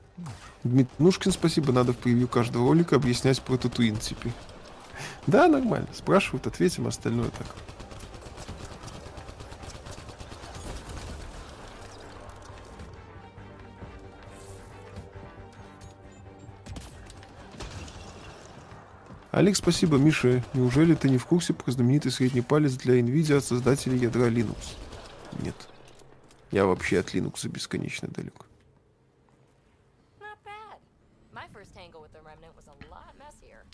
Speaker 3: Дмитрий Нушкин, спасибо, надо в превью каждого ролика объяснять про Татуин теперь. Да, нормально. Спрашивают, ответим, остальное так. Олег, спасибо. Миша, неужели ты не в курсе про знаменитый средний палец для NVIDIA от создателей ядра Linux? Нет. Я вообще от Linux бесконечно далек.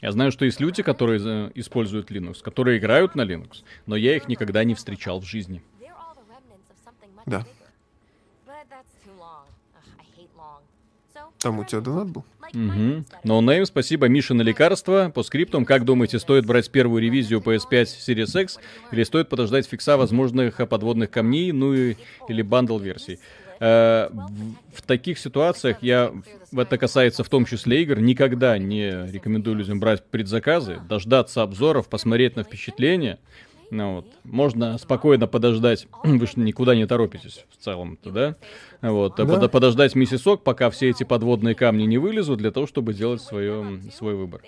Speaker 1: Я знаю, что есть люди, которые э, используют Linux, которые играют на Linux, но я их никогда не встречал в жизни.
Speaker 3: Да. Там у тебя донат был?
Speaker 1: Угу. Noname, спасибо. Миша на лекарства. По скриптам, как думаете, стоит брать первую ревизию PS5 Series X или стоит подождать фикса возможных подводных камней, ну и, или bundle версий? Э, в, в таких ситуациях я, это касается в том числе игр, никогда не рекомендую людям брать предзаказы, дождаться обзоров, посмотреть на впечатления. Ну, вот. Можно спокойно подождать, вы же никуда не торопитесь в целом-то, да? Вот, а
Speaker 3: Да.
Speaker 1: подо- подождать месяцок, пока все эти подводные камни не вылезут, для того, чтобы делать свое, свой выбор.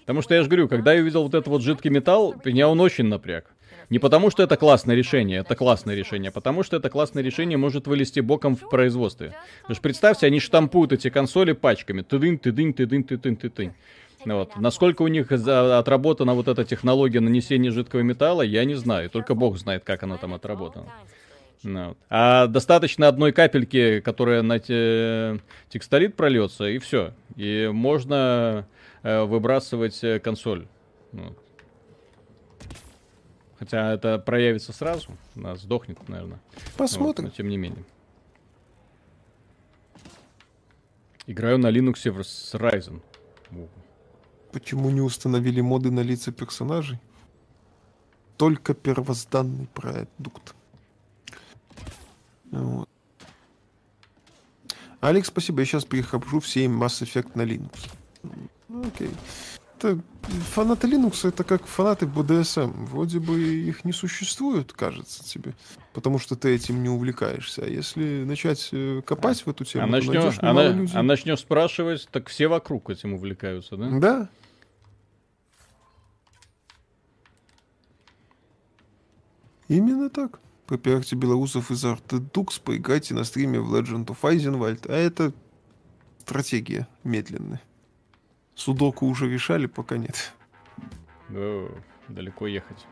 Speaker 1: Потому что я же говорю, когда я увидел вот этот вот жидкий металл, меня он очень напряг. Не потому, что это классное решение, это классное решение, а потому что это классное решение может вылезти боком в производстве. Вы же представьте, они штампуют эти консоли пачками. Тыдынь, тыдынь, тыдынь, тыдынь, тыдынь. Ну Вот. Насколько у них за- отработана вот эта технология нанесения жидкого металла, я не знаю. Только бог знает, как она там отработана. Ну вот. А достаточно одной капельки, которая на те- текстолит прольется, и все. И можно э, выбрасывать э, консоль. Вот. Хотя это проявится сразу, она сдохнет, наверное.
Speaker 3: Посмотрим.
Speaker 1: но тем не менее. Играю на Linux с Ryzen. Во.
Speaker 3: Почему не установили моды на лица персонажей? Только первозданный продукт. Вот. Алекс, спасибо. Я сейчас перехожу все Mass Effect на Linux. Ну, окей. Это, фанаты Linux это как фанаты BDSM. Вроде бы их не существует, кажется тебе. Потому что ты этим не увлекаешься. А если начать э, копать в эту тему,
Speaker 1: А
Speaker 3: то
Speaker 1: начнешь,
Speaker 3: найдешь
Speaker 1: а,
Speaker 3: людей.
Speaker 1: а начнешь спрашивать, так все вокруг этим увлекаются, да?
Speaker 3: Да. Именно так. Попиарьте белорусов из Артедукс, поиграйте на стриме в Legend of Eisenwald. А это стратегия медленная. Судоку уже решали, пока нет.
Speaker 1: О, далеко ехать.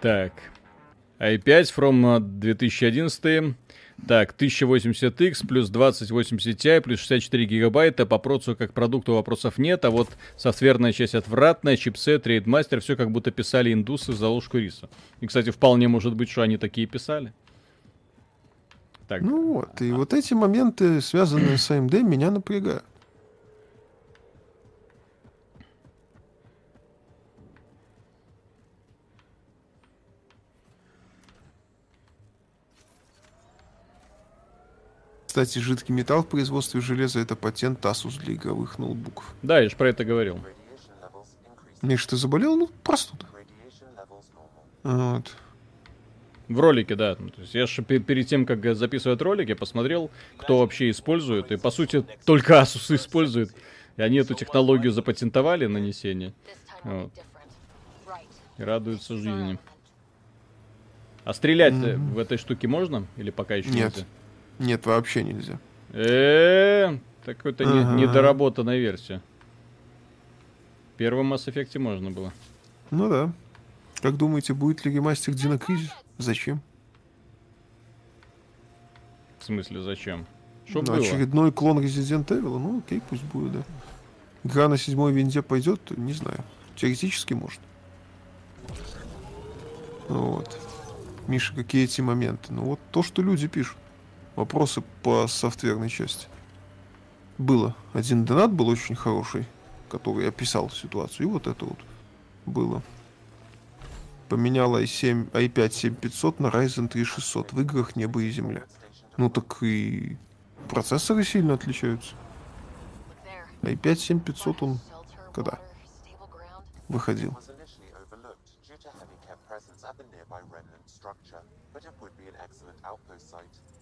Speaker 1: Так. i5 from э, 2011. Так, 1080x плюс 2080 Ti плюс 64 гигабайта. По процессу как продукту вопросов нет, а вот софтверная часть отвратная, чипсет, рейдмастер, все как будто писали индусы за ложку риса. И, кстати, вполне может быть, что они такие писали. Так,
Speaker 3: Ну вот, и вот эти моменты, связанные с AMD, меня напрягают. Кстати, жидкий металл в производстве железа это патент Asus для игровых ноутбуков.
Speaker 1: да, я же про это говорил.
Speaker 3: Миш, ты заболел? Ну, простуда. Вот.
Speaker 1: В ролике, да. Ну, То есть я же пе- перед тем, как записывать ролик, я посмотрел, кто вообще использует. И, по сути, только Asus использует. И они эту технологию запатентовали, нанесение. Вот. И радуются жизни. А стрелять в этой штуке можно? Или пока еще
Speaker 3: Нет.
Speaker 1: нельзя?
Speaker 3: Нет, вообще нельзя.
Speaker 1: Э, так это не-
Speaker 3: Ага.
Speaker 1: недоработанная версия. В первом Mass Effect можно было.
Speaker 3: Ну да. Как думаете, будет ли ремастер Дина Кризис? Зачем?
Speaker 1: В смысле, зачем? Что
Speaker 3: Ну,
Speaker 1: было?
Speaker 3: очередной клон Resident Evil? Ну окей, пусть будет, да. Игра на седьмой винде пойдет? Не знаю. Теоретически может. Ну Вот. Миша, какие эти моменты? Ну вот то, что люди пишут. Вопросы по софтверной части. Было. Один донат был очень хороший, который описал ситуацию. И вот это вот было. Поменял i7, i5 7500 на Ryzen 3600. В играх небо и земля. Ну так и процессоры сильно отличаются.
Speaker 5: Look there.
Speaker 3: i5 7500 он когда выходил.
Speaker 7: outpost site.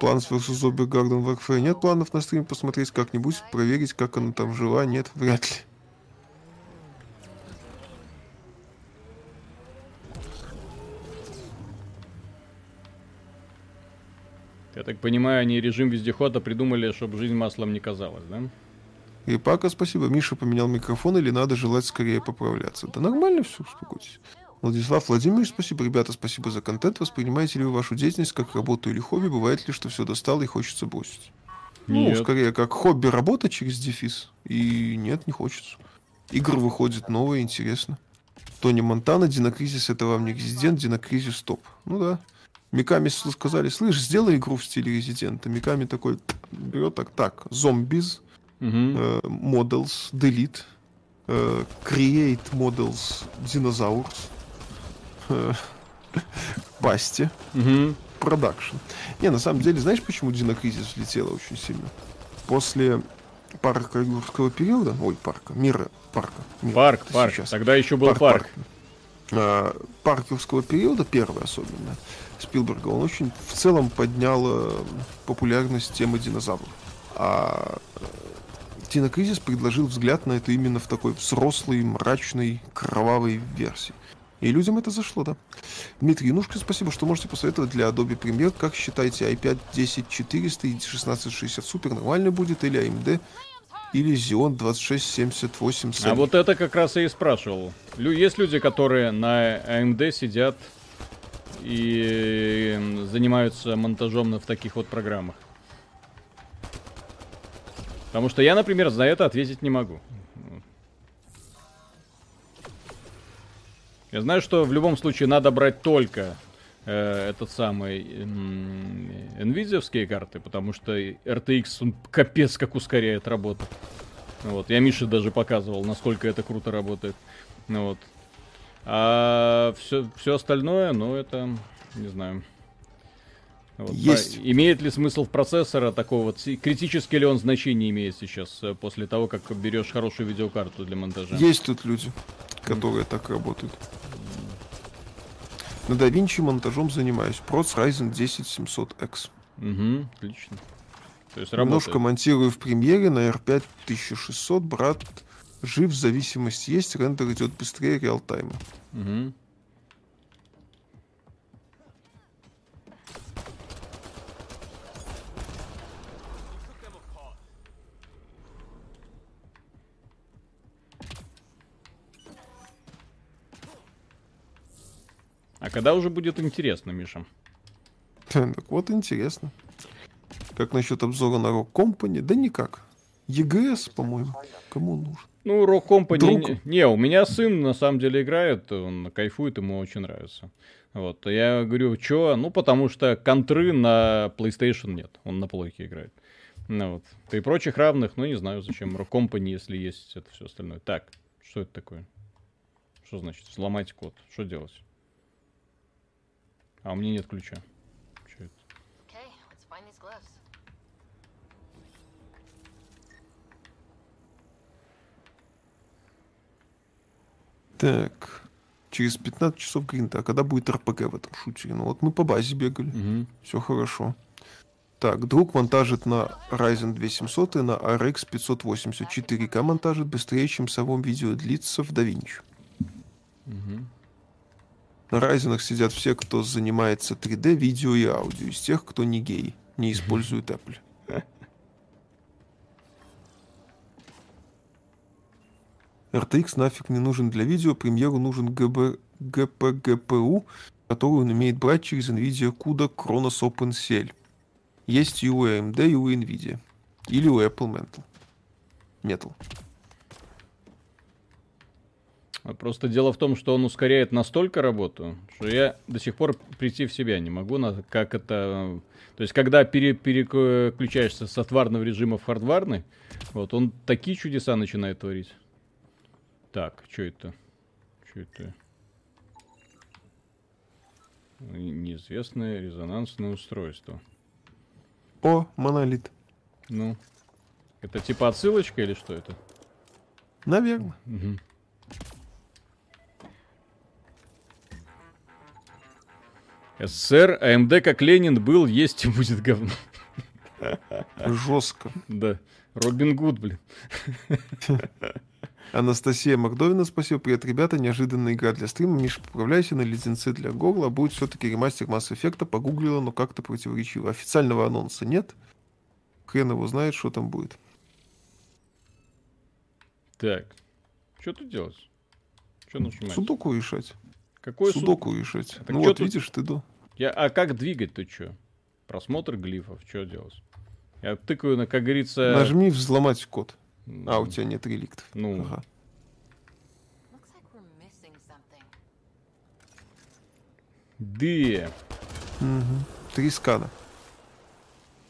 Speaker 5: Such
Speaker 3: vs Zombie Garden Warfare. Нет планов на стрим посмотреть как-нибудь, проверить, как она там жила? Нет, вряд ли.
Speaker 1: Я так понимаю, они режим вездехода придумали, чтобы жизнь маслом не казалась, да?
Speaker 3: И Пака, спасибо. Миша поменял микрофон или надо желать скорее поправляться? Да нормально все, успокойтесь. Владислав Владимирович, спасибо. Ребята, спасибо за контент. Воспринимаете ли вы вашу деятельность как работу или хобби? Бывает ли, что все достало и хочется бросить? Ну,
Speaker 1: Нет.
Speaker 3: скорее, как хобби работа через дефис. И нет, не хочется. Игр выходит новые, интересно. Тони Монтана, Динокризис это вам не Резидент, Динокризис топ. Ну да. Миками сказали, слышь, сделай игру в стиле Резидента. Миками такой берет так, так, zombies,
Speaker 1: Мгм.
Speaker 3: э, models, delete, э, create models dinosaurs, э, paste,
Speaker 1: Мгм.
Speaker 3: production. Не, на самом деле, знаешь, почему Dino Crisis взлетела очень сильно? После парка юрского периода, ой, парка, мира, парка. мира,
Speaker 1: Парк, парк.
Speaker 3: сейчас.
Speaker 1: Тогда еще был парк.
Speaker 3: А, парк юрского периода, первый особенно, Спилберга, он очень в целом поднял э, популярность темы динозавров. А э, Динокризис предложил взгляд на это именно в такой взрослой, мрачной, кровавой версии. И людям это зашло, да. Дмитрий Янушкин, спасибо, что можете посоветовать для Adobe Premiere. Как считаете, i5 10400 и 1660 Super нормально будет или AMD? Или Xeon 2678
Speaker 1: А вот это как раз я и спрашивал. Лю- Есть люди, которые на AMD сидят и занимаются монтажом в таких вот программах. Потому что я, например, за это ответить не могу. Я знаю, что в любом случае надо брать только э, этот самый NVIDIA карты, потому что RTX он капец как ускоряет работу. Вот. Я Мише даже показывал, насколько это круто работает. Вот. А все, все остальное, ну, это, не знаю. Вот,
Speaker 3: Есть.
Speaker 1: а имеет ли смысл процессора такого вот, критически ли он значение имеет сейчас, э, после того, как берешь хорошую видеокарту для монтажа?
Speaker 3: Есть тут люди, которые так работают. На DaVinci монтажом занимаюсь. Проц Ryzen 10 700X.
Speaker 1: Угу, отлично. То есть
Speaker 3: Немножко
Speaker 1: работает.
Speaker 3: монтирую в премьере на R5 1600. Брат жив, зависимость есть, рендер идет быстрее реалтайма.
Speaker 1: Мгм. А когда уже будет интересно, Миша?
Speaker 3: Так вот интересно. Как насчет обзора на Rock Company? Да никак. EGS, по-моему. Кому нужен?
Speaker 1: Ну, Rock Company...
Speaker 3: Друг.
Speaker 1: Не, не, у меня сын на самом деле играет, он кайфует, ему очень нравится. Вот, я говорю, чё? Ну, потому что контры на PlayStation нет, он на плойке играет. Ну вот. При прочих равных, ну, не знаю, зачем Rock Company, если есть это все остальное. Так, что это такое? Что значит взломать код? Что делать? А у меня нет ключа. Это?
Speaker 3: Так. Через 15 часов гринда. А когда будет РПГ в этом шутере? Ну вот мы по базе бегали.
Speaker 1: Мгм.
Speaker 3: Все хорошо. Так, друг монтажит на Ryzen 2700 и на RX 580. 4К монтажит быстрее, чем само видео длится в DaVinci. На Ryzen сидят все, кто занимается 3D, видео и аудио, из тех, кто не гей, не использует Apple. RTX нафиг не нужен для видео, премьеру нужен ГБ, GPGPU, который он умеет брать через NVIDIA CUDA Kronos OpenCL. Есть и у AMD, и у NVIDIA. Или у Apple Mental. Metal.
Speaker 1: А Просто дело в том, что он ускоряет настолько работу, что я до сих пор прийти в себя не могу, на, как это... То есть, когда пере- переключаешься с отварного режима в хардварный, вот, он такие чудеса начинает творить. Так, что это? Что это? Неизвестное резонансное устройство.
Speaker 3: О, монолит.
Speaker 1: Ну, это типа отсылочка или что это?
Speaker 3: Наверное.
Speaker 1: Мгм. СССР, АМД как Ленин был, есть и будет говно.
Speaker 3: Жестко.
Speaker 1: Да. Робин Гуд, блин.
Speaker 3: Анастасия Макдовина, спасибо. Привет, ребята. Неожиданная игра для стрима. Миша, поправляйся на леденцы для Гогла. Будет все-таки ремастер Mass Effect. Погуглила, но как-то противоречиво. Официального анонса нет. Хрен его знает, что там будет.
Speaker 1: Так. Что тут делать? Что нажимать?
Speaker 3: Судоку решать.
Speaker 1: Какой суд?
Speaker 3: Судоку решать.
Speaker 1: Так
Speaker 3: ну вот,
Speaker 1: тут-
Speaker 3: видишь, ты до.
Speaker 1: Я... А как двигать-то что? Просмотр глифов, что делать? Я тыкаю на, как говорится...
Speaker 3: Нажми взломать код. А, у тебя нет реликтов.
Speaker 1: Ну,
Speaker 3: Ага.
Speaker 8: Looks like we're missing something.
Speaker 1: Д.
Speaker 3: Мгм. Три скана.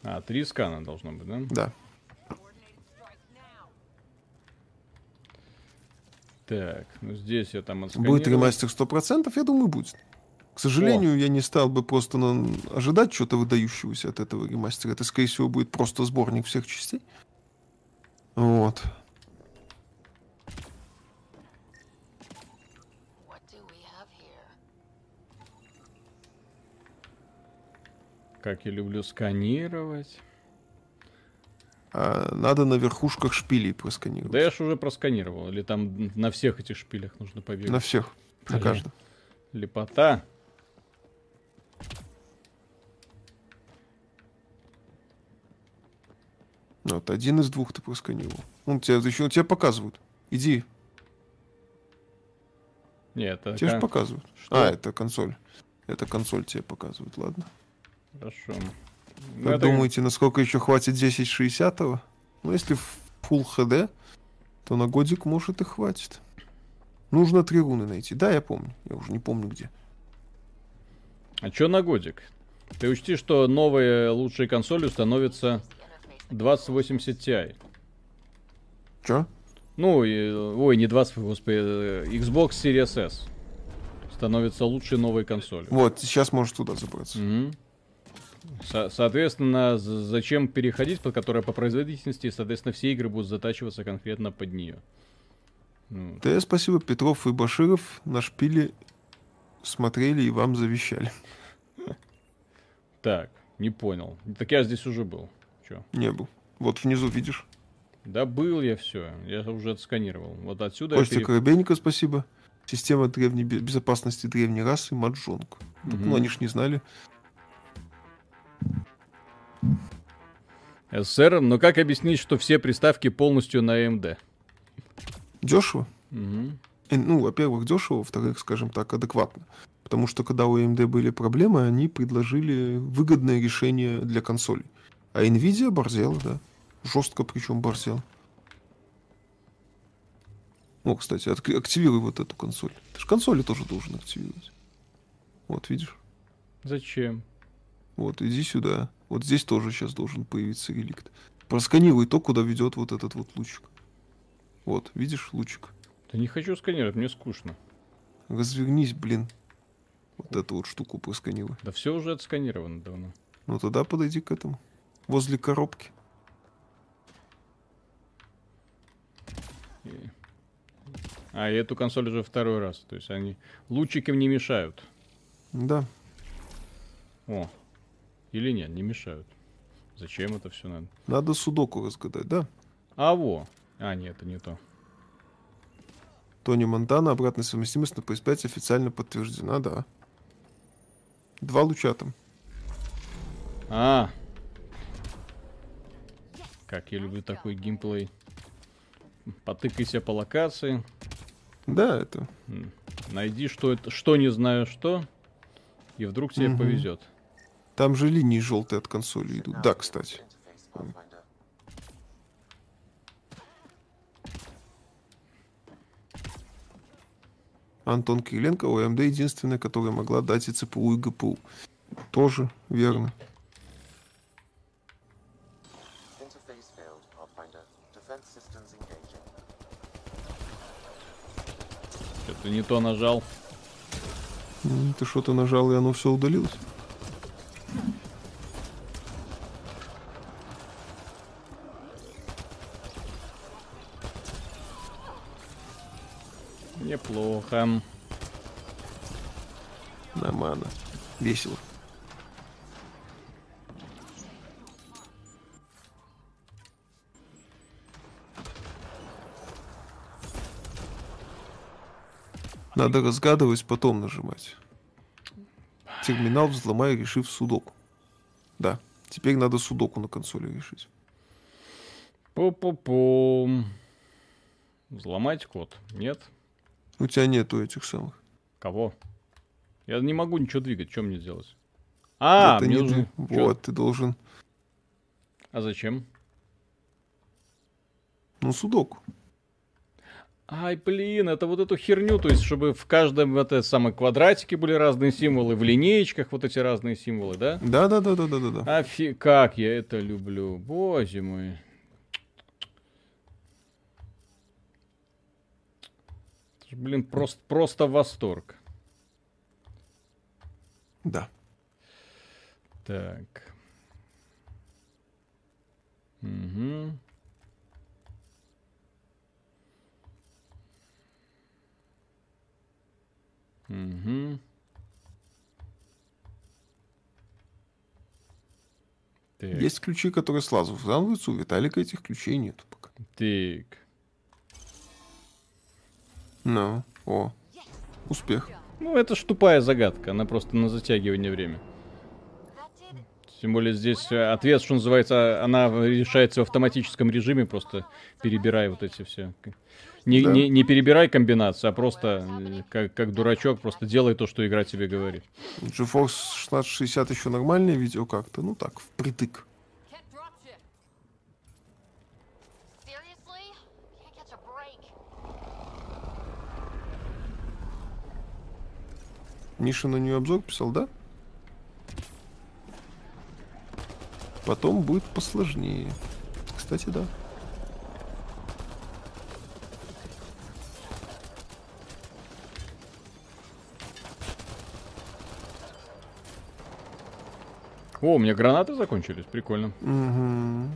Speaker 1: А, три скана должно быть, да?
Speaker 3: Да.
Speaker 1: Так, ну здесь я там отсканировал.
Speaker 3: Будет ремастер 100%? Я думаю, будет. К сожалению, я не стал бы просто на- ожидать чего-то выдающегося от этого ремастера. Это, скорее всего, будет просто сборник всех частей. Вот.
Speaker 1: Как я люблю сканировать.
Speaker 3: А надо на верхушках шпилей просканировать.
Speaker 1: Да я ж уже просканировал. Или там на всех этих шпилях нужно побегать.
Speaker 3: На всех. На каждом.
Speaker 1: Лепота.
Speaker 3: Вот, один из двух ты просканировал. Он тебя еще тебе показывают. Иди,
Speaker 1: Нет, это
Speaker 3: тебе же
Speaker 1: кон-
Speaker 3: показывают.
Speaker 1: Что?
Speaker 3: А, это консоль. Это консоль тебе показывают, ладно.
Speaker 1: Хорошо. Ну,
Speaker 3: Как
Speaker 1: это-
Speaker 3: думаете, насколько еще хватит 1060-го? Ну, если в Full HD, то на годик, может, и хватит. Нужно три руны найти. Да, я помню. Я уже не помню где.
Speaker 1: А чё на годик? Ты учти, что новые лучшие консоли установятся 2080 Ti.
Speaker 3: Чё?
Speaker 1: Ну, и- ой, не 20, господи, э, Xbox Series S. Становится лучшей новой консолью.
Speaker 3: Вот, сейчас можешь туда забраться.
Speaker 1: Мгм. Со- соответственно, зачем переходить, под которая по производительности, соответственно, все игры будут затачиваться конкретно под нее. Ну,
Speaker 3: Да, спасибо, Петров и Баширов на шпиле смотрели и вам завещали.
Speaker 1: так, не понял. Так я здесь уже был. Чё?
Speaker 3: Не был. Вот внизу видишь.
Speaker 1: Да был я все, я уже отсканировал. Вот отсюда я
Speaker 3: Костя
Speaker 1: пере-
Speaker 3: Коробейников, спасибо. Система древней бе- безопасности древней расы Маджонг. Ну, они ж не знали.
Speaker 1: СССР, но как объяснить, что все приставки полностью на AMD?
Speaker 3: Дешево.
Speaker 1: Мгм.
Speaker 3: Э, Ну, во-первых, дешево, во-вторых, скажем так, адекватно. Потому что когда у AMD были проблемы, они предложили выгодное решение для консолей. А Nvidia борзела, да. Жестко причем борзела. О, кстати, отк- активируй вот эту консоль. Ты же консоли тоже должен активировать. Вот, видишь?
Speaker 1: Зачем?
Speaker 3: Вот, иди сюда. Вот здесь тоже сейчас должен появиться реликт. Просканируй то, куда ведет вот этот вот лучик. Вот, видишь лучик?
Speaker 1: Да не хочу сканировать, мне скучно.
Speaker 3: Развернись, блин. Вот эту вот штуку просканируй.
Speaker 1: Да все уже отсканировано давно.
Speaker 3: Ну тогда подойди к этому. Возле коробки.
Speaker 1: И- А, и эту консоль уже второй раз. То есть они лучики не мешают.
Speaker 3: Да.
Speaker 1: О. Или нет, не мешают. Зачем это все надо?
Speaker 3: Надо судоку разгадать, да?
Speaker 1: А во. А, нет, это не то.
Speaker 3: Тони Монтана, обратная совместимость на PS5 официально подтверждена, да. Два луча там.
Speaker 1: А. Как я люблю такой геймплей. Потыкайся по локации.
Speaker 3: Да, это.
Speaker 1: Найди, что это, что не знаю что. И вдруг тебе
Speaker 3: Мгм.
Speaker 1: повезет.
Speaker 3: Там же линии желтые от консоли идут. Да, кстати. Антон Кириленко, у AMD единственная, которая могла дать и ЦПУ, и ГПУ. Тоже верно.
Speaker 1: Что-то не то нажал.
Speaker 3: Ты что-то нажал, и оно все удалилось.
Speaker 1: Неплохо.
Speaker 3: Нормально. Весело. Надо разгадывать, потом нажимать. Терминал взломай, решив судоку. Да. Теперь надо судоку на консоли решить.
Speaker 1: Пу-пу-пу. Взломать код? Нет?
Speaker 3: У тебя нету этих самых.
Speaker 1: Кого? Я не могу ничего двигать. Что мне делать? А,
Speaker 3: Это
Speaker 1: мне
Speaker 3: не
Speaker 1: нужно...
Speaker 3: ты.
Speaker 1: чё?
Speaker 3: Вот, ты должен.
Speaker 1: А зачем?
Speaker 3: Ну, судоку.
Speaker 1: Ай, блин, это вот эту херню, то есть, чтобы в каждом это самом квадратике были разные символы, в линеечках вот эти разные символы, да?
Speaker 3: Да, да, да, да, да, да, да.
Speaker 1: Афи... Как я это люблю, боже мой. Это ж, Блин, просто, просто восторг.
Speaker 3: Да.
Speaker 1: Так. Угу. Угу. Так.
Speaker 3: Есть ключи, которые сразу взламываются. У Виталика этих ключей нету пока.
Speaker 1: Так.
Speaker 3: Ну, о. Успех.
Speaker 1: Ну, это ж тупая загадка, она просто на затягивание время. Тем более здесь э, ответ, что называется, она решается в автоматическом режиме, просто перебирая вот эти все. Не,
Speaker 3: да.
Speaker 1: не, не перебирай комбинации, а просто э, как, как дурачок, просто делай то, что игра тебе говорит.
Speaker 3: GeForce 1660 еще нормальное видео как-то, ну так, впритык. Миша на нее обзор писал, да? Потом будет посложнее. Кстати, да.
Speaker 1: О, у меня гранаты закончились, прикольно.
Speaker 3: Мгм.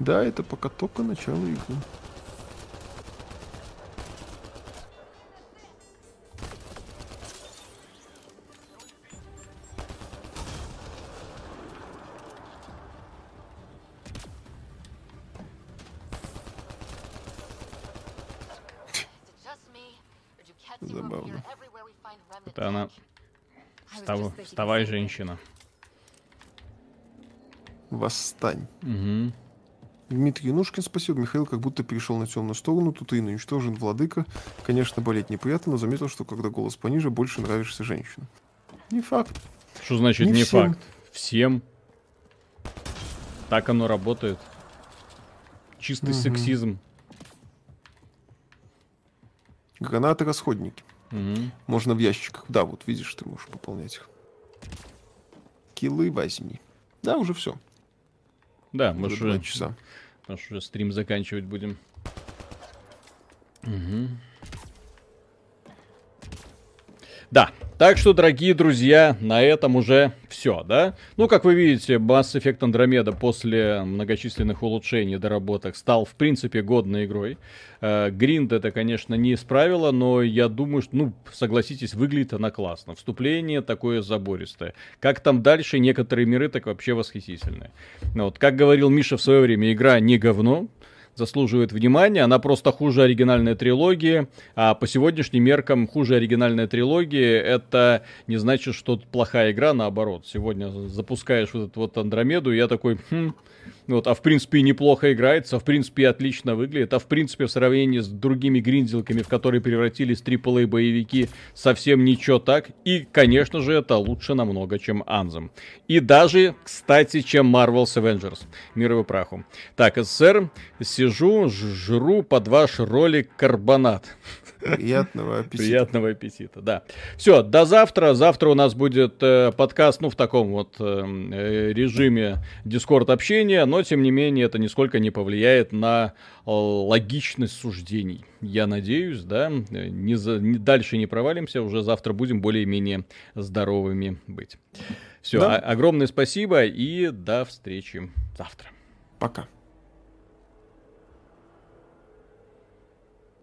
Speaker 3: Да, это пока только начало игры.
Speaker 1: Вставай, женщина.
Speaker 3: Восстань.
Speaker 1: Мгм.
Speaker 3: Дмитрий Янушкин, спасибо. Михаил как будто перешел на темную сторону. Тут и уничтожен владыка. Конечно, болеть неприятно, но заметил, что когда голос пониже, больше нравишься женщинам. Не факт.
Speaker 1: Что значит
Speaker 3: Не
Speaker 1: не,
Speaker 3: всем.
Speaker 1: факт? Всем. Так оно работает. Чистый
Speaker 3: Мгм.
Speaker 1: сексизм.
Speaker 3: Гранаты расходники.
Speaker 1: Мгм.
Speaker 3: Можно в ящиках. Да, вот видишь, ты можешь пополнять их. Килы возьми. Да, уже все.
Speaker 1: Да, мы
Speaker 3: Уже часа.
Speaker 1: мы уже стрим заканчивать будем. Мгм. Да, так что, дорогие друзья, на этом уже все, да? Ну, как вы видите, Mass Effect Andromeda после многочисленных улучшений и доработок стал, в принципе, годной игрой. Э, Гринд это, конечно, не исправило, но я думаю, что, ну, согласитесь, выглядит она классно. Вступление такое забористое. Как там дальше, некоторые миры так вообще восхитительные. Ну, вот, как говорил Миша в свое время, игра не говно, заслуживает внимания. Она просто хуже оригинальной трилогии. А по сегодняшним меркам хуже оригинальной трилогии это не значит, что плохая игра, наоборот. Сегодня запускаешь вот эту вот Андромеду, и я такой, хм, вот, а в принципе неплохо играется, в принципе отлично выглядит, а в принципе в сравнении с другими гринделками, в которые превратились AAA боевики, совсем ничего так. И, конечно же, это лучше намного, чем Anthem. И даже, кстати, чем Marvel's Avengers. Мир его праху. Так, СССР, сижу, жру под ваш ролик карбонат.
Speaker 3: Приятного аппетита.
Speaker 1: Приятного аппетита, да. Все, до завтра. Завтра у нас будет э, подкаст, ну, в таком вот э, э, режиме дискорд общения, но, тем не менее, это нисколько не повлияет на э, логичность суждений. Я надеюсь, да, э, не за- не- дальше не провалимся, уже завтра будем более-менее здоровыми быть. Все,
Speaker 3: Да.
Speaker 1: огромное спасибо и до встречи завтра.
Speaker 3: Пока.